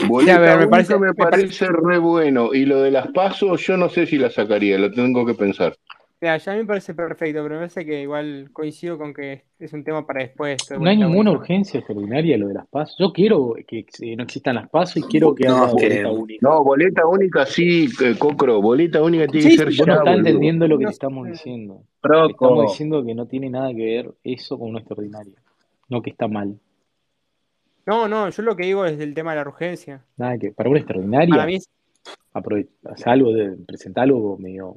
Boleta a ver, me única parece- me me parece- parece re bueno. Y lo de las pasos, yo no sé si la sacaría, lo tengo que pensar. Mira, ya a mí me parece perfecto, pero me parece que igual coincido con que es un tema para después. No hay ninguna urgencia extraordinaria lo de las pasos. Yo quiero que eh, no existan las pasos y quiero que No, haya que- boleta única. No, boleta única sí, eh, Cocro. Boleta única tiene Sí, que ser Vos no ya, estás boludo. entendiendo lo que No te estamos diciendo. Te estamos diciendo que no tiene nada que ver eso con una extraordinaria. No que está mal. No, no, yo lo que digo es del tema de la urgencia. Nada que para una extraordinaria, Para mí es aprove- haz algo de presentar algo medio.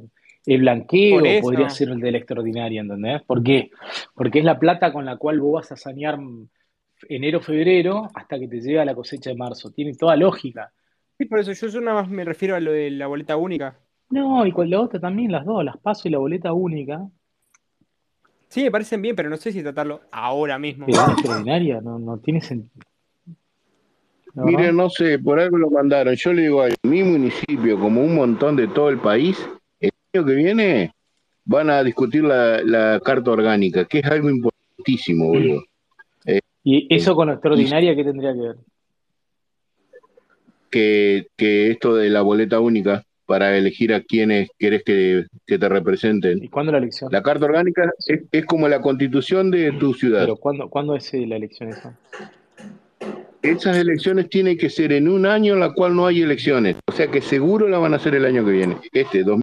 El blanqueo podría ser el de la extraordinaria, ¿entendés? ¿Por qué? Porque es la plata con la cual vos vas a sanear enero, febrero, hasta que te llega la cosecha de marzo. Tiene toda lógica. Sí, por eso yo, nada más me refiero a lo de la boleta única. No, y con la otra también, las dos, las paso y la boleta única. Sí, me parecen bien, pero no sé si tratarlo ahora mismo. Pero una extraordinaria no, no tiene sentido. ¿No? Mire, no sé, por algo lo mandaron. Yo le digo a mi municipio, como un montón de todo el país, año que viene van a discutir la, la carta orgánica, que es algo importantísimo, boludo. Y eso con la extraordinaria, ¿qué tendría que ver? Que, que esto de la boleta única para elegir a quienes querés que, que te representen. ¿Y cuándo la elección? La carta orgánica es, es como la constitución de tu ciudad. Pero ¿cuándo, ¿cuándo es eh, la elección esa? Esas elecciones tienen que ser en un año en la cual no hay elecciones. O sea que seguro la van a hacer el año que viene. Este, 2000.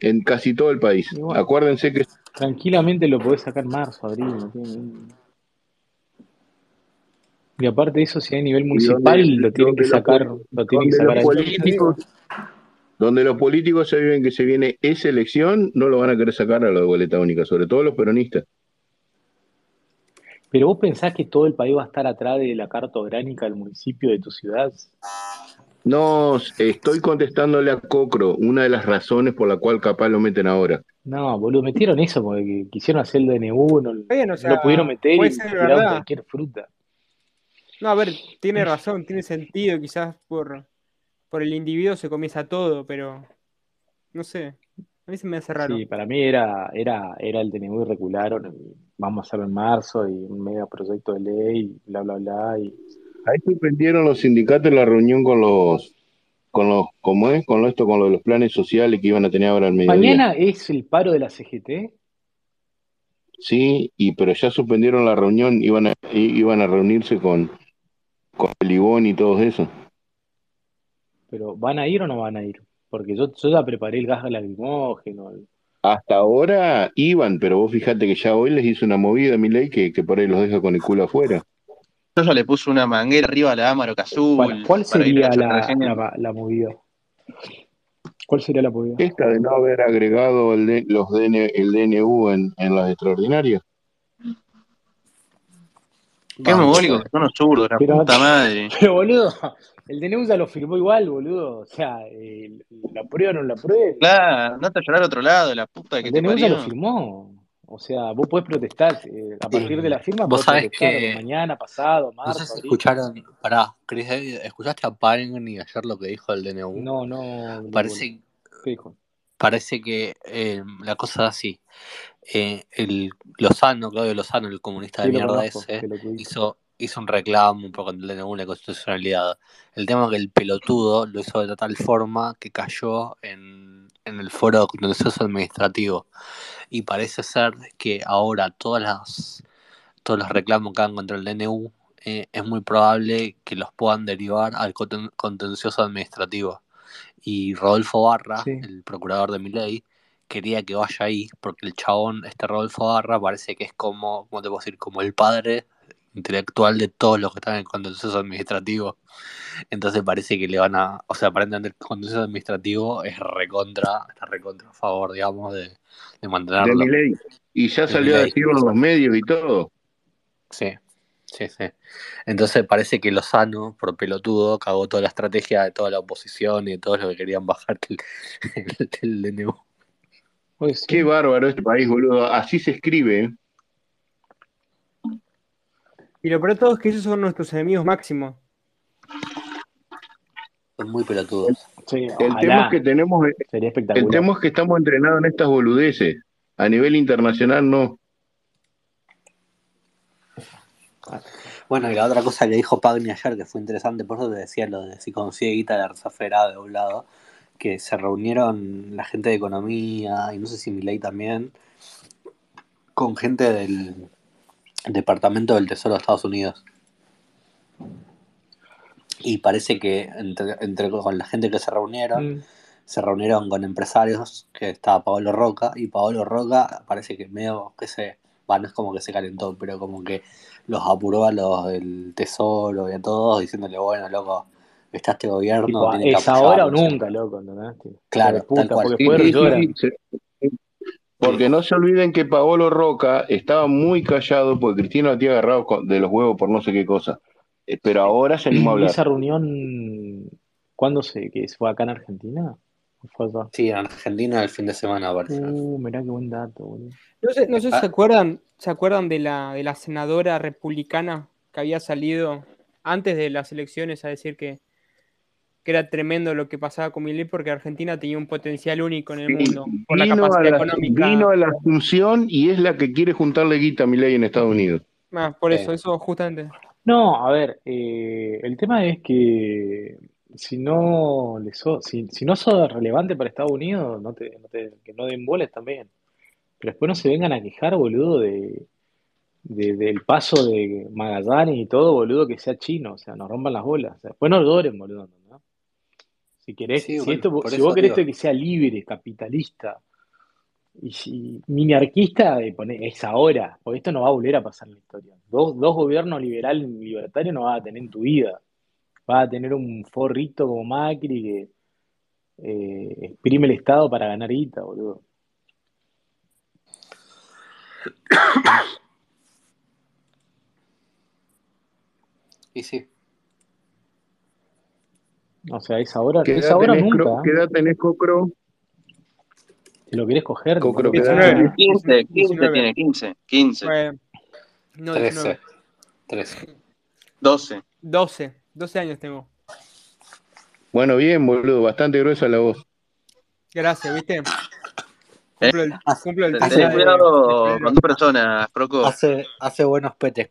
En casi todo el país. Bueno. Acuérdense que Tranquilamente lo podés sacar marzo, abril. no tiene ningún- Y aparte de eso, si hay nivel municipal, donde- lo tienen que los sacar, lo tienen que donde sacar los políticos, donde los políticos se viven que se viene esa elección, no lo van a querer sacar a de boleta única, sobre todo los peronistas. Pero vos pensás que todo el país va a estar atrás de la carta orgánica del municipio de tu ciudad. No, estoy contestándole a Cocro, una de las razones por la cual capaz lo meten ahora. No, boludo, metieron eso porque quisieron hacer el DNU, no, Está bien, o no sea, lo pudieron meter puede y ser tiraron verdad. cualquier fruta. No, a ver, tiene razón, tiene sentido, quizás por, por el individuo se comienza todo, pero no sé, a mí se me hace raro. Sí, para mí era, era, era el DNU y recularon, y vamos a hacerlo en marzo y un mega proyecto de ley, bla, bla, bla. Y... Ahí suspendieron los sindicatos la reunión con los, con los, ¿cómo es? Con lo- esto, con lo de los planes sociales que iban a tener ahora al mediodía. Mañana es el paro de la CGT. Sí, y pero ya suspendieron la reunión, iban a, iban a reunirse con, con el Ivón y todo eso. Pero ¿van a ir o no van a ir? Porque yo, yo ya preparé el gas lacrimógeno. el- Hasta ahora iban, pero vos fíjate que ya hoy les hizo una movida, mi ley, que, que por ahí los deja con el culo afuera. Yo ya le puse una manguera arriba a la Amarok Azul. ¿Cuál, sería la, la, la, la movida? ¿Cuál sería la movida? Esta de no haber agregado el, D- los DN, el DNU en, en las extraordinarias. Qué Vamos, mogólicos que son los zurdos, la Pero- puta madre. Pero boludo, el DNU ya lo firmó igual, boludo. O sea, eh, la prueba o no la prueba. Claro, andate a llorar a otro lado, la puta que El te DNU ya lo parió. firmó. O sea, vos podés protestar. eh, a partir de la firma Vos sabés que- mañana, pasado, No marzo, sé si abril. escucharon, pará, Chris ¿escuchaste a Pagani ayer lo que dijo el DNU? No, no. Parece, ¿Qué dijo? parece que eh, la cosa es así. Eh, el Lozano, Claudio Lozano, el comunista de Sí, mierda conozco, ese, hizo, hizo un reclamo un poco contra el DNU, la constitucionalidad. El tema es que el pelotudo lo hizo de tal forma que cayó en, en el foro contencioso administrativo. Y parece ser que ahora todas las, todos los reclamos que hagan contra el DNU eh, es muy probable que los puedan derivar al conten- contencioso administrativo. Y Rodolfo Barra, Sí. el procurador de Milei, quería que vaya ahí, porque el chabón, este Rodolfo Barra, parece que es como, ¿cómo te puedo decir? Como el padre intelectual de todos los que están en el contencioso administrativo. Entonces parece que le van a, o sea, aparentemente el contencioso administrativo es recontra, está recontra a favor, digamos, de, de De mantenerlo. Y ya De salió a Milei. decirlo en los medios y todo. Sí, sí, sí. Entonces parece que Lozano, por pelotudo, cagó toda la estrategia de toda la oposición y de todos los que querían bajar el, el, el DNU. Pues Qué sí. bárbaro este país, boludo. Así se escribe. ¿eh? Y lo peor de todo es que esos son nuestros enemigos máximos. Son muy pelotudos. Sí, El tema es que tenemos, Sería el tema es que estamos entrenados en estas boludeces. A nivel internacional no. Bueno, y la otra cosa que dijo Pagni ayer, que fue interesante, por eso te decía lo de si consigue guita de la Federal de un lado, que se reunieron la gente de economía, y no sé si Milei también, con gente del Departamento del Tesoro de Estados Unidos. Y parece que entre, entre con la gente que se reunieron, Mm. se reunieron con empresarios, que estaba Paolo Roca, y Paolo Roca parece que medio que se, bueno, no es como que se calentó, pero como que los apuró a los del Tesoro y a todos, diciéndole, bueno, loco, está este gobierno, Tipo, tiene que es ahora o apoyarnos". nunca, loco, ¿entendés? Claro, tal cual. porque Sí, Porque no se olviden que Paolo Roca estaba muy callado porque Cristina lo había agarrado de los huevos por no sé qué cosa. Eh, Pero ahora se animó a ¿Y hablar. esa reunión, cuándo se, que fue acá en Argentina? ¿O fue allá? Sí, en Argentina el fin de semana parece. Uh, mirá qué buen dato, boludo. No sé, no sé si Ah. se acuerdan, ¿se acuerdan de la, de la senadora republicana que había salido antes de las elecciones a decir que, que era tremendo lo que pasaba con Milei porque Argentina tenía un potencial único en el Sí, mundo por la capacidad la, económica? vino a la Asunción y es la que quiere juntarle guita a Milei en Estados Unidos. Ah, por eso, eso justamente. No, a ver, eh, el tema es que si no le so- si, si no sos relevante para Estados Unidos, no te, no te- que no den bolas también. Pero después no se vengan a quejar, boludo, de, de- del paso de Magallanes y todo, boludo, que sea chino, o sea, nos rompan las bolas. O sea, después no lloren, boludo, ¿no? Si querés, Sí, si bueno, esto, si vos querés digo. que sea libre, capitalista y si minarquista, de poner, es ahora, porque esto no va a volver a pasar en la historia. Dos, dos gobiernos liberal y libertario no vas a tener en tu vida. Vas a tener un forrito como Macri que eh, exprime el Estado para ganar guita, boludo. Y sí. O sea, es ahora, ¿Qué es edad ahora o tenés, nunca. Cro- ¿Qué edad tenés, Cocro? Si lo querés coger, Cocro, no ¿qué edad nada. tenés? 15, 15 19. tiene, 15, 15, Fue- no, 19. 13. 13. 12. 12. 12 años tengo. Bueno, bien, boludo, bastante gruesa la voz. Gracias, ¿viste? Cumplo el, Ten cuidado de con dos personas, Croco. Hace, hace buenos petes,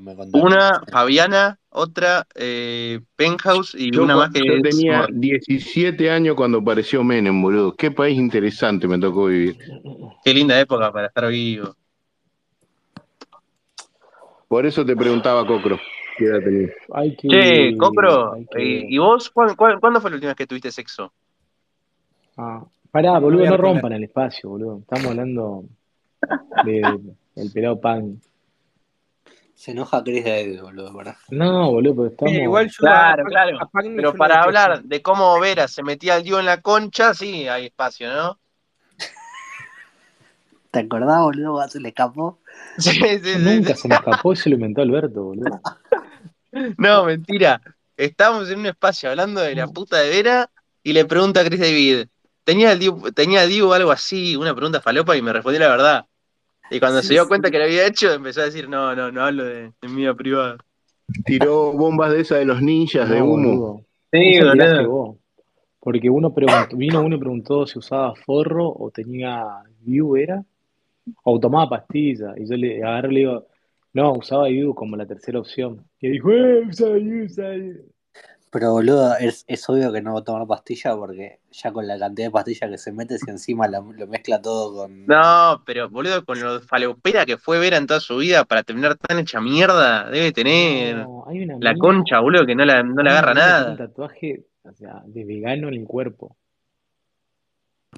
me contaron. Una, Fabiana, otra, eh, Penthouse y Yo, una más que yo es tenía Mor- 17 años cuando apareció Menem, boludo. Qué país interesante me tocó vivir. Qué linda época para estar vivo. Por eso te preguntaba, Cocro, qué edad tenías. Hay que, Che, Cocro, que- ¿y, vos cuán- cuán- cuándo fue la última vez que tuviste sexo? Ah, pará, boludo, no rompan el espacio, boludo. Estamos hablando de, del pelado pan. Se enoja Chris David, boludo, ¿verdad? No, boludo, pero estamos. Igual yo Claro, a- claro. a Pero para hablar de cómo Vera se metía el dio en la concha, sí, hay espacio, ¿no? ¿Te acordás, boludo, se le escapó? Sí, sí, sí, Nunca sí. se me escapó, eso lo inventó Alberto, boludo. No, mentira. Estamos en un espacio hablando de la puta de Vera y le pregunta a Chris David, ¿tenía el Diu, tenía Diu algo así, una pregunta falopa? Y me respondió la verdad. Y cuando Sí, se dio sí. cuenta que lo había hecho, empezó a decir, no, no, no hablo de, de mi vida privada. Tiró bombas de esas de los ninjas de humo. boludo. Sí, boludo. Porque uno preguntó, vino uno y preguntó si usaba forro o tenía View, ¿era? O tomaba pastillas. Y yo le agarré y le digo, no, usaba View como la tercera opción. Y dijo, eh, usa View, usa View. Pero, boludo, es, es obvio que no va a tomar pastilla porque ya con la cantidad de pastillas que se mete, si encima la- lo mezcla todo con... No, pero boludo, con lo falopera que fue Vera en toda su vida para terminar tan hecha mierda, debe tener No, hay una la mina- concha, boludo, que no la, no hay una agarra mina con Un nada. tatuaje, o sea, de vegano en el cuerpo.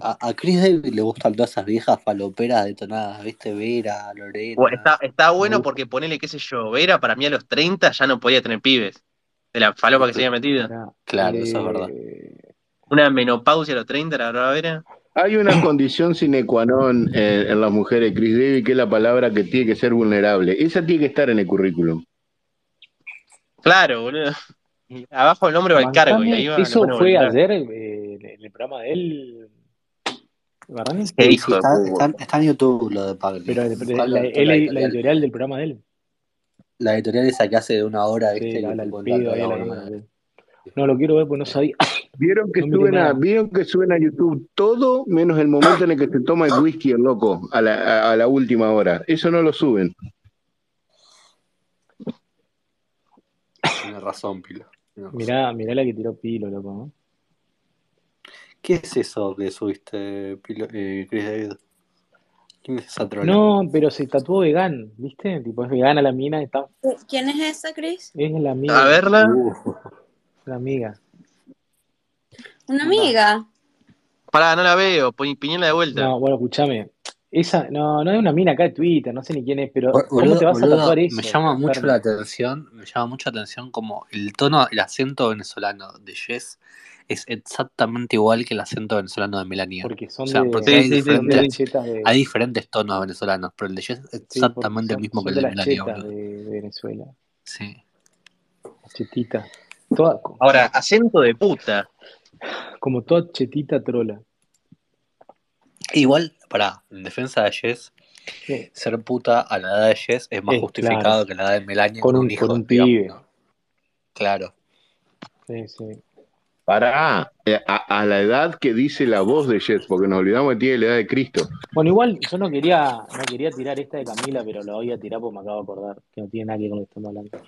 A, a Chris David le gustan todas esas viejas faloperas detonadas, ¿viste? Vera, Lorena. Bueno, está, está bueno porque ponele, qué sé yo, Vera para mí a los 30 ya no podía tener pibes. De la falopa que se había metido. Claro, eso es verdad. eh, Una menopausia a los 30, la verdad, Vera. Hay una condición sine qua non en, en las mujeres, Chris David, que es la palabra que tiene que ser vulnerable. Esa tiene que estar en el currículum. Claro, boludo. Abajo el nombre va el cargo y ahí va. eso fue ayer eh, en el programa de él. ¿Verdad? Sí, está, está- está en YouTube lo de Pagli. Pero Buscalo la, la editorial del programa de él. La editorial esa que hace de una hora. No, lo quiero ver porque no sabía. ¿Vieron que, No suben a. ¿Vieron que suben a YouTube todo menos el momento en el que se toma el whisky el loco a la, a, a la última hora? Eso no lo suben. Tienes razón, Pilo. Razón. Mirá, mirá la que tiró Pilo, loco. ¿no? ¿Qué es eso que subiste, Pilo, eh, Chris David? ¿Quién es esa trola? No, pero se tatuó vegan, ¿viste? Tipo, es vegana la mina, está, ¿Quién es esa, Chris? es la A amiga, verla. Uh, la amiga. Una amiga. Pará, no la veo. Pi- Piñela de vuelta. No, bueno, escúchame. Esa, no, no es una mina acá de Twitter, no sé ni quién es, pero Bol- ¿cómo boludo, te vas a tatuar eso? me llama mucho la atención, me llama mucho la atención como el tono, el acento venezolano de Jess es exactamente igual que el acento venezolano de Melania. Porque O son sea, de, porque Sí, hay sí, diferentes, chetas de, hay diferentes tonos venezolanos, pero el de Jess es exactamente el mismo que el de de las Melania, de, Venezuela, Sí. las chetitas. Toda, Ahora, acento de puta. como toda chetita trola. Igual, pará, en defensa de Jess, ser puta a la edad de Jess es más es justificado claro, que la edad de Melania con con un, un con hijo, un digamos, pibe. ¿no? Claro. Sí, sí. Pará, eh, a, a la edad que dice la voz de Jess, porque nos olvidamos que tiene la edad de Cristo. Bueno, igual yo no quería, no quería tirar esta de Camila, pero la voy a tirar porque me acabo de acordar que no tiene nada que ver con lo que estamos hablando.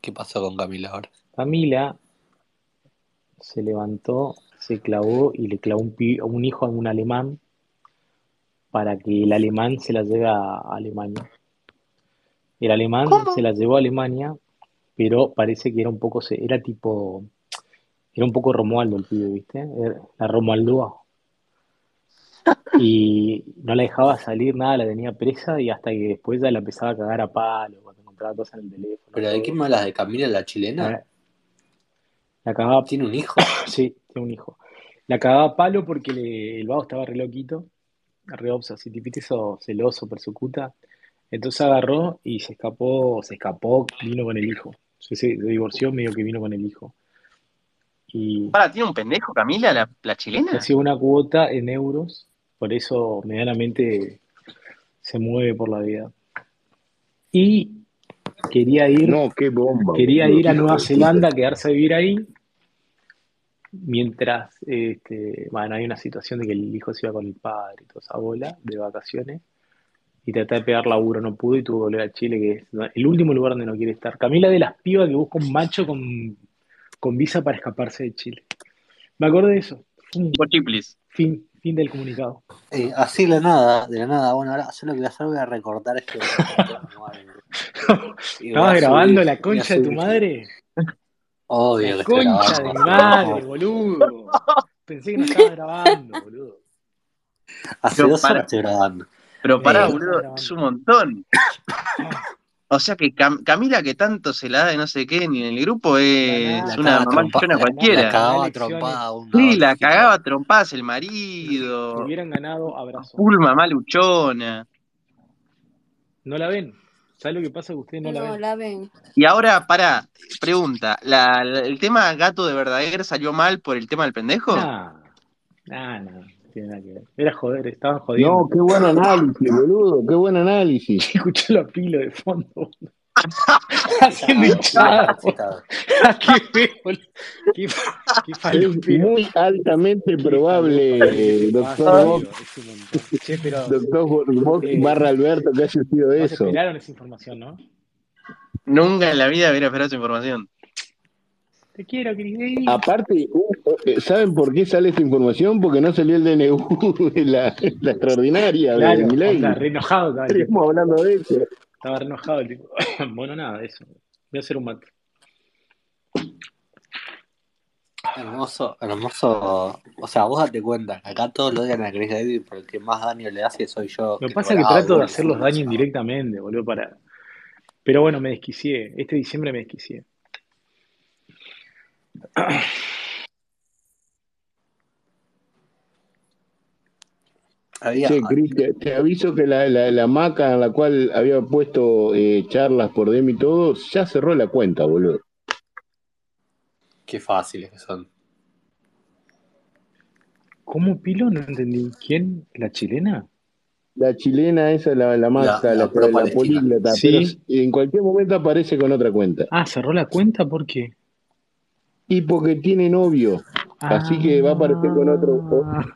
¿Qué pasó con Camila ahora? Camila se levantó, se clavó y le clavó un, hijo a un alemán para que el alemán se la lleve a a Alemania. El alemán ¿Cómo? se la llevó a Alemania, pero parece que era un poco, se- era tipo, era un poco Romualdo el pibe, ¿viste? Era la Romualdúa. Y no la dejaba salir nada, la tenía presa y hasta que después ya la empezaba a cagar a palo cuando encontraba cosas en el teléfono, ¿Pero de me hablas? ¿De Camila la chilena? La, la cagaba, ¿Tiene un hijo? sí, tiene un hijo. La cagaba a palo porque le- el vago estaba re loquito, re obsesivo, hizo celoso, persecuta. Entonces agarró y se escapó, se escapó, vino con el hijo. Se, se divorció medio que vino con el hijo. Y Pará, ¿tiene un pendejo Camila, la, la le chilena? hacía una cuota en euros, por eso medianamente se mueve por la vida. Y quería ir, No, qué bomba, quería ir a Nueva. Zelanda, quedarse a vivir ahí, mientras, este, bueno, hay una situación de que el hijo se iba con el padre y toda esa bola de vacaciones, y traté de pegar laburo, no pude y tuve que volver a Chile, que es el último lugar donde no quiere estar. Camila de las pibas que busca un macho con, con visa para escaparse de Chile. Me acordé de eso. Fin, fin del comunicado. Eh, así de la nada, de la nada. Bueno, ahora solo lo que voy a hacer voy a recortar este. Y voy ¿Estabas grabando subir- la concha de tu madre? Obvio La concha de mi madre, boludo. Pensé que no estabas grabando, boludo. Hace Pero dos para- horas estoy grabando. Pero pará, Eh, boludo, es un montón. O sea que Cam- Camila, que tanto se la da de no sé qué, ni en el grupo, es La una mamá trompa- chillona la- cualquiera. La cagaba trompada Sí, la cagaba trompadas el Si marido. hubieran ganado, abrazo. Full mamá luchona. ¿No la ven? ¿Sabes lo que pasa? Que ustedes no la No ven. la ven. Y ahora, pará, pregunta. ¿la, la- ¿El tema gato de verdadero salió mal por el tema del pendejo? Nah, nah, nah, no tiene nada que ver. Era joder, estaban jodiendo. No, qué buen análisis, boludo, qué buen análisis. Escuché los pilos de fondo. boludo. Haciendo hinchada. Qué. Qué, qué muy altamente probable, Qué doctor doctor Eh, barra Alberto, que haya sido eso. esperaron esa información, ¿no? Nunca en la vida hubiera esperado esa información. Te quiero, Cris. Aparte, uh, ¿saben por qué sale esta información? Porque no salió el DNU de la, la extraordinaria de Milei. onda, re enojado hablando de eso. Estaba re enojado el tipo. Bueno, nada, eso. Voy a hacer un mate. Hermoso, hermoso. O sea, vos date cuenta, acá todos lo odian a Chris David, pero el que más daño le hace soy yo. Lo que pasa es que trato de hacer los daños o sea. indirectamente, boludo, para... Pero bueno, me desquicié. Este diciembre me desquicié. Había, Che, Cris, te, te aviso que la, la, la maca en la cual había puesto eh, charlas por Demi y todo, ya cerró la cuenta, boludo. qué fáciles que son. ¿Cómo pilo? No entendí. ¿Quién? ¿La chilena? La chilena esa, la, la La, maca, la la, políglota, pero Sí. en cualquier momento aparece con otra cuenta. Ah, cerró la cuenta, ¿por qué? Y porque tiene novio, así que va a aparecer con otro,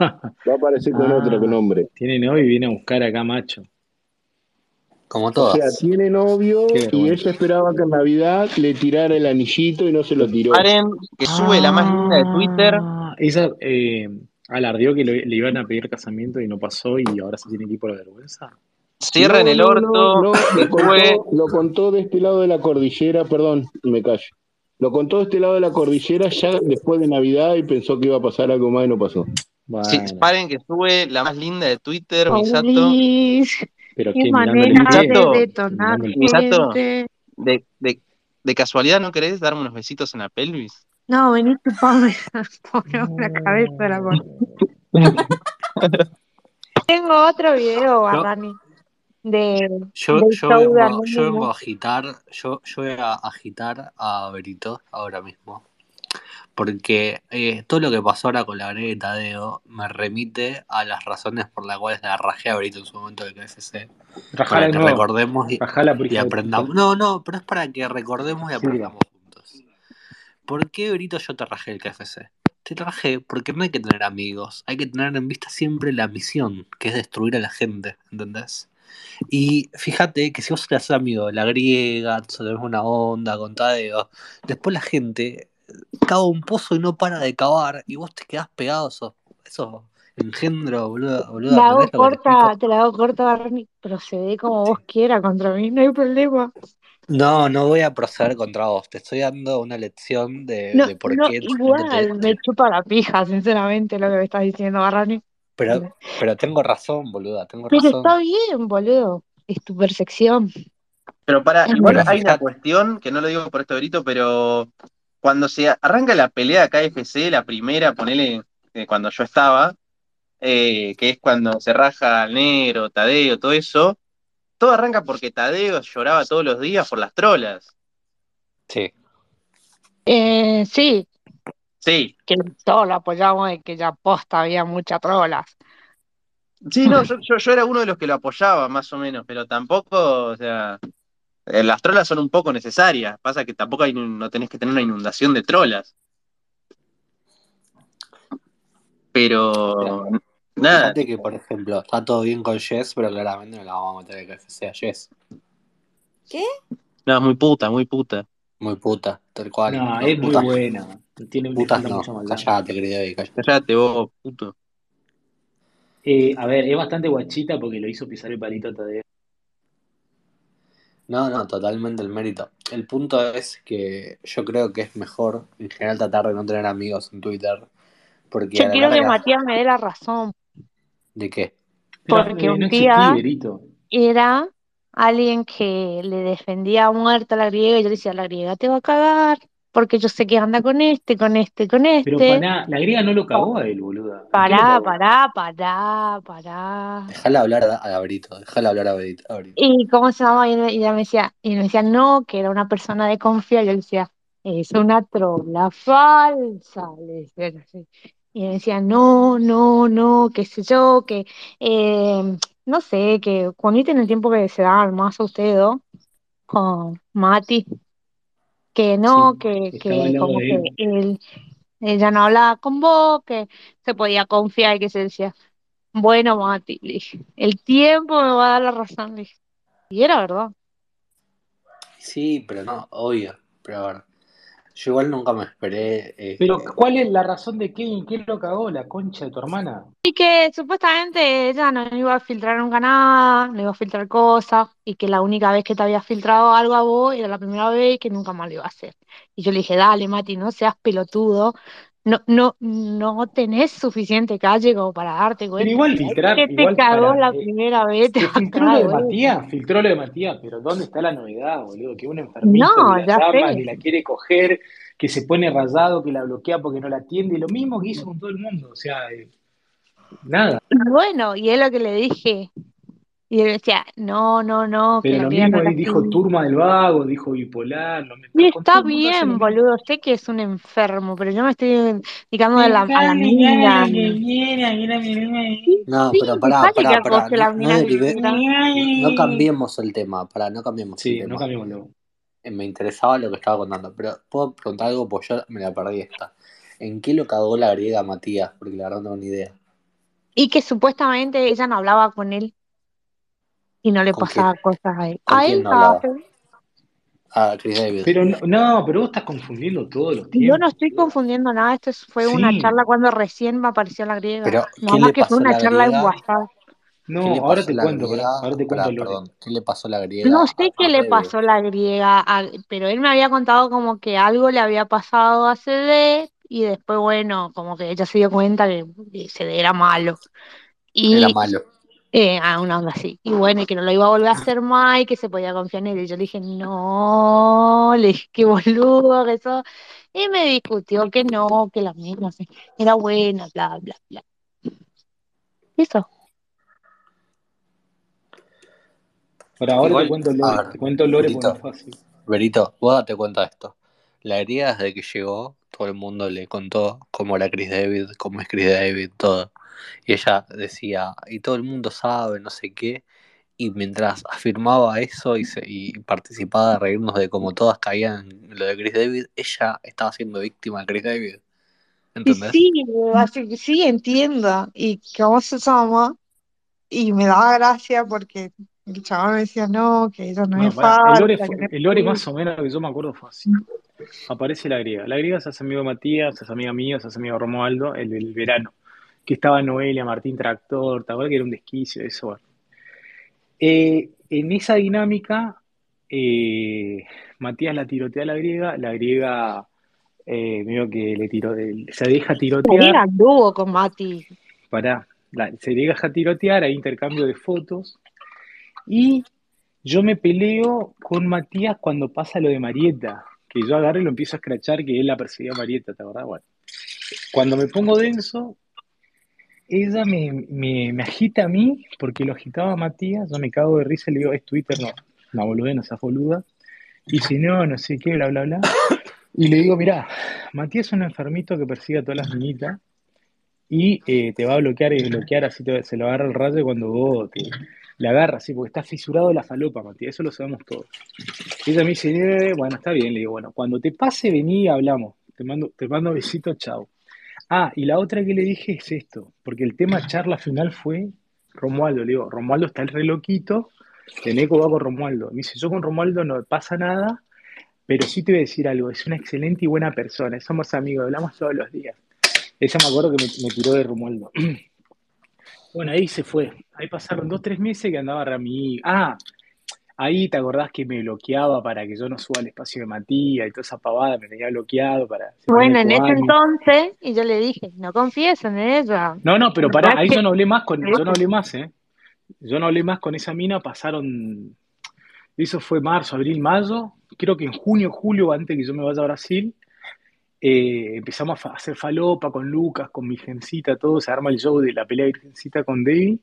Ah, va a aparecer con otro ah, nombre. tiene novio y viene a buscar acá macho. Como O sea, todas. tiene novio y ella esperaba que en Navidad le tirara el anillito y no se lo tiró. Paren, que sube la más linda de Twitter. Ah, esa eh, alardeó que le, le iban a pedir casamiento y no pasó y ahora se tiene que ir por la vergüenza. Cierren No, el no, no, orto, no, lo contó, lo contó de este lado de la cordillera, perdón, me callo. Lo contó de este lado de la cordillera ya después de Navidad y pensó que iba a pasar algo más y no pasó. Sí, Bueno, paren que sube la más linda de Twitter, Misato. Paulis, pero qué manera de Misato, detonar. Misato, de, de, de casualidad no querés darme unos besitos en la pelvis. No, vení chupame por la cabeza de la. Tengo otro video, Yo, Barrani, de, yo, del yo show de vengo, yo vengo a agitar, yo, yo voy a agitar a Berito ahora mismo. Porque eh, todo lo que pasó ahora con la Grey de Tadeo me remite a las razones por las cuales la rajé a Berito en su momento de KFC. Rajala Para que nuevo. recordemos y, y aprendamos. No, no, pero es para que recordemos y Sí, aprendamos juntos. ¿Por qué, Berito, yo te rajé el KFC? Te rajé porque no hay que tener amigos, hay que tener en vista siempre la misión, que es destruir a la gente, ¿entendés? Y fíjate que si vos te haces amigo de la griega, te tenés una onda con Tadeo, después la gente cava un pozo y no para de cavar, y vos te quedás pegado a esos, esos engendros, boludo, boludo, La hago ¿entendés lo que te corta, te la hago corta, Barrani, procede como vos quieras contra mí, no hay problema. No, no voy a proceder contra vos, te estoy dando una lección de, No, de por no, qué no te... igual, me chupa la pija, sinceramente, lo que me estás diciendo, Barrani. Pero, pero tengo razón, boluda, tengo Pero razón. está bien, boludo, es tu percepción. Pero para, Es igual Pero hay una cuestión que no lo digo por esto Berito, pero cuando se arranca la pelea KFC, la primera, ponele, eh, cuando yo estaba, eh, que es cuando se raja al negro, Tadeo, todo eso, todo arranca porque Tadeo lloraba todos los días por las trolas. sí. Eh, sí, Sí, que todos lo apoyamos de que ya posta había muchas trolas. sí, no, yo, yo, yo era uno de los que lo apoyaba, más o menos, pero tampoco, o sea, eh, las trolas son un poco necesarias. Pasa que tampoco hay, no tenés que tener una inundación de trolas. Pero nada, fíjate que, por ejemplo, está todo bien con Jess, pero claramente no la vamos a meter el KFC a Jess. ¿Qué? no, es muy puta, muy puta. Muy puta, tal cual. No, es muy buena. Tiene, putas no. mucha maldad. Callate, querido, y callate. Cállate vos, puto. Eh, a ver, es bastante guachita porque lo hizo pisar el palito a Tadeo. No, no, totalmente el mérito. El punto es que yo creo que es mejor, en general, tratar de no tener amigos en Twitter. Porque Yo quiero que. Matías me dé la razón, ¿De qué? Porque un no día era alguien que le defendía a muerte a la griega y yo le decía, la griega te va a cagar, porque yo sé que anda con este, con este, con Pero este. pará, la griega no lo cagó a él, boluda. ¿En qué lo Pará, pará, pará, pará. Déjala hablar a, Gabrito, déjala hablar a Gabrito. ¿Y cómo se llama? Y ella me decía, y me decía, no, que era una persona de confianza. Yo le decía, es una trola falsa. Le decía así. Y me decía, no, no, no, qué sé yo, que, eh, no sé, que cuando en el tiempo que se daban más a ustedes dos, con Mati, que no, Sí, que, que como que él. ella no hablaba con vos, que se podía confiar y que se decía, bueno, Mati, el tiempo me va a dar la razón. Y era verdad. Sí, pero no, obvio. Pero a ver, yo igual nunca me esperé. eh, Pero, ¿cuál es la razón de Kevin? ¿Quién lo cagó? ¿La concha de tu hermana? Y que supuestamente ella no iba a filtrar nunca nada, no iba a filtrar cosas, y que la única vez que te había filtrado algo a vos era la primera vez y que nunca más lo iba a hacer. Y yo le dije, dale, Mati, no seas pelotudo, no, no, no tenés suficiente calle como para darte Pero cuenta. igual Y ahí filtrar, que te igual cagó para. la eh, primera vez, filtró lo de. Matías, filtró lo de Matías, pero ¿dónde está la novedad, boludo? Que un enfermito No, que la llama, que la quiere coger, que se pone rayado, que la bloquea porque no la atiende, lo mismo que hizo con todo el mundo, o sea, eh, nada. Bueno, y es lo que le dije. Y él decía, no, no, no, que Pero la lo mismo no dijo turma del vago, dijo bipolar, lo mismo, Y está el bien, boludo, sé que es un enfermo, pero yo me estoy dedicando a la, a que. Sí, No, pero pará, que pará, pará. No, no mina que no cambiemos el tema, pará, no cambiemos el Sí, no tema. cambiemos luego. Eh, Me interesaba lo que estaba contando, pero puedo preguntar algo, pues yo me la perdí esta. ¿En qué lo cagó la griega Matías? Porque la verdad no tengo ni idea. Y que supuestamente ella no hablaba con él y no le ¿Con pasaba quién? cosas a él. ¿Con A quién él, no. Ah, Chris David. Pero no, no, pero vos estás confundiendo todos los Yo no tiempos, estoy confundiendo nada, esto es- fue una charla cuando recién me apareció la griega. Pero, Nada ¿qué más que fue una la charla en? WhatsApp. ¿Qué no, ahora te la cuento, griega? ahora te cuento, Lore. perdón. ¿Qué le pasó a la griega No sé qué Chris le David? pasó a la griega, a- pero él me había contado como que algo le había pasado a CD y después, bueno, como que ella se dio cuenta que, CD era malo. Era malo. Eh, a una onda así. Y bueno, y que no lo iba a volver a hacer más y que se podía confiar en él. Y yo le dije, no, le dije, qué boludo que sos. Y me discutió que no, que la misma era buena, bla, bla, bla. Eso. Pero ahora te cuento Lore, ver, te cuento Lore no Berito, fácil. Berito, vos date cuenta de esto. La griega desde que llegó, todo el mundo le contó cómo era Chris David, cómo es Chris David, todo. Y ella decía, y todo el mundo sabe, no sé qué. Y mientras afirmaba eso y, se, y participaba de reírnos de cómo todas caían en lo de Chris David, ella estaba siendo víctima de Chris David. Sí, así que sí, entiendo. Y cómo se llama. Y me daba gracia porque el chaval me decía, no, que eso no Bueno, es pará, el Lore, fue- no el más o menos que yo me acuerdo fue así. Aparece la griega. La griega se hace amigo de Matías, se hace amiga mía, se hace amigo de Romualdo, el verano. Que estaba Noelia, Martín Tractor, ¿te acuerdas que era un desquicio? Eso, bueno. Eh, en esa dinámica, eh, Matías la tirotea a la griega, la griega eh, medio que le tiro, se deja tirotear, liga anduvo con Mati. para, se deja tirotear, hay intercambio de fotos, y yo me peleo con Matías cuando pasa lo de Marieta, que yo agarro y lo empiezo a escrachar que él la perseguía a Marieta, ¿te acordás? Bueno, cuando me pongo denso, ella me, me, me agita a mí, porque lo agitaba a Matías, yo me cago de risa y le digo, es Twitter, no, una boludez, no seas boluda. Y si no, no sé qué, bla, bla, bla. Y le digo, mirá, Matías es un enfermito que persigue a todas las niñitas y eh, te va a bloquear y bloquear, así te- se lo agarra el rayo cuando vos te, le agarras, sí, porque está fisurado la falopa, Matías, eso lo sabemos todos. Ella me dice, "Eh, bueno, está bien, le digo, bueno, cuando te pase, vení hablamos. Te mando, te mando besitos, chao. Ah, y la otra que le dije es esto, porque el tema charla final fue Romualdo. Le digo, Romualdo está el re loquito, Teneco va con Romualdo. Me dice, yo con Romualdo no pasa nada, pero sí te voy a decir algo, es una excelente y buena persona, somos amigos, hablamos todos los días. Esa me acuerdo que me, tiró de Romualdo. Bueno, ahí se fue. Ahí pasaron dos, tres meses que andaba Rami. Ah, ahí te acordás que me bloqueaba para que yo no suba al espacio de Matías y toda esa pavada, me tenía bloqueado para... Bueno, en ese entonces, y yo le dije, no confíes en ella. No, no, pero pará, ahí yo no hablé más con, yo no hablé más, ¿eh? Yo no hablé más con esa mina, pasaron, eso fue marzo, abril, mayo, creo que en junio, julio, antes que yo me vaya a Brasil, eh, empezamos a hacer falopa con Lucas, con Virgencita, todo, se arma el show de la pelea de Virgencita con David,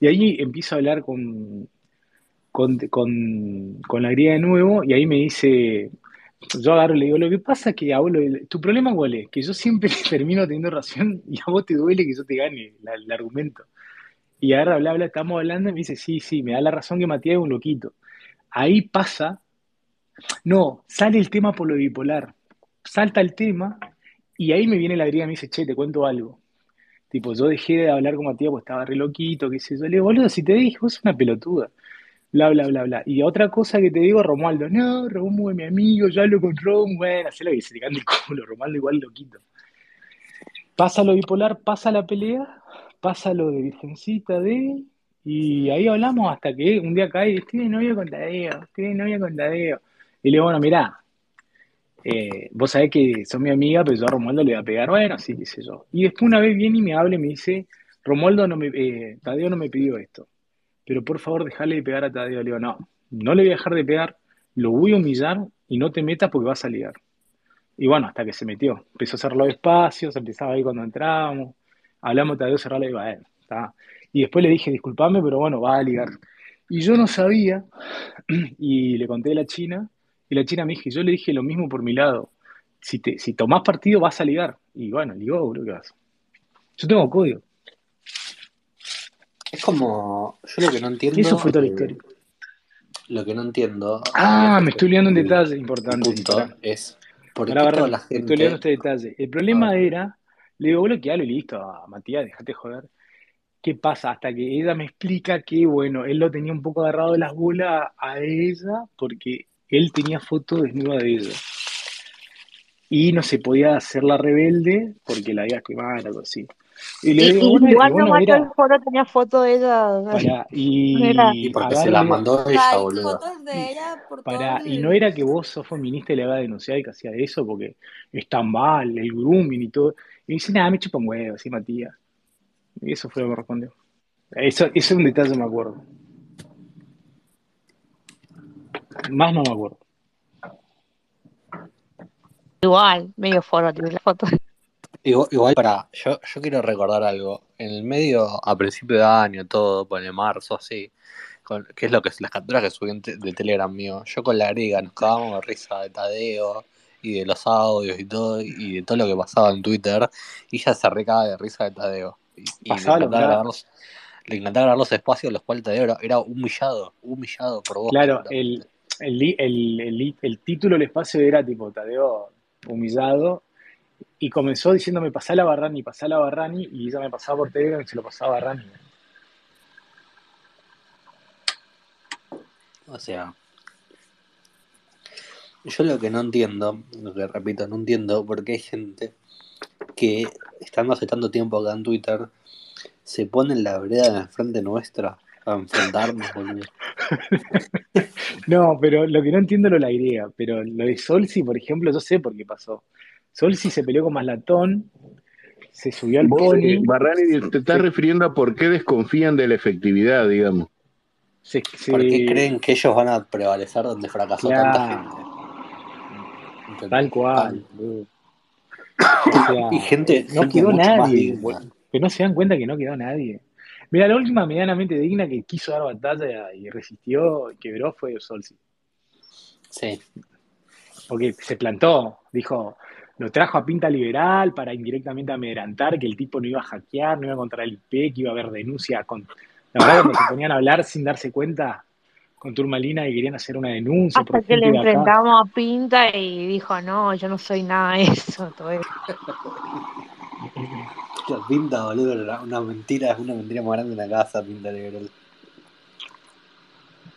y ahí empiezo a hablar con, con, con, con la griega de nuevo, y ahí me dice, yo agarro y le digo, lo que pasa es que, abuelo, tu problema cuál es, que yo siempre termino teniendo razón y a vos te duele que yo te gane el argumento. Y agarra, bla, bla, estamos hablando y me dice, sí, sí, me da la razón que Matías es un loquito. Ahí pasa, no, sale el tema por lo bipolar, salta el tema y ahí me viene la griega y me dice, che, te cuento algo. Tipo, yo dejé de hablar con Matías porque estaba re loquito, qué sé yo. Le digo, boludo, si te dije, vos sos una pelotuda. Bla, bla, bla, bla. Y otra cosa que te digo, Romualdo, no, Romu es mi amigo, yo hablo con Romu, bueno, hacé lo que se cante el culo, Romualdo igual loquito. Pasa lo bipolar, pasa la pelea, pasa lo de Virgencita de... Y ahí hablamos hasta que un día cae, estoy de novio con Tadeo, estoy de novio con Tadeo. Y le digo, bueno, mirá, eh, vos sabés que sos mi amiga, pero yo a Romualdo le voy a pegar, bueno, sí, qué sé yo. Y después una vez viene y me habla y me dice, Romualdo no me, eh, Tadeo no me pidió esto, pero por favor dejale de pegar a Tadeo. Le digo, no, no le voy a dejar de pegar, lo voy a humillar y no te metas porque vas a ligar. Y bueno, hasta que se metió, empezó a hacerlo despacio, se empezaba ahí cuando entrábamos, hablamos Tadeo cerrarle y digo, bueno, está. Y después le dije, disculpame, pero bueno, va a ligar. Y yo no sabía, y le conté a la China, y la China me dijo, yo le dije lo mismo por mi lado, si, te, si tomás partido vas a ligar. Y bueno, ligó, bro, ¿qué vas? Yo tengo código. Es como. Yo lo que no entiendo. Y eso fue toda la eh, historia. Lo que no entiendo. Ah, me estoy liando un el- detalle el importante. punto es. ¿Por qué toda la me estoy liando gente. este detalle. El problema Ah, era, le digo, bloquealo y listo, ah, Matías, déjate joder. ¿Qué pasa? Hasta que ella me explica que, bueno, él lo tenía un poco agarrado de las bolas a ella porque él tenía foto desnuda de ella. Y no se podía hacer la rebelde porque la había quemado, algo así. Y le digo, y bueno, mató el era foro, tenía foto de ella. para, No era. Y porque se la mandó ella, boludo. fotos de ella por todo para, y no era que vos sos feminista y le hagas denunciar y que hacía eso porque está mal, el grooming y todo. Y dice, nada, me chupa un huevo, así Matías. Y eso fue lo que me respondió. Eso, eso es un detalle, me acuerdo. Más no me acuerdo. Igual, medio foro tiene la foto. Igual, igual para, yo, yo quiero recordar algo. En el medio, a principio de año, todo, pone marzo, así, con, que es lo que las capturas que subí te- de Telegram mío. Yo con la griega nos cagábamos de risa de Tadeo y de los audios y todo, y de todo lo que pasaba en Twitter, y ella se recaba de risa de Tadeo. Y, y le encantaba grabar los, le encantaba grabar los espacios los cuales Tadeo era, era humillado, humillado por vos, Claro, el, el, el, el, el título del espacio era tipo Tadeo humillado y comenzó diciéndome pasá la Barrani, pasá la Barrani y ella me pasaba por Telegram y se lo pasaba a Barrani. O sea, yo lo que no entiendo, lo que repito, no entiendo por qué hay gente que, estando hace tanto tiempo acá en Twitter, se pone en la vereda de enfrente nuestra a enfrentarnos, boludo. No, pero lo que no entiendo es la griega, pero lo de Solsi, por ejemplo, yo sé por qué pasó. Solsi se peleó con Maslatón, se subió al Vos, eh, Barrani, te estás se, refiriendo a por qué desconfían de la efectividad, digamos. se, ¿Por qué se- creen que ellos van a prevalecer donde fracasó tanta gente? claro, ¿Entendés? tal cual, Tal. boludo. O sea, Y gente, no gente quedó nadie. Pero no se dan cuenta que no quedó nadie. Mira, la última medianamente digna que quiso dar batalla y resistió y quebró fue Solsi. Sí, Porque se plantó, dijo, lo trajo a Pinta Liberal para indirectamente amedrentar que el tipo no iba a hackear, no iba a encontrar el IP, que iba a haber denuncia con... La verdad, cuando se ponían a hablar sin darse cuenta con Turmalina y querían hacer una denuncia Hasta que le de acá. enfrentamos a Pinta y dijo, no, yo no soy nada de eso. Todo eso. la pinta, boludo, era una mentira, es una mentira más grande en la casa, pinta liberal.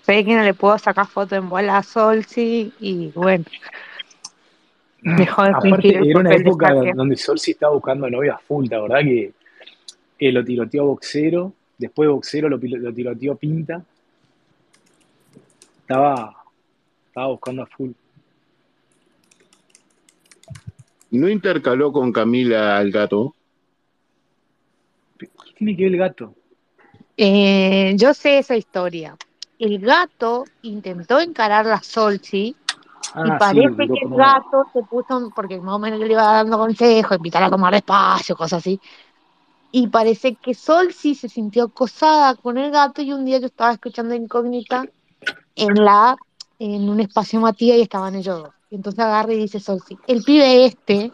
Sé que no le puedo sacar foto en bola a Solsi y bueno, dejó de Aparte, era una época donde Solsi estaba buscando novia full, ¿la verdad? Que eh, lo tiroteó a Boxero, después de Boxero lo, lo tiroteó Pinta. Estaba, estaba buscando a full. ¿No intercaló con Camila al gato? ¿Qué tiene que ver el gato? Eh, yo sé esa historia. El gato intentó encarar a Solsi Ah, sí, parece que el gato se puso, porque más o menos yo le iba dando consejos, invitar a tomar despacio, cosas así. Y parece que Solsi se sintió acosada con el gato y un día yo estaba escuchando Incógnita en la en un espacio Matías y estaban ellos dos. Y entonces agarra y dice Solsi, el pibe este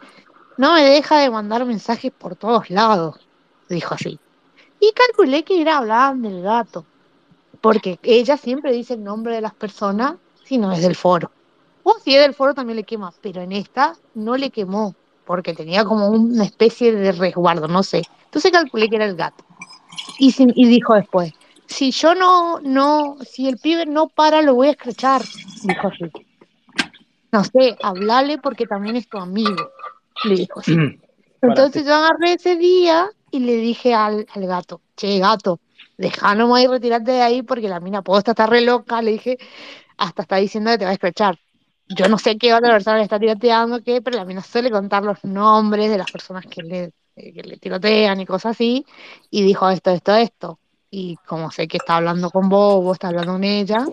no me deja de mandar mensajes por todos lados, dijo así. Y calculé que era hablaban del gato, porque ella siempre dice el nombre de las personas si no es del foro. O si es del foro también le quema, pero en esta no le quemó, porque tenía como una especie de resguardo, no sé. Entonces calculé que era el gato. Y, sin- y dijo después, si yo no, no, si el pibe no para, lo voy a escrachar, dijo así. No sé, hablale porque también es tu amigo, le dijo así. Para, Entonces yo agarré ese día y le dije al, al gato, che, gato, dejá nomás y retirate de ahí porque la mina posta está re loca, le dije, hasta está diciendo que te va a escrachar. Yo no sé qué otra persona le está tiroteando, qué, pero la mina suele contar los nombres de las personas que le, eh, que le tirotean y cosas así, y dijo esto, esto, esto. Y como sé que está hablando con vos estás hablando con ella,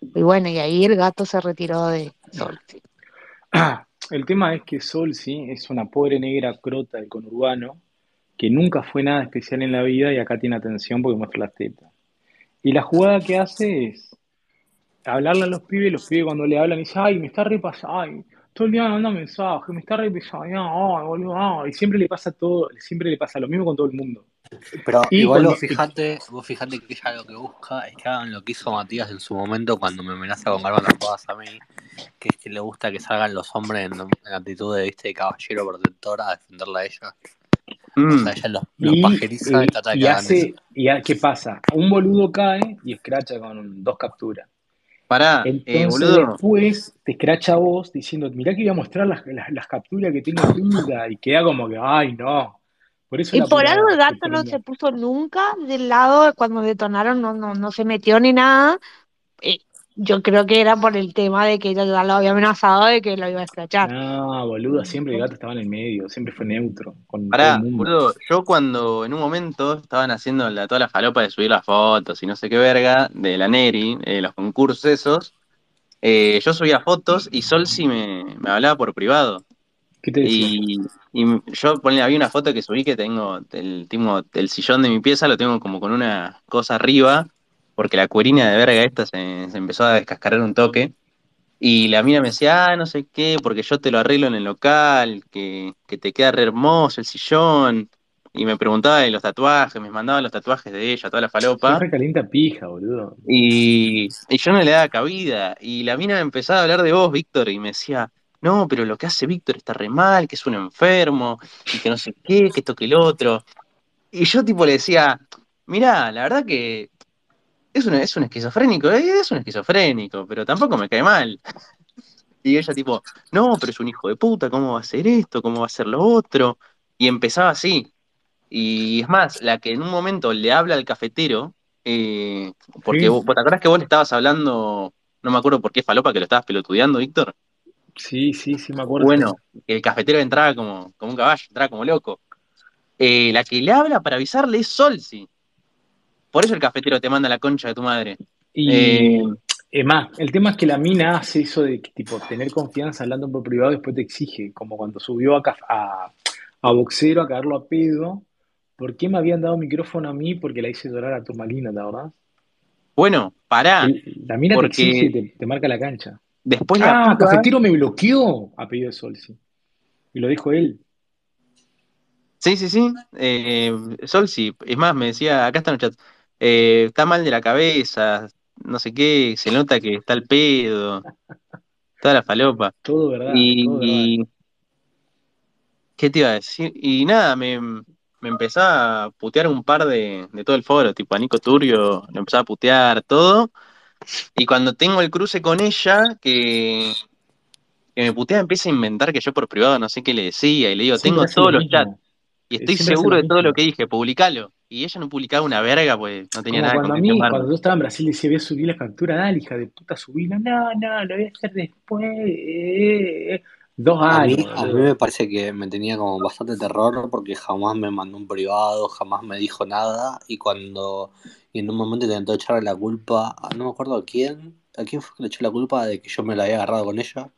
y bueno, y ahí el gato se retiró de Sol. sí. El tema es que Sol, sí, es una pobre negra crota del conurbano que nunca fue nada especial en la vida y acá tiene atención porque muestra las tetas. Y la jugada que hace es hablarle a los pibes, los pibes cuando le hablan dicen, ay, me está repasando, ay, todo el día me manda mensajes, me está repasando, ay, boludo, ay", y siempre le pasa todo, siempre le pasa lo mismo con todo el mundo. Pero Y igual cuando- vos fijate, vos fijate que ella lo que busca es que hagan lo que hizo Matías en su momento cuando me amenaza con Garban Arpadas a mí, que es que le gusta que salgan los hombres en, en actitud de, ¿viste, de caballero protector a defenderla a ella. O Mm, sea, ella los, los Y, pajeriza y y- trata de y que hagan hace, eso. y ha- ¿qué pasa? Un boludo cae y escracha con dos capturas. Pará, eh, Entonces boludo. después te escracha a vos diciendo, mirá que voy a mostrar las, las, las capturas que tengo tuya, y queda como que, ay, no. Por eso Y por algo el gato no se puso nunca del lado de cuando detonaron, no, no, no se metió ni nada. Eh, yo creo que era por el tema de que ella ya lo había amenazado de que lo iba a escrachar. No, boludo, siempre el gato estaba en el medio, siempre fue neutro con Pará, boludo, yo cuando en un momento estaban haciendo la, toda la falopa de subir las fotos y no sé qué verga de la Neri, eh, los concursos esos, eh, yo subía fotos y Sol sí me, me hablaba por privado. ¿Qué te decía? Y, y yo ponle, había una foto que subí que tengo el, tengo el sillón de mi pieza, lo tengo como con una cosa arriba, porque la cuerina de verga esta se, se empezó a descascarar un toque. Y la mina me decía, ah, no sé qué, porque yo te lo arreglo en el local, que, que te queda re hermoso el sillón. Y me preguntaba de los tatuajes, me mandaba los tatuajes de ella, toda la falopa. recalienta pija, boludo. Y, y yo no le daba cabida. Y la mina empezaba a hablar de vos, Víctor, y me decía, no, pero lo que hace Víctor está re mal, que es un enfermo, y que no sé qué, que esto que el otro. Y yo tipo le decía, mirá, la verdad que es un, es un esquizofrénico, eh, es un esquizofrénico, pero tampoco me cae mal. Y ella tipo, no, pero es un hijo de puta, ¿cómo va a hacer esto? ¿Cómo va a hacer lo otro? Y empezaba así. Y es más, la que en un momento le habla al cafetero, eh, porque Sí, vos, ¿vos ¿te acordás que vos le estabas hablando, no me acuerdo por qué falopa que lo estabas pelotudeando, Víctor? sí, sí, sí, me acuerdo. Bueno, el cafetero entraba como, como un caballo, entraba como loco. Eh, la que le habla para avisarle es Solsi. Por eso el cafetero te manda la concha de tu madre. Y Eh, es más, el tema es que la mina hace eso de tipo tener confianza hablando por privado y después te exige, como cuando subió a, caf- a, a boxero a caerlo a pedo. ¿Por qué me habían dado micrófono a mí? Porque la hice llorar a Turmalina, ¿la verdad? bueno, pará, la mina te exige porque te, te marca la cancha. después la Ah, Cafetero me bloqueó, a pedido de Sol, sí. Y lo dijo él. sí, sí, sí, eh, Solsi, es más, me decía, acá está en el chat, eh, está mal de la cabeza, no sé qué, se nota que está el pedo, toda la falopa. Todo verdad, todo verdad. Y, ¿qué te iba a decir? Y nada, me, me empezaba a putear un par de, de todo el foro, tipo a Nico Turbio, le empezaba a putear todo. Y cuando tengo el cruce con ella, que, que me putea, empieza a inventar que yo por privado no sé qué le decía, y le digo, Siempre tengo todos lo los chats, y Eh, estoy Siempre seguro lo de todo lo que dije, publicalo. Y ella no publicaba una verga, pues no tenía Como nada cuando con a mí, cuando yo estaba en Brasil, decía, voy a subir la captura, dale, hija de puta, subila. No, no, lo voy a hacer después. eh, eh". Dos A mí, años, a mí me parece que me tenía como bastante terror porque jamás me mandó un privado, jamás me dijo nada y cuando y en un momento intentó echarle la culpa, a- no me acuerdo a quién, a quién fue que le echó la culpa de que yo me la había agarrado con ella,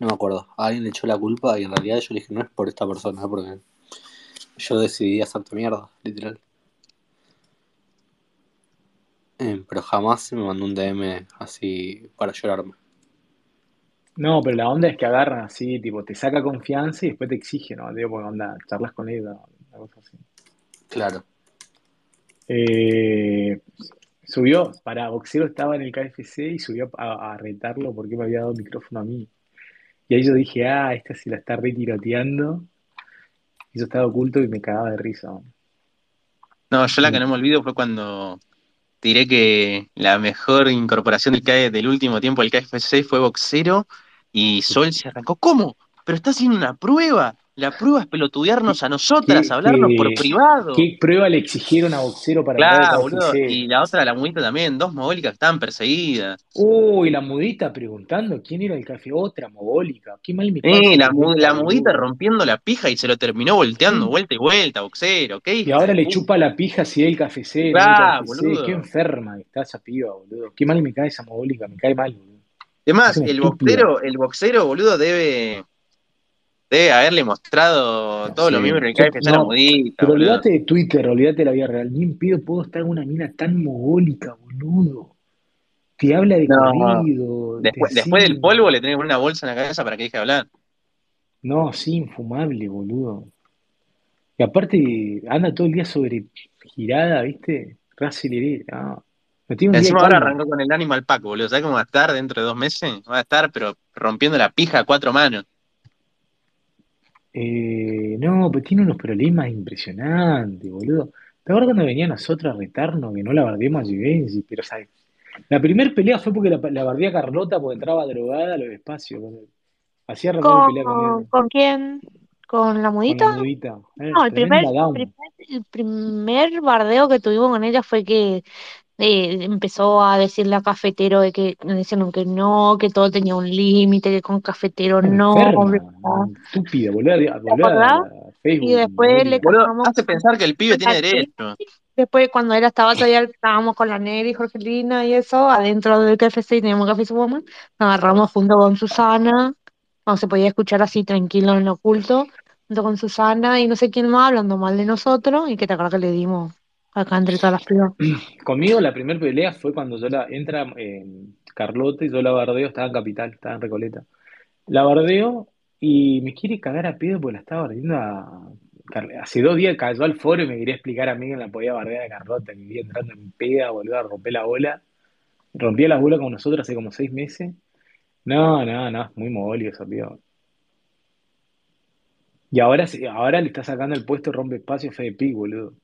no me acuerdo, a alguien le echó la culpa y en realidad yo le dije no es por esta persona, es porque yo decidí hacerte mierda, literal. Eh, pero jamás me mandó un DM así para llorarme. No, pero la onda es que agarran así, tipo, te saca confianza y después te exige, ¿no? Digo, porque onda, charlas con ella, una cosa así. Claro. Eh, subió, para boxeo estaba en el KFC y subió a, a retarlo porque me había dado el micrófono a mí. Y ahí yo dije, ah, esta se la está retiroteando. Y yo estaba oculto y me cagaba de risa. No, yo la que no me olvido fue cuando diré que la mejor incorporación del, K- del último tiempo del KFC fue boxero y Sol se arrancó. ¿Cómo? Pero está haciendo una prueba. La prueba es pelotudearnos a nosotras, ¿Qué, hablarnos por privado. qué prueba le exigieron a Boxero para Claro, boludo. Y la otra, la mudita también, dos mogólicas que estaban perseguidas. Uy, la mudita preguntando quién era el café. Otra mogólica. Qué mal me cae Eh, la, mu- mudita, la mudita boludo. rompiendo la pija y se lo terminó volteando Sí. vuelta y vuelta, boxero. ¿Qué Y ahora le chupa la pija si el no el Claro, KFC. Qué enferma está esa piba, boludo. Qué mal me cae esa mogólica, me cae mal, boludo. Es Además, el boxero, el boxero, boludo, debe, debe haberle mostrado todos los Sí. miembros del Yo- KFC a la no, mudita, pero boludo. olvídate de Twitter, olvídate de la vida real. Ni en pedo puedo estar con una mina tan mogólica, boludo. Te habla de No, corrido, después, después del polvo le tenés que poner una bolsa en la cabeza para que deje de hablar. No, sí, infumable, boludo. Y aparte anda todo el día sobre girada, ¿viste? Raceleré. No. Un día Encima ahora calma. arrancó con el Animal Pack, boludo. ¿Sabes cómo va a estar dentro de dos meses? Va a estar, pero rompiendo la pija a cuatro manos. Eh, no, pues tiene unos problemas impresionantes, boludo. ¿Te acuerdas cuando venía a nosotros a retarnos que no la bardeemos a Givenchy? Pero, ¿sabes? La primera pelea fue porque la, la bardé a Carlota porque entraba drogada a los espacios. arrancó mi pelea con ¿Con, él, con quién? ¿Con la con la mudita? mudita. Eh, No, el primer- el primer bardeo que tuvimos con ella fue que eh, empezó a decirle a Cafetero de que le decían que no, que todo tenía un límite, que con Cafetero no, estúpida, volver a, ¿Te volver acordás? a Y Facebook, después le. Boludo, hace pensar que el pibe tiene derecho. Después, cuando él estaba todavía, estábamos con la Neri, Jorgelina y eso, adentro del KFC y teníamos Café Woman, nos agarramos junto con Susana, no se podía escuchar así tranquilo en lo oculto, junto con Susana y no sé quién más hablando mal de nosotros, y que te acuerdas que le dimos acá entre todas las pibas. Conmigo la primera pelea fue cuando yo la entra eh, Carlota y yo la bardeo, estaba en Capital, estaba en Recoleta. La bardeo y me quiere cagar a pedo porque la estaba bardeando a Hace dos días cayó al foro y me quería explicar a mí que la podía bardear a Carlota, que vivía entrando en peda, boludo, a romper la bola. Rompía la bola con nosotros hace como seis meses. No, no, no, es muy mogolio esa piba. Y ahora, ahora le está sacando el puesto, rompe espacio Fede Pig, boludo.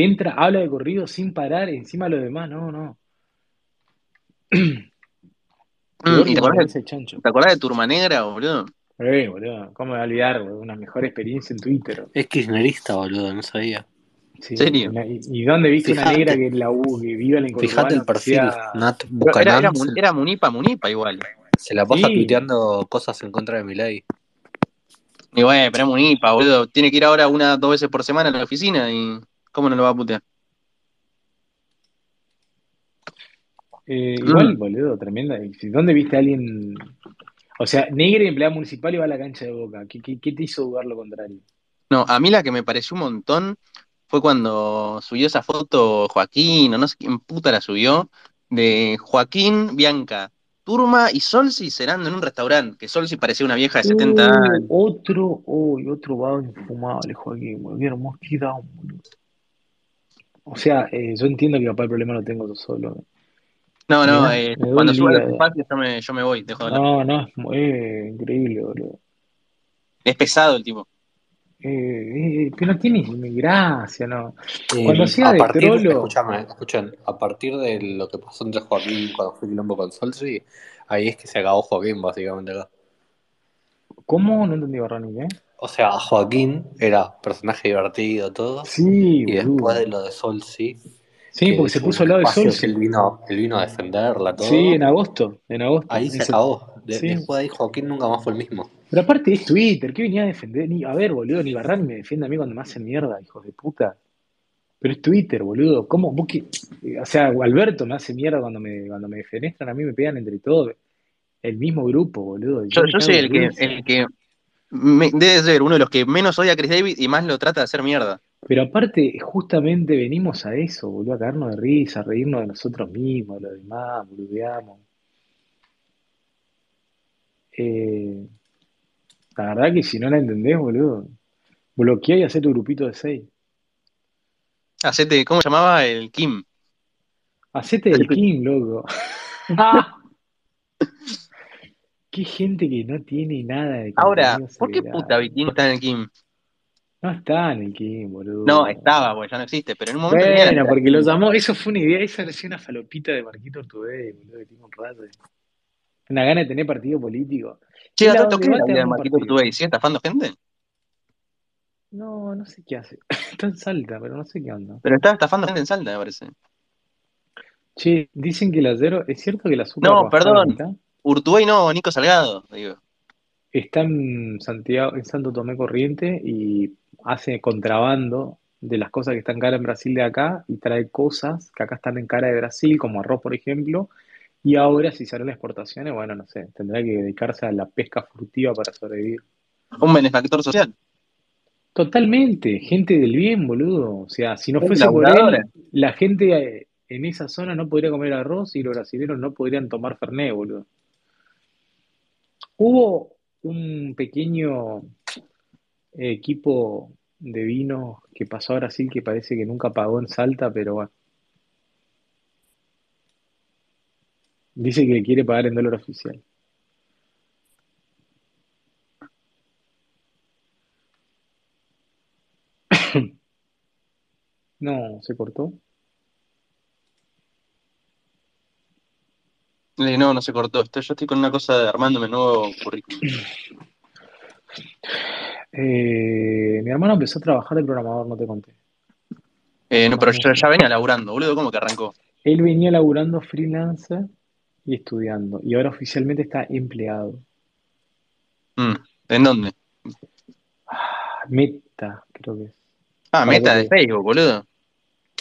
Entra, habla de corrido sin parar, encima de los demás, no, no. ¿Y te acordás, chancho. te acordás de Turma Negra, boludo? Eh, boludo, ¿cómo me voy a olvidar, boludo? Una mejor experiencia en Twitter. Es kirchnerista, boludo, no sabía. Sí, ¿En serio? una- ¿Y, y dónde viste una Fijate. negra que la U, que viva en el Fijate el perfil, sea... Nat Pero era, Munipa, Munipa igual. se la pasa Sí, tuiteando cosas en contra de Milei. Y bueno, pero es Munipa, boludo. Tiene que ir ahora una, dos veces por semana a la oficina y ¿cómo no lo va a putear? eh, igual, Mm. boludo, tremenda. ¿Y si- ¿Dónde viste a alguien? O sea, negra y empleada municipal y va a la cancha de Boca. ¿Qué, qué, qué te hizo dudar lo contrario? No, a mí la que me pareció un montón fue cuando subió esa foto Joaquín, o no sé quién puta la subió, de Joaquín, Bianca, Turma y Solsi cenando en un restaurante, que Solsi parecía una vieja de 70 años. Otro, uy, otro vago infumable, Joaquín, hermoso, qué down, boludo. O sea, eh, yo entiendo que capaz el problema lo tengo yo solo. No, no, eh, me cuando suba el espacio yo me, yo me voy, dejo de hablar. No, no, es mu- eh, increíble, boludo. Es pesado el tipo. Eh, eh, que no tiene ni gracia, ¿no? Eh, Cuando hacía de partir, trolo, escúchame, escuchen, a partir de lo que pasó entre Joaquín cuando fue quilombo con Solsi, ahí es que se acabó Joaquín, básicamente acá. ¿cómo? No entendí, Barrani, ¿eh? O sea, Joaquín era personaje divertido, todo, Sí, y después de lo de Solsi, Sí, que porque se puso al lado de que Solsi. él vino, él vino a defenderla, Sí, todo, en agosto, en agosto. ahí En se acabó. De- sí. después de ahí Joaquín nunca más fue el mismo. Pero aparte es Twitter, ¿qué venía a defender? Ni, a ver, boludo, ni Barrani me defiende a mí cuando me hacen mierda, hijos de puta. Pero es Twitter, boludo. ¿Cómo? Vos qué- O sea, Alberto me hace mierda cuando me, cuando me defenestran, a mí me pegan entre todos. El mismo grupo, boludo. Yo, Yo soy el que, el que me- debe ser uno de los que menos odia a Chris David y más lo trata de hacer mierda. Pero aparte, justamente venimos a eso, boludo, a cagarnos de risa, a reírnos de nosotros mismos, de los demás, boludeamos. Eh, la verdad que si no la entendés, boludo, bloqueá y hacé tu grupito de seis. Hacete, ¿cómo se llamaba? El Kim. Hacete el Kim, loco. Qué gente que no tiene nada de Ahora, ¿por qué puta Vitín está en el Kim? No está en el Kim, boludo. No, estaba, porque ya no existe, pero en un momento Bueno, porque lo Kim. llamó, eso fue una idea, esa era una falopita de Marquito Ortubey, boludo, que tiene un rato. Una gana de tener partido político. Che, a donde ¿qué la vida de Marquito. Urtubey? ¿Sigue estafando gente? No, no sé qué hace. Está en Salta, pero no sé qué onda. Pero estaba estafando gente en Salta, me parece. Che, dicen que el acero, ¿es cierto que el azúcar No, perdón. Urtubey no, Nico Salgado, digo. Está en Santiago, en Santo Tomé Corriente y hace contrabando de las cosas que están caras en Brasil de acá y trae cosas que acá están en cara de Brasil, como arroz, por ejemplo. Y ahora, si harán exportaciones, bueno, no sé, tendrá que dedicarse a la pesca furtiva para sobrevivir. Un benefactor social. Totalmente, gente del bien, boludo. O sea, si no fuese por él, la gente eh, en esa zona no podría comer arroz y los brasileños no podrían tomar Fernet, boludo. Hubo un pequeño equipo de vino que pasó a Brasil que parece que nunca pagó en Salta, pero bueno, dice que quiere pagar en dólar oficial. No, se cortó. No, no se cortó. Estoy, yo estoy con una cosa de armándome nuevo currículum. Eh, mi hermano empezó a trabajar de programador, no te conté. Eh, no, pero yo ya venía laburando, boludo. ¿Cómo que arrancó? Él venía laburando freelancer y estudiando, y ahora oficialmente está empleado. Mm, ¿En dónde? Ah, Meta, creo que es. Ah, Para meta de Facebook, boludo.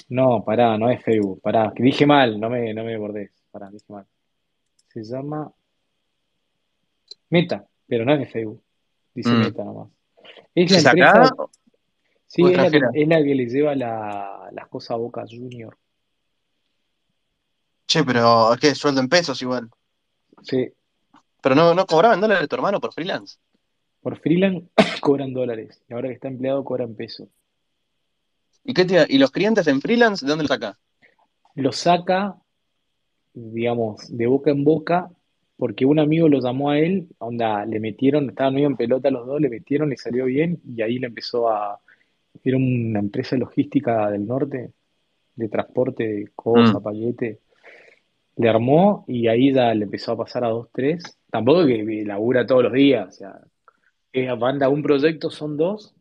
No, pará, no es Facebook, pará, que dije mal, no me, no me bordés, pará, dije mal. Se llama Meta, pero no es de Facebook, dice Mm. Meta nomás. Es la ¿Es empresa, acá? sí, es la que, extranjera? es la que le lleva la- las cosas a Boca Junior. Che, pero ¿qué? Sueldo en pesos igual. Sí, Pero no, no cobraba en dólares tu hermano por freelance. por freelance cobran dólares, y ahora que está empleado cobran pesos. ¿Y qué te ¿Y los clientes en freelance, de dónde los saca? Lo saca, digamos, de boca en boca, porque un amigo lo llamó a él, onda, le metieron, estaban medio en pelota los dos, le metieron, le salió bien, y ahí le empezó a, era una empresa logística del norte, de transporte de cosas, Mm. paquete, le armó y ahí ya le empezó a pasar a dos, tres, tampoco que labura todos los días, o sea, eh, manda un proyecto, son dos,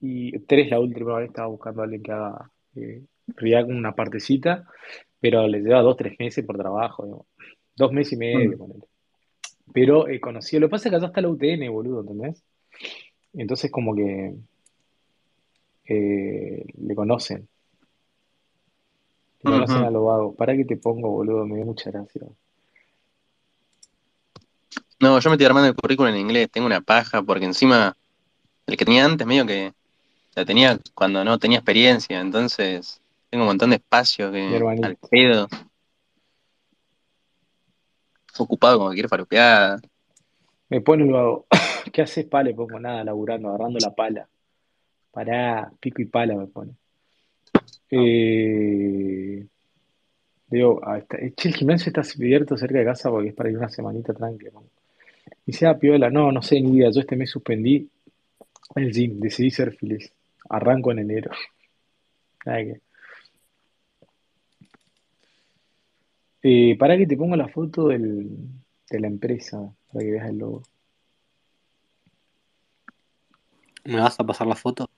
y tres la última vez estaba buscando a alguien que haga eh, React una partecita, pero le lleva dos, tres meses por trabajo, digamos. dos meses y medio, Mm. ponele. Pero eh, conocido, lo que pasa es que allá está la UTN, boludo, ¿entendés? Entonces como que eh, le conocen, le conocen a Ujú. lo vago. ¿Para que te pongo, boludo? Me dio mucha gracia. No, yo me estoy armando el currículum en inglés. Tengo una paja porque encima el que tenía antes medio que la tenía cuando no tenía experiencia. Entonces tengo un montón de espacio que al pedo. Ocupado con cualquier faropeada. Me pone el vago. ¿Qué haces, pa? Le pongo nada, laburando, agarrando la pala. Pará, pico y pala me pone. Eh, digo, ah, está- che, el gimnasio está abierto cerca de casa porque es para ir una semanita tranquila. Y sea piola, no, no sé ni idea. Yo este mes suspendí el gym, decidí ser feliz. Arranco en enero. Nada que- Eh, para que te pongo la foto del, de la empresa, para que veas el logo. ¿Me vas a pasar la foto?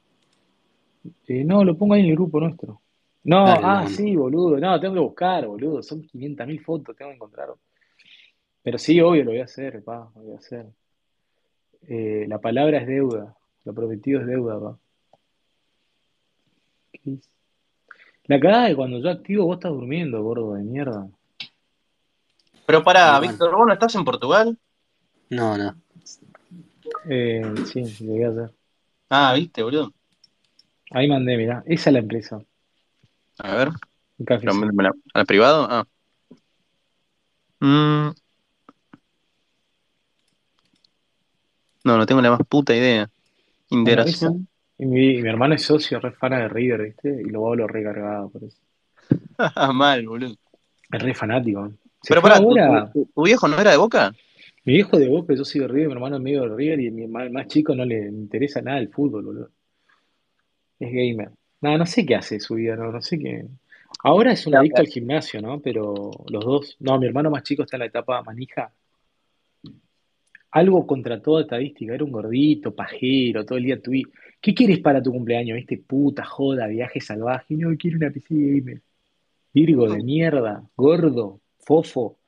Eh, no, lo pongo ahí en el grupo nuestro. No, Dale, ah, no. sí, boludo. No, tengo que buscar, boludo. Son 500.000 fotos, tengo que encontrar. Pero sí, obvio, lo voy a hacer, pa, lo voy a hacer. Eh, la palabra es deuda. Lo prometido es deuda, pa. La cagada que cuando yo activo vos estás durmiendo, gordo de mierda. Pero pará, Igual. Víctor, ¿vos no estás en Portugal? No, no. Eh, sí, lo voy a hacer. Ah, viste, boludo. Ahí mandé, mirá. Esa es la empresa. A ver, ¿al privado? Ah. Mm, no, no tengo la más puta idea. Integración. Y mi, mi hermano es socio, re fana de River, ¿viste? Y lo hago lo recargado, por eso. Mal, boludo. Es re fanático. Pero ¿tu, ahora. tu- tu viejo no era de Boca? Mi viejo de Boca, yo soy de River, mi hermano es medio de River y mi ma- más chico no le interesa nada el fútbol, boludo. Es gamer. No, no sé qué hace su vida, no, no sé qué. Ahora es un adicto al gimnasio, ¿no? Pero los dos. No, mi hermano más chico está en la etapa manija. Algo contra toda estadística. Era un gordito, pajero, todo el día tui. ¿Qué quieres para tu cumpleaños? ¿Viste? Puta, joda, viaje salvaje. No, quiero una PC gamer. Virgo de mierda, gordo, fofo.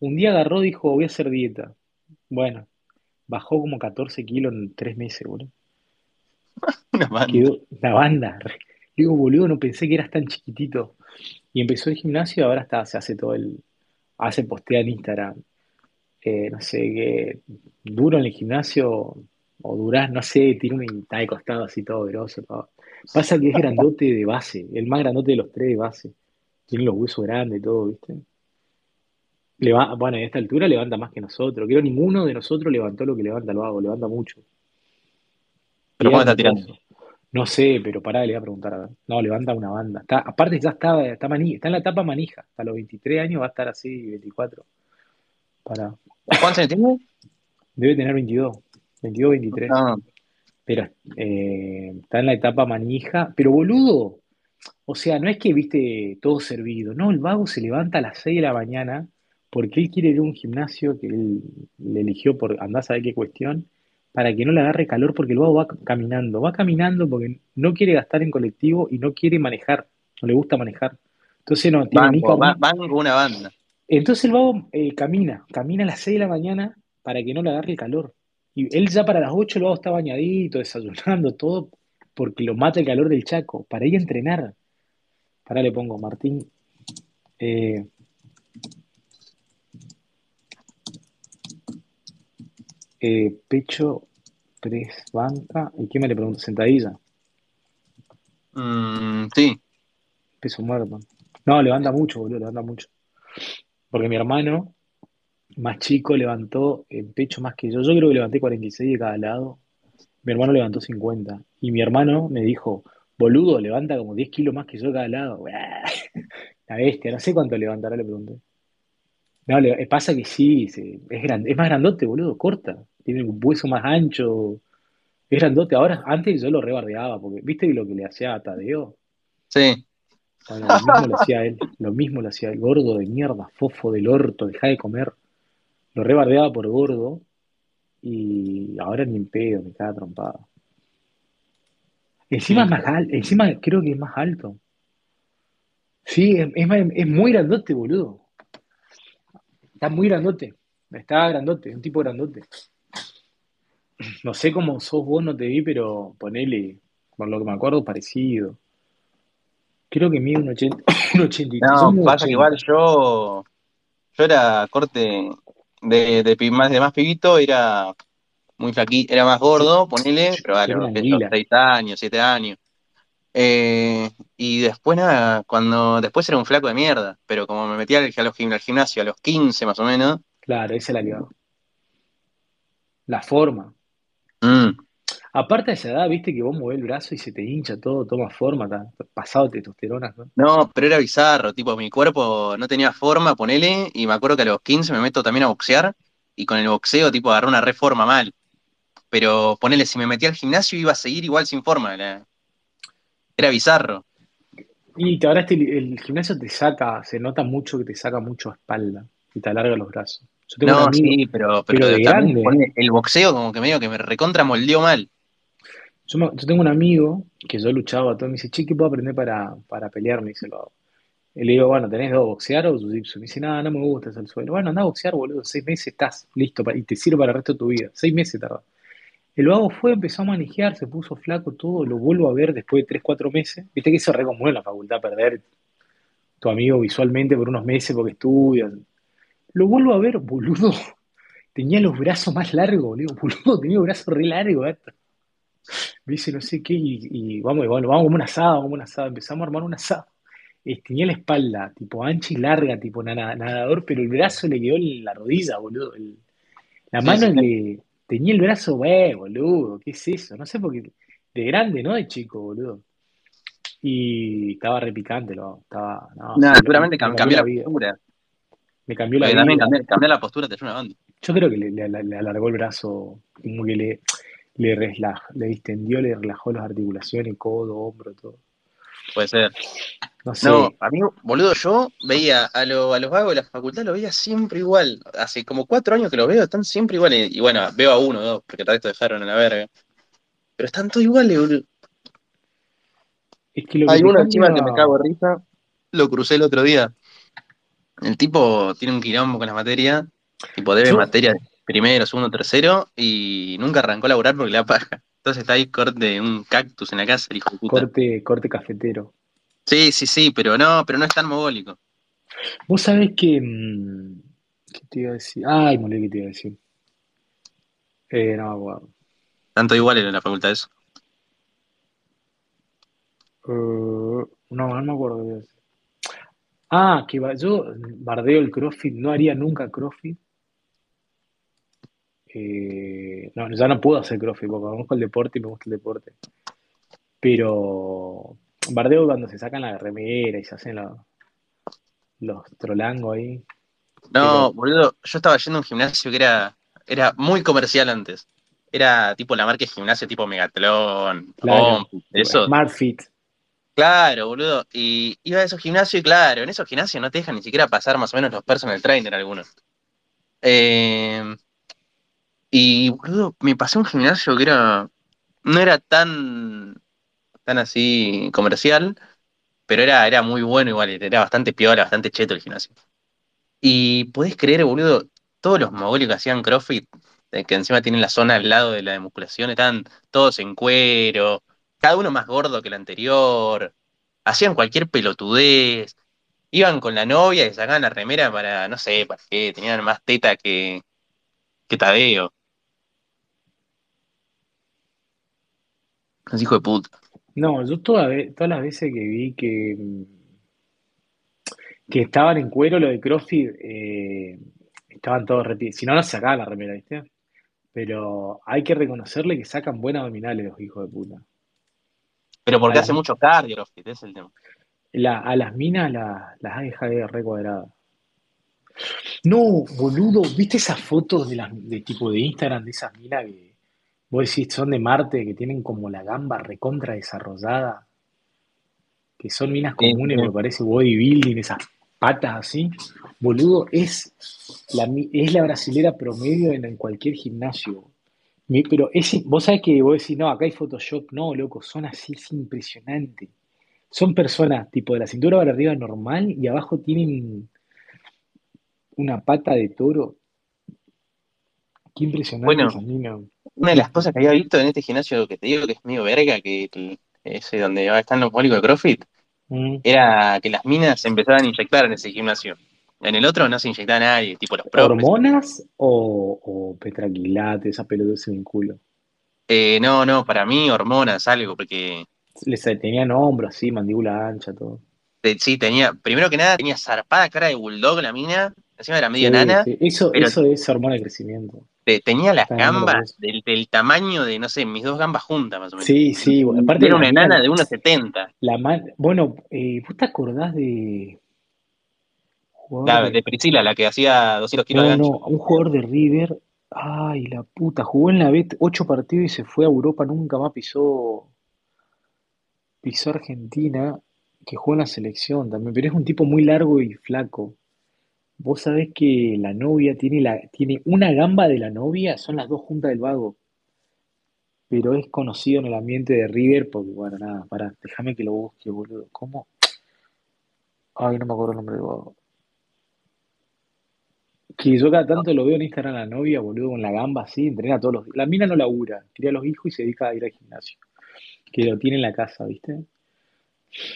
Un día agarró, dijo, voy a hacer dieta. Bueno, bajó como 14 kilos en tres meses, boludo. Una banda. Quedó la banda. Digo, boludo, no pensé que eras tan chiquitito. Y empezó el gimnasio y ahora está, se hace todo el. Hace postea en Instagram. eh, no sé qué. Duro en el gimnasio. O durás, no sé, tiene una está de costado así todo grosso. todo. Pasa que es grandote de base. El más grandote de los tres de base. Tiene los huesos grandes y todo, ¿viste? Leva- bueno, a esta altura levanta más que nosotros. Creo que ninguno de nosotros levantó lo que levanta el vago. Levanta mucho. Pero ¿cómo Levanta está tirando? No sé, pero pará, le voy a preguntar a ver. No, levanta una banda. Está, aparte ya está, está, mani- está en la etapa manija. Hasta los 23 años va a estar así, 24. Para, ¿Cuántos años tiene? debe tener 22, 22, 23. No. Pero eh, está en la etapa manija. Pero boludo, o sea, no es que viste todo servido. No, el vago se levanta a las 6 de la mañana porque él quiere ir a un gimnasio que él le eligió por andar a saber qué cuestión, para que no le agarre calor porque el vago va caminando. Va caminando porque no quiere gastar en colectivo y no quiere manejar. No le gusta manejar. Entonces no, tiene ni Banco, cam- ba- banco una banda. entonces el vago eh, camina, camina a las 6 de la mañana para que no le agarre el calor. Y él ya para las 8 el vago está bañadito, desayunando, todo, porque lo mata el calor del Chaco, para ir a entrenar. Para le pongo, Martín, eh, eh, pecho, press, banca, ¿y qué me le pregunto? Sentadilla, Mm, sí. peso muerto. No, levanta mucho, boludo, levanta mucho. Porque mi hermano, más chico, levantó el pecho más que yo. Yo creo que levanté 46 de cada lado. Mi hermano levantó 50. Y mi hermano me dijo, boludo, levanta como 10 kilos más que yo de cada lado. La bestia, no sé cuánto levantará, le pregunté. No, le- eh, pasa que sí, sí, es grande, es más grandote, boludo, corta. Tiene un hueso más ancho. Es grandote. Ahora, antes yo lo rebardeaba, porque ¿viste lo que le hacía a Tadeo? Sí. Bueno, lo mismo lo hacía él, lo mismo lo hacía el gordo de mierda, fofo del orto, deja de comer. Lo rebardeaba por gordo y ahora ni en pedo, me caga trompada. Encima es más alto, encima creo que es más alto. Sí, es, es muy grandote, boludo. Está muy grandote. Está grandote, un tipo grandote. No sé cómo sos vos, no te vi, pero ponele, por lo que me acuerdo, parecido. Creo que mide un 80, un 83. No, pasa que 80. igual yo, yo era corte de, más, de más pibito, era muy flaquito, era más gordo, ponele, pero a los, qué sé yo, anguila. 6 años, 7 años. Eh, y después nada, cuando después era un flaco de mierda, pero como me metí al, al gimnasio a los 15 más o menos, Claro, esa es la que va. La forma. Mm, Aparte de esa edad, viste que vos movés el brazo y se te hincha todo, toma forma, pasado de testosterona, ¿no? no, pero era bizarro, tipo mi cuerpo no tenía forma, ponele, y me acuerdo que a los 15 me meto también a boxear, y con el boxeo tipo agarré una reforma mal, pero ponele, si me metí al gimnasio iba a seguir igual sin forma, era, era bizarro. Y te- ahora este, el gimnasio te saca, se nota mucho que te saca mucho espalda y te alarga los brazos. Yo tengo un No, amigo, sí, pero, pero pero de grande. el boxeo como que medio que me recontra moldeó mal. Yo, me- yo tengo un amigo que yo luchaba todo, me dice, che, ¿qué puedo aprender para, para pelear? Me dice el vago. Y le digo, bueno, ¿tenés dos boxear o jiu-jitsu? Me dice, nada, no me gusta, el suelo. Bueno, anda a boxear, boludo, seis meses estás listo para- y te sirve para el resto de tu vida. Seis meses tarda. El vago fue, empezó a manejar, se puso flaco, todo, lo vuelvo a ver después de tres, cuatro meses. Viste que eso es re común en la facultad, perder tu amigo visualmente por unos meses porque estudias. Lo vuelvo a ver, boludo. Tenía los brazos más largos, boludo. Boludo, tenía los brazos re largos, gato. Me dice no sé qué, y, y vamos, y bueno, vamos como un asado, vamos como un asado. Empezamos a armar un asado. Eh, tenía la espalda, tipo ancha y larga, tipo nada- nadador, pero el brazo le quedó en la rodilla, boludo. El- la Sí, mano sí. le tenía el brazo, güey, boludo, ¿qué es eso? No sé por qué. De grande, ¿no? De chico, boludo. Y estaba repicante, lo, estaba, no, seguramente me cam- cambió cambié la la vida. Me cambió la también cambiar, postura te ayuda banda. Yo creo que le, le- le alargó el brazo, como que le, le, relaj- le distendió, le relajó las articulaciones, codo, hombro, todo. Puede ser. No sé, No, a mí, boludo, yo veía a, lo- a los vagos de la facultad, lo veía siempre igual. Hace como cuatro años que los veo, están siempre iguales. Y bueno, veo a uno, dos, porque tal vez te dejaron en la verga. Pero están todos iguales, boludo. Es que lo que Hay que uno encima que me cago de risa. Lo crucé el otro día. El tipo tiene un quilombo con las materias. Tipo, debe Yo- materias primero, segundo, tercero. Y nunca arrancó a laburar porque le da paja. Entonces está ahí corte un cactus en la casa, el hijo de puta. Corte, corte cafetero. Sí, sí, sí, pero no, pero no es tan mogólico. Vos sabés que. mm, ¿Qué te iba a decir? Ay, molé, ¿qué te iba a decir? Eh, no me acuerdo. Tanto igual en la facultad eso. Eh, no, no me acuerdo a decir. Ah, que va- yo bardeo el CrossFit, no haría nunca CrossFit. Eh, no, ya no puedo hacer CrossFit porque conozco el deporte y me gusta el deporte. Pero bardeo cuando se sacan la remera y se hacen los, los trolangos ahí. No, boludo, yo estaba yendo a un gimnasio que era, era muy comercial antes. Era tipo la marca de gimnasio tipo Megatlón, Claro. Compu, eso. Smart Fit. Claro, boludo. Y iba a esos gimnasios y claro, en esos gimnasios no te dejan ni siquiera pasar más o menos los personal trainer algunos. Eh, y, boludo, me pasé un gimnasio que era, no era tan, tan así comercial, pero era, era muy bueno igual, era bastante piola, bastante cheto el gimnasio. Y podés creer, boludo, todos los mogólicos que hacían CrossFit, eh, que encima tienen la zona al lado de la de musculación, estaban todos en cuero, cada uno más gordo que el anterior, hacían cualquier pelotudez, iban con la novia y sacaban la remera para, no sé, para qué, tenían más teta que, que Tadeo. Es hijo de puta. No, yo todas las veces que vi que, mm, que estaban en cuero lo de CrossFit, eh, estaban todos reti- Si no, no sacaban la remera, ¿viste? Pero hay que reconocerle que sacan buenas abdominales los hijos de puta. Pero porque hace mucho cardio es el tema. La- a las minas la- las ha dejado re cuadradas. No, boludo, ¿viste esas fotos de las de tipo de Instagram de esas minas que vos decís son de Marte, que tienen como la gamba recontra desarrollada? Que son minas comunes, sí. pero parece bodybuilding, esas patas así. Boludo, es la, es la brasilera promedio en, en cualquier gimnasio. Mi- Pero es, vos sabés que vos decís, no, acá hay Photoshop. No, loco, son así, es impresionante. Son personas tipo de la cintura para arriba normal y abajo tienen una pata de toro. Qué impresionante Bueno. Una de las cosas que había visto en este gimnasio que te digo que es medio verga, que ese donde están los mogólicos de CrossFit, Mm. era que las minas se empezaban a inyectar en ese gimnasio. En el otro no se inyectaba nadie, tipo los profes. ¿Hormonas o, o petraquilate, esa pelota se vinculo? Eh, no, no, para mí hormonas, algo, porque Les tenían hombros así, mandíbula ancha, todo. eh, sí, tenía, primero que nada, tenía zarpada cara de bulldog la mina, encima era medio Sí, nana, sí, Eso, eso es hormona de crecimiento. te- tenía las Está gambas del, del tamaño de, no sé, mis dos gambas juntas, más o menos. Sí, sí, aparte Era una enana de 1,70. La man- bueno, eh, ¿vos te acordás de jugador La de- de Priscila, la que hacía 200 kilos de No, ancho. no, un jugador de River, ay, la puta, jugó en la B ocho partidos y se fue a Europa, nunca más pisó, pisó Argentina, que jugó en la selección también, pero es un tipo muy largo y flaco. Vos sabés que la novia tiene la, tiene una gamba de la novia, son las dos juntas del vago, pero es conocido en el ambiente de River porque, bueno, nada, pará, déjame que lo busque, boludo. ¿Cómo? Ay, no me acuerdo el nombre del vago. Que yo cada tanto lo veo en Instagram a la novia, boludo, con la gamba así, entrena todos los días. La mina no labura, cría a los hijos y se dedica a ir al gimnasio. Que lo tiene en la casa, ¿viste?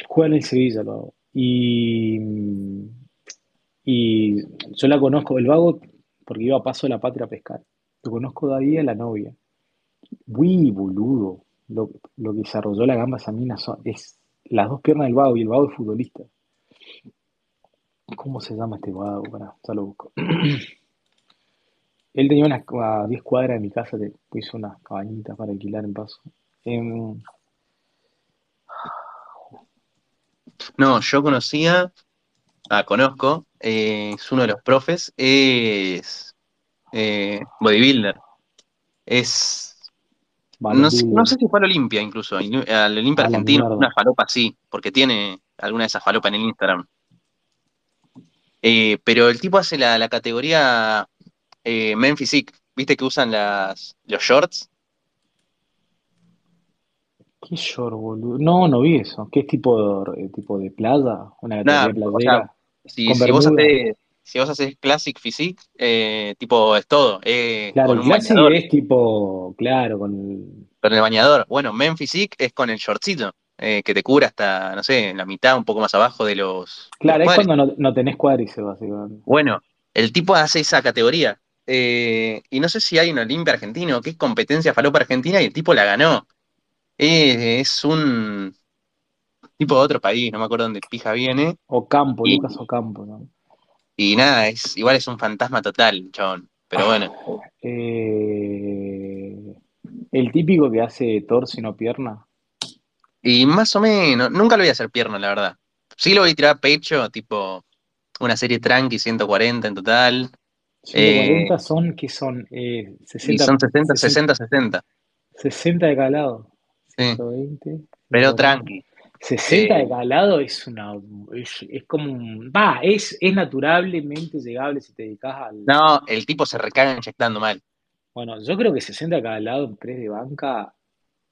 Juega en el Sevilla, lo hago. Y, y yo la conozco, el vago, porque iba a paso de la patria a pescar. Lo conozco de ahí a la novia. Uy, boludo. Lo, lo que desarrolló la gamba esa mina son- es las dos piernas del vago y el vago es futbolista. ¿Cómo se llama este vago? Pará, ya lo busco. Él tenía unas a 10 cuadras de mi casa, te hizo unas cabañitas para alquilar en paso. Em, No, yo conocía, ah, conozco, eh, es uno de los profes, es eh, bodybuilder. Es, no, sé- no sé si fue al Olimpia incluso, al Olimpia A la argentino, mierda. una falopa sí, porque tiene alguna de esas falopas en el Instagram. Eh, pero el tipo hace la, la categoría eh, Men Physique, ¿viste que usan las, los shorts? ¿Qué short, boludo? No, no vi eso. ¿Qué es tipo de, eh, tipo de playa? ¿Una categoría o sea, playera? si, ¿Con si vos haces, si vos haces Classic Physique, eh, tipo es todo, eh, Claro, con el un Classic bañador, es tipo, claro, con el- con el bañador. Bueno, Men Physique es con el shortcito, eh, que te cubre hasta, no sé, la mitad, un poco más abajo de los, Claro, es cuando no, no tenés cuádriceps, básicamente. Bueno, el tipo hace esa categoría. eh, y no sé si hay un Olimpia argentino, que es competencia falopa argentina, y el tipo la ganó. Eh, es un tipo de otro país, no me acuerdo dónde pija viene. Ocampo, Y, Lucas Ocampo, ¿no? y nada, es, igual es un fantasma total, chabón. Pero bueno, Eh, el típico que hace torso y no pierna. Y más o menos, nunca lo voy a hacer pierna, la verdad. Sí lo voy a tirar pecho, tipo una serie tranqui, 140 en total. Eh, 140 son, ¿qué son? Eh, y 60, son 60, 60, 60, 60. 60 de cada lado. Sí, 120, pero 140. tranqui. 60 de Eh, cada lado es una. Es, es como un. Va, es, es naturalmente llegable si te dedicas al. no, el tipo se recaga inyectando mal. Bueno, yo creo que 60 de cada lado en press de banca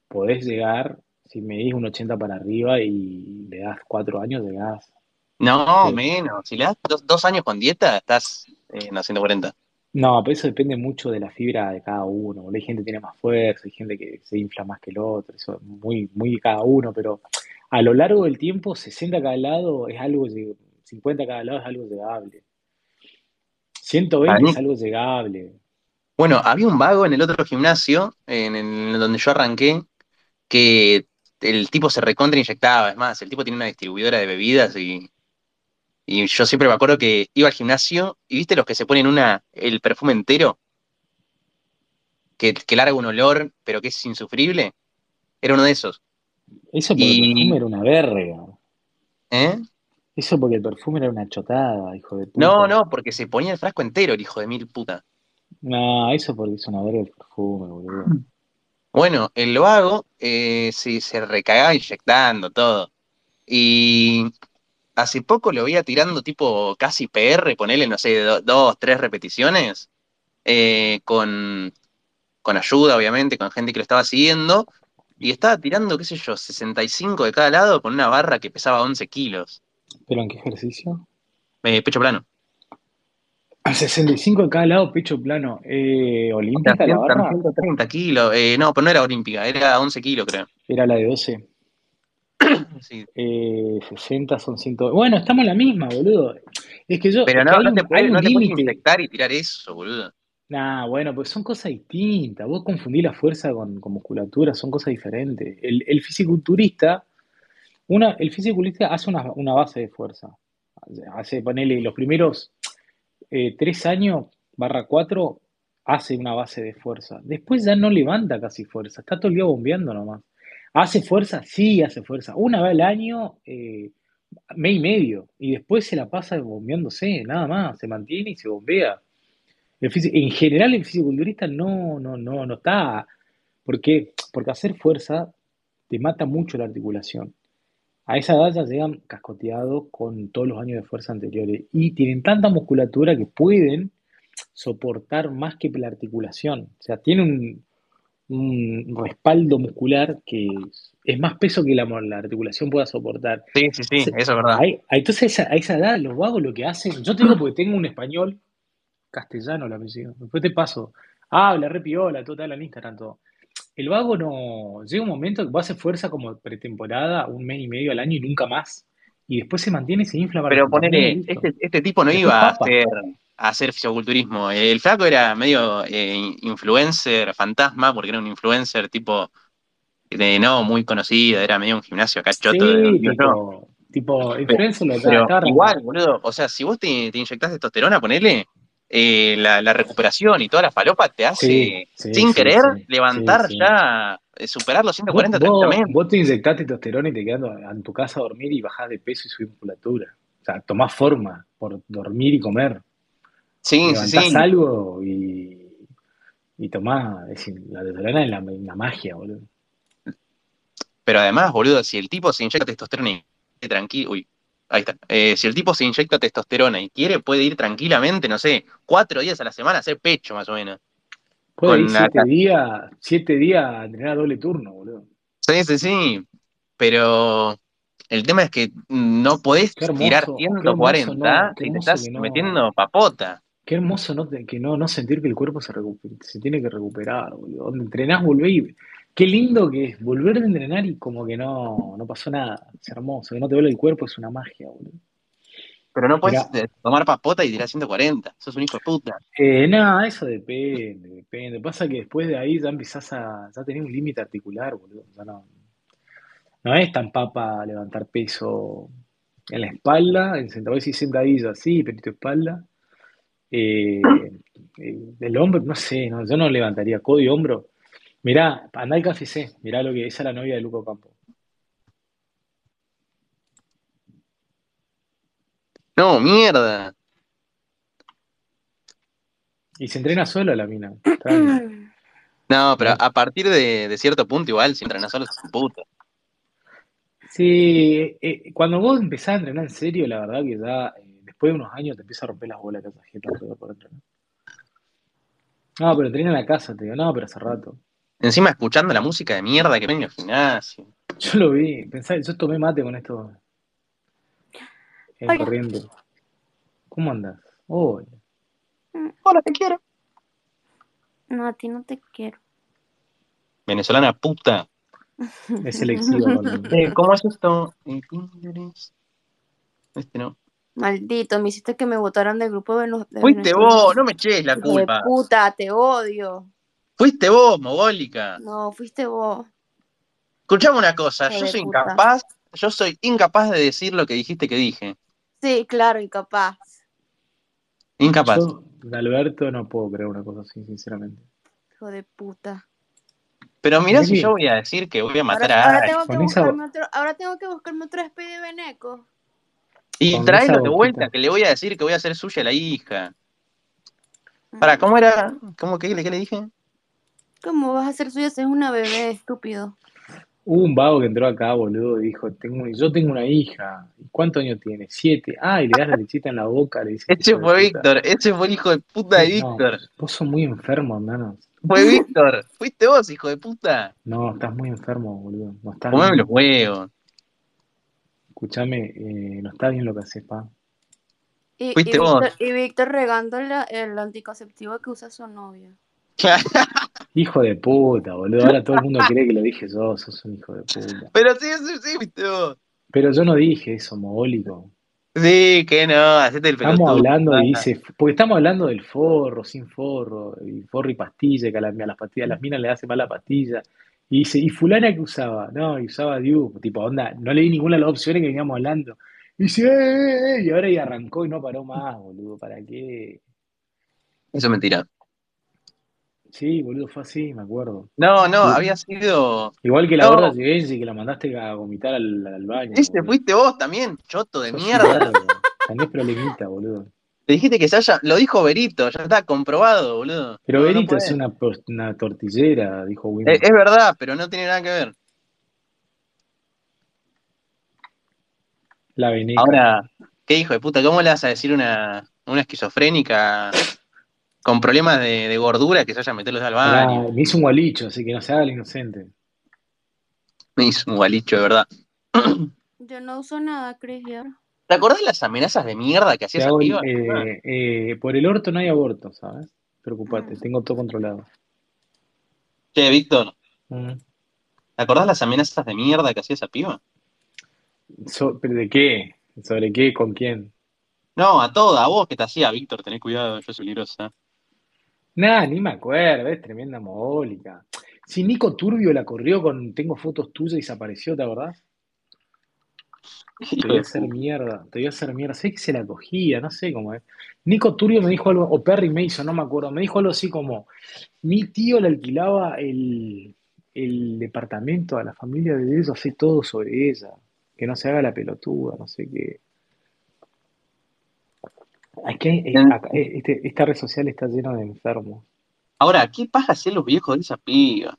podés llegar, si medís un 80 para arriba y le das 4 años, llegás. No, Sí. menos. Si le das dos, dos años con dieta, estás eh, en la 140. No, pero eso depende mucho de la fibra de cada uno. Hay gente que tiene más fuerza, hay gente que se infla más que el otro, eso es muy, muy de cada uno, pero a lo largo del tiempo, 60 cada lado es algo, lleg- 50 cada lado es algo llegable. Para 120 mí, es algo llegable. bueno, había un vago en el otro gimnasio, en el donde yo arranqué, que el tipo se recontra inyectaba. Es más, el tipo tiene una distribuidora de bebidas y, y yo siempre me acuerdo que iba al gimnasio y viste los que se ponen una, el perfume entero, que, que larga un olor, pero que es insufrible. Era uno de esos. Eso porque el perfume era una verga. ¿eh? Eso porque el perfume era una chotada, hijo de No, puta. no, porque se ponía el frasco entero, el hijo de mil puta. No, eso porque es una verga el perfume, boludo. Bueno, el vago eh, se, se recagaba inyectando todo. Y hace poco lo veía tirando tipo casi PR, ponele, no sé, do- dos, tres repeticiones, eh, con, con ayuda, obviamente, con gente que lo estaba siguiendo, y estaba tirando, qué sé yo, 65 de cada lado con una barra que pesaba 11 kilos, ¿Pero en qué ejercicio? eh, pecho plano. 65 de cada lado, pecho plano. Eh, ¿olímpica la 100, barra? 130 kilos, eh, no, pero no era olímpica, era 11 kilos, creo. Era la de 12. Sí. Eh, 60 son 100. Bueno, estamos en la misma, boludo. Es que yo, Pero no, no te un, hay puedes, no te puedes límite. inyectar y tirar eso, boludo. Nah, bueno, pues son cosas distintas. Vos confundís la fuerza con, con musculatura, son cosas diferentes. El, el fisiculturista, una, el fisiculturista hace una, una base de fuerza. Hace, ponele, los primeros eh, tres años, barra cuatro, hace una base de fuerza. Después ya no levanta casi fuerza, está todo el día bombeando nomás. ¿Hace fuerza? Sí, hace fuerza. Una vez al año, eh, mes y medio. Y después se la pasa bombeándose, nada más. Se mantiene y se bombea. El en general, el fisiculturista no, no, no, no está. ¿Por qué? Porque hacer fuerza te mata mucho la articulación. A esa edad ya llegan cascoteados con todos los años de fuerza anteriores y tienen tanta musculatura que pueden soportar más que la articulación. O sea, tienen un, un respaldo muscular que es, más peso que la, la articulación pueda soportar. Sí, sí, sí, eso es verdad. ahí- entonces, a esa, a esa edad, los vagos lo que hacen, yo te digo porque tengo un español castellano, el apellido, después te paso, habla, re piola, todo tal en Instagram, todo. El vago no, llega un momento que va a hacer fuerza como pretemporada, un mes y medio al año y nunca más. Y después se mantiene y se infla Pero ponele, este, este tipo no iba a hacer, a hacer fisiculturismo. El flaco era medio eh, influencer, fantasma, porque era un influencer tipo de no muy conocido, era medio un gimnasio acá choto, de Sí, yo. tipo, tipo, Pero, influencer lo estaba, pero igual, boludo, o sea, si vos te, te inyectás testosterona, ponele, eh, la, la recuperación y toda la falopa te Sí, hace, sí, sin sí, querer, sí, sí, levantar sí. ya, eh, superar los Vos, 140 vos, tranquilamente. vos te inyectás testosterona y te quedas en tu casa a dormir y bajás de peso y subís musculatura. O sea, tomás forma por dormir y comer. Sí, sí, Levantás sí. algo y, y tomás. Es decir, la testosterona es la, la magia, boludo. Pero además, boludo, si el tipo se inyecta testosterona y tranquilo, uy, ahí está. Eh, si el tipo se inyecta testosterona y quiere, puede ir tranquilamente, no sé, cuatro días a la semana a hacer pecho, más o menos. Puede ir siete días, siete días a entrenar a doble turno, boludo. Sí, sí, sí. Pero el tema es que no podés hermoso, tirar qué hermoso, 140 no, si te estás no. metiendo papota. Qué hermoso no, que no, no sentir que el cuerpo se, se tiene que recuperar, boludo. Donde entrenás, volvé y... Qué lindo que es volver a entrenar y como que no, no pasó nada. Es hermoso. Que no te duele el cuerpo es una magia, boludo. Pero no puedes Mirá, tomar papota y tirar 140. Sos un hijo de puta. eh, nada, eso depende, depende. Pasa que después de ahí ya empezás a, ya tenés un límite articular, boludo. Ya no, no es tan papa levantar peso en la espalda, en sentadillas y sentadillas, sí, pero tu espalda. Eh, eh, del hombro, no sé, no, yo no levantaría codo y hombro. Mirá, andá al KFC, mirá lo que esa es la novia de Luco Campo. No, mierda. Y se entrena sola la mina. No, pero ¿no? a partir de, de cierto punto igual, si entrenas solo sos un puto. Sí, eh, cuando vos empezás a entrenar en serio, la verdad que ya eh, después de unos años te empieza a romper las bolas que alrededor por entrenar. No, pero entrena en la casa, te digo, no, pero hace rato. Encima escuchando la música de mierda que vengo al gimnasio. Yo lo vi, pensá, yo tomé mate con esto en Hola. corriente. ¿Cómo andas? Hola. Hola, te quiero. No, a ti no te quiero. Venezolana puta. Es selectiva. Eh, ¿Cómo es esto? Eh. Este no. Maldito, me hiciste que me votaran del grupo de, de Fuiste vos, no me eches la de culpa. puta, te odio. Fuiste vos, mogólica. No, fuiste vos. Escuchame una cosa, yo de soy puta. incapaz, yo soy incapaz de decir lo que dijiste que dije. Sí, claro, incapaz. Incapaz. Yo, de Alberto, no puedo creer una cosa así, sinceramente. Hijo de puta. Pero mirá si yo voy a decir que voy a matar Ahora, a ahora tengo que esa, buscarme otro, ahora tengo que buscarme otro Speedy Beneco. Y tráelo de vuelta, que le voy a decir que voy a hacer suya a la hija. Para, ¿cómo era? ¿Cómo que, qué le dije? ¿Cómo vas a hacer suya si es una bebé, estúpido? Hubo un vago que entró acá, boludo, y dijo, tengo, yo tengo una hija. ¿Y ¿Cuántos años tiene? Siete. Ah, y le das la lechita en la boca, le dices, Ese fue. Víctor, ese fue el hijo de puta de No, Víctor. vos sos muy enfermo, hermano. Fue Víctor. Fuiste vos, hijo de puta. No, estás muy enfermo, boludo. No estás Comeme los huevos. Escúchame, eh, no está bien lo que haces, pa. Y, y Fuiste vos. Víctor, y Víctor regando la- el anticonceptivo que usa su novia. Hijo de puta, boludo. Ahora todo el mundo cree que lo dije yo, sos un hijo de puta. Pero sí, sí, sí, fuiste vos. Pero yo no dije eso, mogólico. Sí, que no, hacete el Estamos hablando Ah, y dice, porque estamos hablando del forro, sin forro, y forro y pastilla, que a, la- a las pastillas, a las minas le hace mal la pastilla. Y dice, ¿y fulana que usaba? No, y usaba Diu, tipo, onda, no leí ninguna de las opciones que veníamos hablando. Y dice, "Eh, eh, eh", y ahora ya arrancó y no paró más, boludo, ¿para qué? Eso es mentira. Sí, boludo, fue así, me acuerdo. No, no, Y- había sido. Igual que la No. gorda Givenchy que la mandaste a vomitar al, al baño, boludo. fuiste vos también, choto de Sos mierda. tenés problemita, boludo. Te dijiste que se haya. Lo dijo Berito, ya está comprobado, boludo. Pero No, podés. es una, tortillera, dijo Es, Winnie. es verdad, pero no tiene nada que ver. La veneca. Ahora, ¿qué hijo de puta? ¿Cómo le vas a decir una, una esquizofrénica con problemas de, de gordura que se vaya a meterlos al Pará, baño? me hizo un gualicho, así que no se haga el inocente. Me hizo un gualicho, de verdad. Yo no uso nada, Chris, ya. ¿Te acordás de las amenazas de mierda que hacía Te esa hago piba? eh, eh, por el orto no hay aborto, ¿sabes? Preocupate, Mm. tengo todo controlado. Che, Víctor, Mm. ¿te acordás las amenazas de mierda que hacía esa piba? So- ¿pero ¿De qué? ¿Sobre qué? ¿Con quién? No, a toda, a vos que te hacía, Víctor, tenés cuidado, yo soy peligrosa. Nah, ni me acuerdo, es tremenda mogólica. Si Nico Turbio la corrió con tengo fotos tuyas y desapareció, ¿te acordás? Te voy a hacer mierda, te voy a hacer mierda. Sé que se la cogía, no sé cómo es. Nico Turbio me dijo algo, o Perry Mason, no me acuerdo, me dijo algo así como, mi tío le alquilaba el, el departamento a la familia de ellos, sé todo sobre ella, que no se haga la pelotuda, no sé qué. Aquí, eh, eh, este- esta red social está llena de enfermos. Ahora, ¿qué pasa hacer los viejos de esa piba?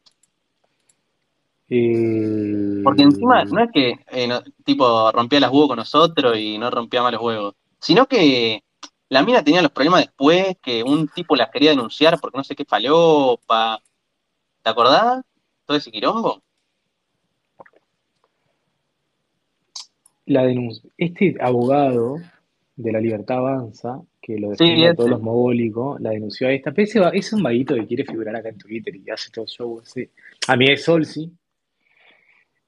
Eh, Porque encima no es que eh, no- tipo rompía las huevos con nosotros y no rompía más los huevos, sino que la mina tenía los problemas después, que un tipo la quería denunciar porque no sé qué falopa. ¿Te acordás? Todo ese quilombo. la denuncia. Este abogado de la Libertad Avanza, que lo Sí, defiende a todos los mogólicos, la denunció a esta. Pero ese es un vaguito que quiere figurar acá en Twitter y hace todo show así. A mí es Solsi.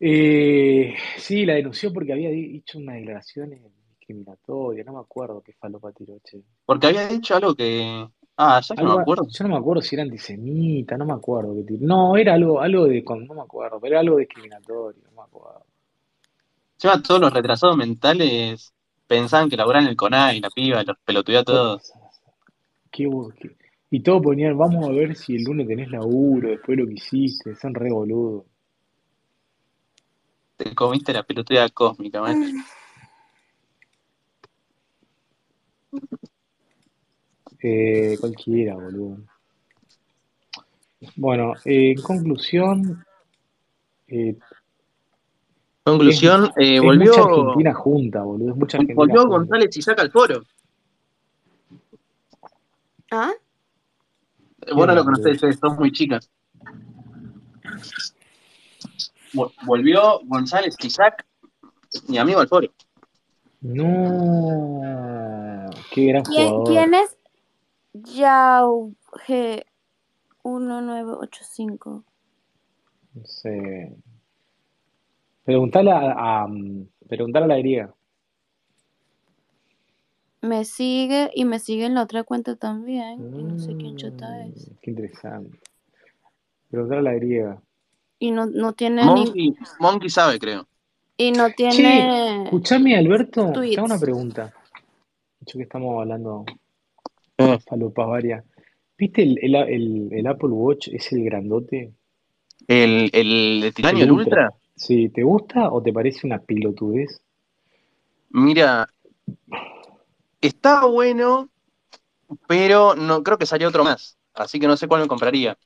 Eh, sí, la denunció porque había di- dicho unas declaraciones discriminatorias, no me acuerdo qué falopa tiró, che. Porque había dicho algo que. Ah, ya que no me acuerdo. yo no me acuerdo si era antisemita, no me acuerdo qué tiró. No, era algo, algo de, no me acuerdo, pero era algo discriminatorio, no me acuerdo. Encima todos los retrasados mentales pensaban que laburan en el CONAI, la piba, los pelotudeó a todos. Qué qué- Y todo ponían, vamos a ver si el lunes tenés laburo, después de lo que hiciste, son re boludos. Te comiste la pelotuda cósmica, man. Eh, cualquiera, boludo. Bueno, eh, en conclusión, eh, es, Conclusión, eh, es volvió, mucha Argentina junta, boludo, es mucha Argentina volvió junta. González y saca el foro. ¿Ah? Eh, Vos no ¿Quién, lo conocés, eh, sos muy chica. Vol- Volvió González Isaac, mi amigo al foro. No, qué gran ¿Quién, jugador. quién es Yao G 1985? No sé. Preguntale a, a, preguntale a la griega. Me sigue y me sigue en la otra cuenta también. Y no sé quién chota es. Mm, qué interesante. Preguntale a la griega. Y no, no tiene ni. Monkey, Monkey sabe, creo. Y no Che, tiene escuchame, Alberto, te hago una tweets. pregunta. Yo que estamos hablando Eh, falopas varias. ¿Viste el, el, el, el Apple Watch, es el grandote? El, el de titanio, El el Ultra. Ultra. Sí, ¿te gusta o te parece una pilotudez? Mira, está bueno, pero no creo que salió otro más. Así que no sé cuál me compraría.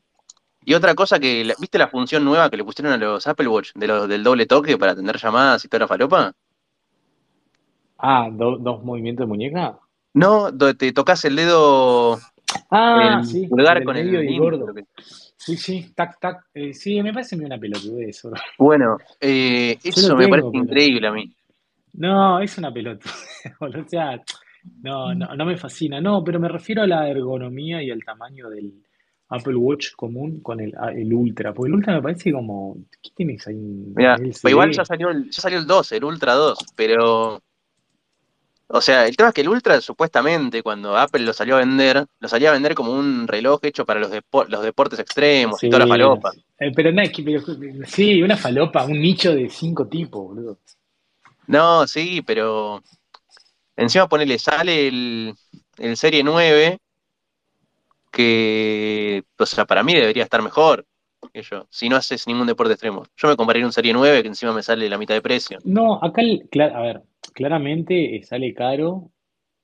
Y otra cosa que, ¿viste la función nueva que le pusieron a los Apple Watch de los, del doble toque para atender llamadas y toda la falopa? Ah, do- dos movimientos de muñeca. No, do- te tocas el dedo, Ah, el sí, el pulgar con el medio y el índice, gordo. creo que- Sí, sí, tac, tac. Eh, sí, me parece una pelotudez. bro. Bueno, eh, eso me parece pero. increíble a mí. No, es una pelotudez. O sea, no, no, no me fascina. No, pero me refiero a la ergonomía y al tamaño del Apple Watch común con el, a- el Ultra. Porque el Ultra me parece como. ¿Qué tienes ahí? Mira, igual ya salió el, ya salió el 2, el Ultra 2, pero, o sea, el tema es que el Ultra supuestamente cuando Apple lo salió a vender, lo salía a vender como un reloj hecho para los, depo- los deportes extremos y toda la falopa. eh, pero pero- sí, una falopa, un nicho de cinco tipos, boludo. No, sí, pero encima ponele, sale el, el Serie 9, que, o sea, para mí debería estar mejor que yo, si no haces ningún deporte extremo. Yo me compraría un Serie 9 que encima me sale la mitad de precio. No, acá, el- cla- a ver, claramente eh, sale caro.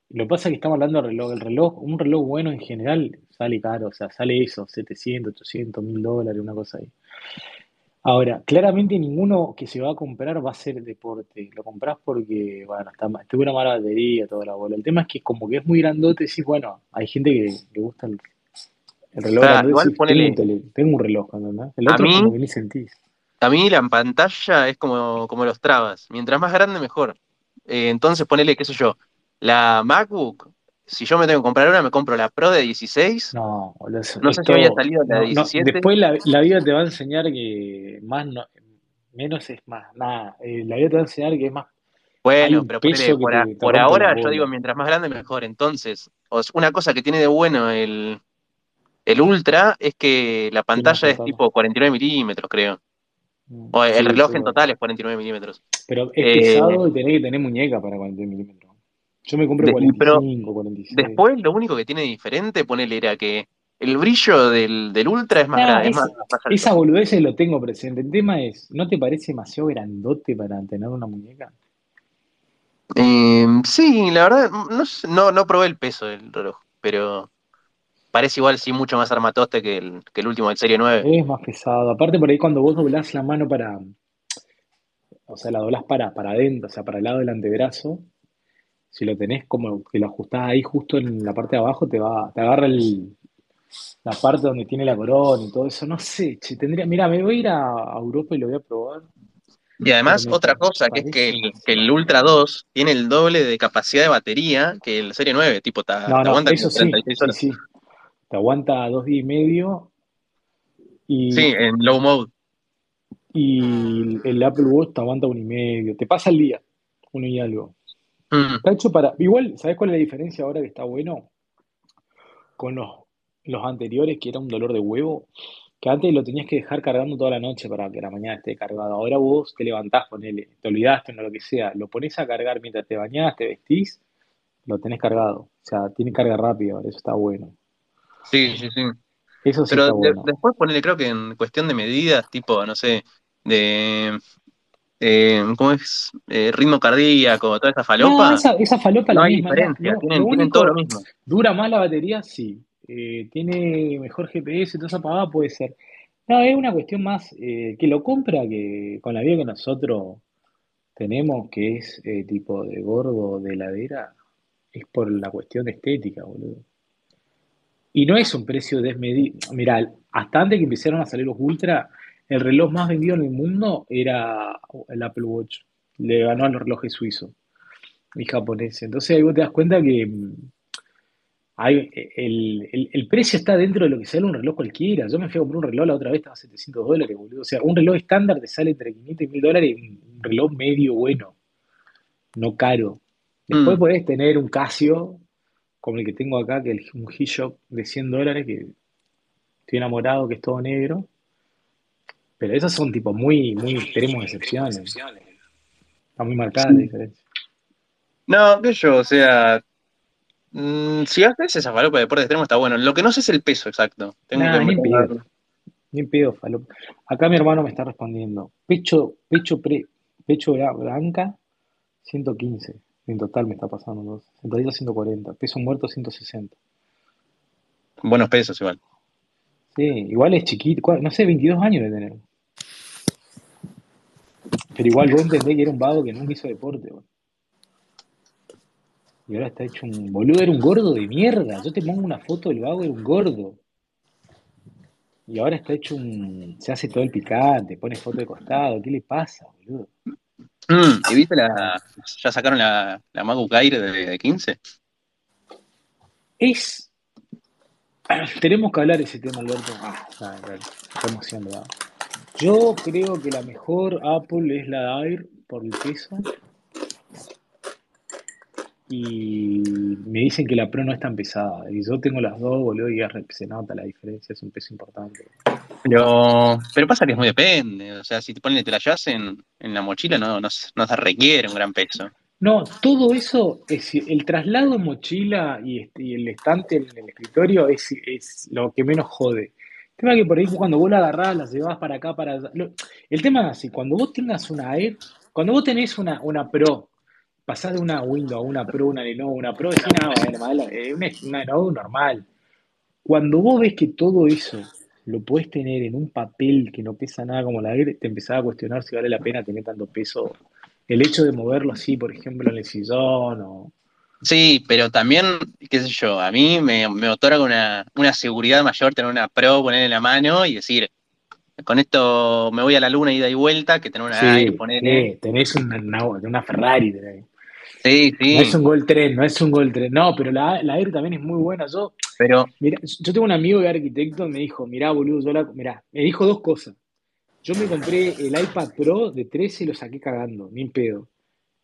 Lo que pasa es que estamos hablando del reloj. El reloj, un reloj bueno en general sale caro, o sea, sale eso, 700, 800, 1000 dólares, una cosa ahí. Ahora, claramente ninguno que se va a comprar va a ser deporte. Lo compras porque, bueno, está, tuvo una mala batería, toda la bola. El tema es que como que es muy grandote, sí, bueno, hay gente que le gusta el, el reloj Claro, igual tengo ponele, tele- tengo un reloj, ¿no? El a otro es como mí, que ni sentís. a mí la pantalla es como, como los trabas, mientras más grande mejor. Eh, entonces ponele, qué sé yo, la MacBook, si yo me tengo que comprar una, me compro la Pro de 16, No, no sé si había salido la de no, no, 17, después la, la vida te va a enseñar que más no, menos es más, nada, eh, la vida te va a enseñar que es más, Bueno, pero ponele, por, a- te, te por rompe las ahora yo digo, mientras más grande mejor. Entonces, una cosa que tiene de bueno el, el Ultra es que la pantalla es tipo 49 milímetros, creo. O el Sí, reloj sí, en total es 49 milímetros. Pero es Eh, pesado y tenés que tener muñeca para 40 milímetros. Yo me compré de- pero 45, 46. después lo único que tiene diferente, ponele, era que el brillo del, del Ultra es más, Nah, gra- es más, es, más alto. esa boludez lo tengo presente. El tema es, ¿no te parece demasiado grandote para tener una muñeca? Eh, sí, la verdad, no, no, no probé el peso del reloj, pero parece igual sí mucho más armatoste que el, que el último del Serie 9. Es más pesado. Aparte por ahí cuando vos doblás la mano para, o sea, la doblás para, para adentro, o sea, para el lado del antebrazo, si lo tenés como que lo ajustás ahí justo en la parte de abajo, te va, te agarra el, la parte donde tiene la corona y todo eso. No sé, che, tendría, mira, me voy a ir a, a Europa y lo voy a probar. Y además, otra cosa, que es que el, que el Ultra 2 tiene el doble de capacidad de batería que el Serie 9, tipo, te, No, aguanta eso como sí, 36 sí, horas. sí. Te aguanta dos días y medio y, Sí, en low mode. y el Apple Watch te aguanta uno y medio. Te pasa el día, uno y algo. Mm, Está hecho para. Igual, ¿sabes cuál es la diferencia ahora que está bueno? Con los, los anteriores, que era un dolor de huevo, que antes lo tenías que dejar cargando toda la noche para que la mañana esté cargado. Ahora vos te levantás, ponele, te olvidaste, no lo que sea, lo pones a cargar mientras te bañás, te vestís, lo tenés cargado. O sea, tiene carga rápida, eso está bueno. Sí, sí, sí. Eso sí Pero está de- bueno. después ponerle, creo que en cuestión de medidas, tipo, no sé, de, eh, ¿cómo es? Eh, ritmo cardíaco, toda esa No, falopa, esa, esa falopa es no la hay misma. no, diferencia, tienen, lo tienen todo lo mismo. dura más la batería, sí. Eh, tiene mejor GPS, toda esa pavada puede ser. No, es una cuestión más eh, que lo compra que con la vida que nosotros tenemos, que es eh, tipo de gordo de heladera, es por la cuestión estética, boludo. Y no es un precio desmedido. Mirá, hasta antes que empezaron a salir los Ultra, el reloj más vendido en el mundo era el Apple Watch. Le ganó a los relojes suizos y japoneses. Entonces ahí vos te das cuenta que mm, hay, el, el- el precio está dentro de lo que sale un reloj cualquiera. Yo me fui a comprar un reloj la otra vez, estaba a 700 dólares, boludo. O sea, un reloj estándar te sale entre 500 y 1000 dólares y un un reloj medio bueno, no caro. Después Mm, podés tener un Casio, como el que tengo acá, que es un G-Shock de 100 dólares, que estoy enamorado, que es todo negro. Pero esas son tipo muy, muy extremos excepciones. Está muy marcada la diferencia. No, que yo, o sea, mm, si haces esa falopa de deporte extremo está bueno. Lo que no sé es el peso exacto. Tengo que Nada, ni investigarlo. Ni falopa. Acá mi hermano me está respondiendo. Pecho, pecho, pre, pecho blanca, 115. En total me está pasando. ¿no? Sentadilla 140. Peso muerto 160. Buenos pesos igual. Sí, igual es chiquito. No sé, 22 años de tener. Pero igual vos entendés que era un vago que nunca hizo deporte. Y ahora está hecho un boludo, era un gordo de mierda. Yo te pongo una foto del vago, era un gordo. Y ahora está hecho un. Se hace todo el picante, pone foto de costado. ¿Qué le pasa, boludo? Mm, ¿y viste la. Ya sacaron la, la MacBook Air de, de 15? Es. Tenemos que hablar de ese tema, Alberto. Ah, está, está, está emocionado. Yo creo que la mejor Apple es la Air por el peso. Y me dicen que la Pro no es tan pesada. Y yo tengo las dos, boludo, y se nota la diferencia, es un peso importante. Pero, pero pasa que es muy depende. O sea, si te ponen te la llevas en, en la mochila, no, no, no se requiere un gran peso. No, todo eso, es, el traslado en mochila y, este- y el estante en el escritorio es, es lo que menos jode. El tema es que por ahí cuando vos la agarrás, la llevas para acá, para allá. El tema es así, cuando vos tengas una Air, cuando vos tenés una, una Pro, pasás de una Windows a una Pro, una Lenovo, una Pro, mala, eh, una, una Lenovo normal. Cuando vos ves que todo eso lo podés tener en un papel que no pesa nada como la Air, te empezás a cuestionar si vale la pena tener tanto peso. El hecho de moverlo así, por ejemplo, en el sillón o... Sí, pero también, qué sé yo, a mí me, me otorga una, una seguridad mayor tener una Pro, poner en la mano y decir, con esto me voy a la luna ida y vuelta, que tener una Sí, ponerle. sí, tenés una, una, una Ferrari. tenés. Sí, No es sí, un Gol 3, no es un Gol 3. No, pero la, la Air también es muy buena. Yo, pero mira, yo tengo un amigo de arquitecto me dijo, mirá, boludo, yo la, mirá, me dijo dos cosas. Yo me compré el iPad Pro de 13 y lo saqué cagando, ni en pedo.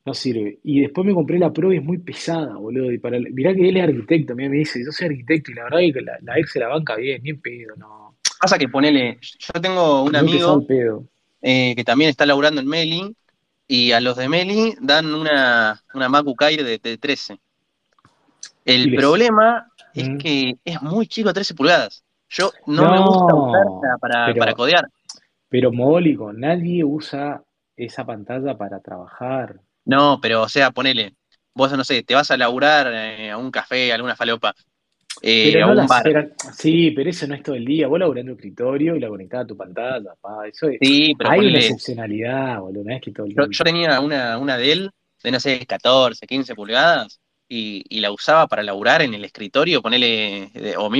No sirve. Y después me compré la Pro y es muy pesada, boludo. Y para, mirá que él es arquitecto, mirá, me dice, yo soy arquitecto y la verdad es que la, la Air se la banca bien, ni en pedo, no. pasa que ponele, yo tengo un Muy amigo eh, que también está laburando en Meli y a los de Meli dan una, una MacBook Air de, de 13. Y El problema es Mm. que es muy chico, 13 pulgadas. Yo no me gusta usarla para, para pero, codear. pero mogólico, nadie usa esa pantalla para trabajar. No, pero o sea, ponele, vos no sé, te vas a laburar eh, a un café, a alguna falopa, eh, Pero no sí, pero eso no es todo el día. Vos laburás en tu escritorio y la conectás a tu pantalla, pa. Eso es, Sí, pero hay una excepcionalidad, boludo, no es que todo el yo, día. yo tenía una, una de él de no sé, 14, 15 pulgadas y, y la usaba para laburar en el escritorio, ponele, eh, o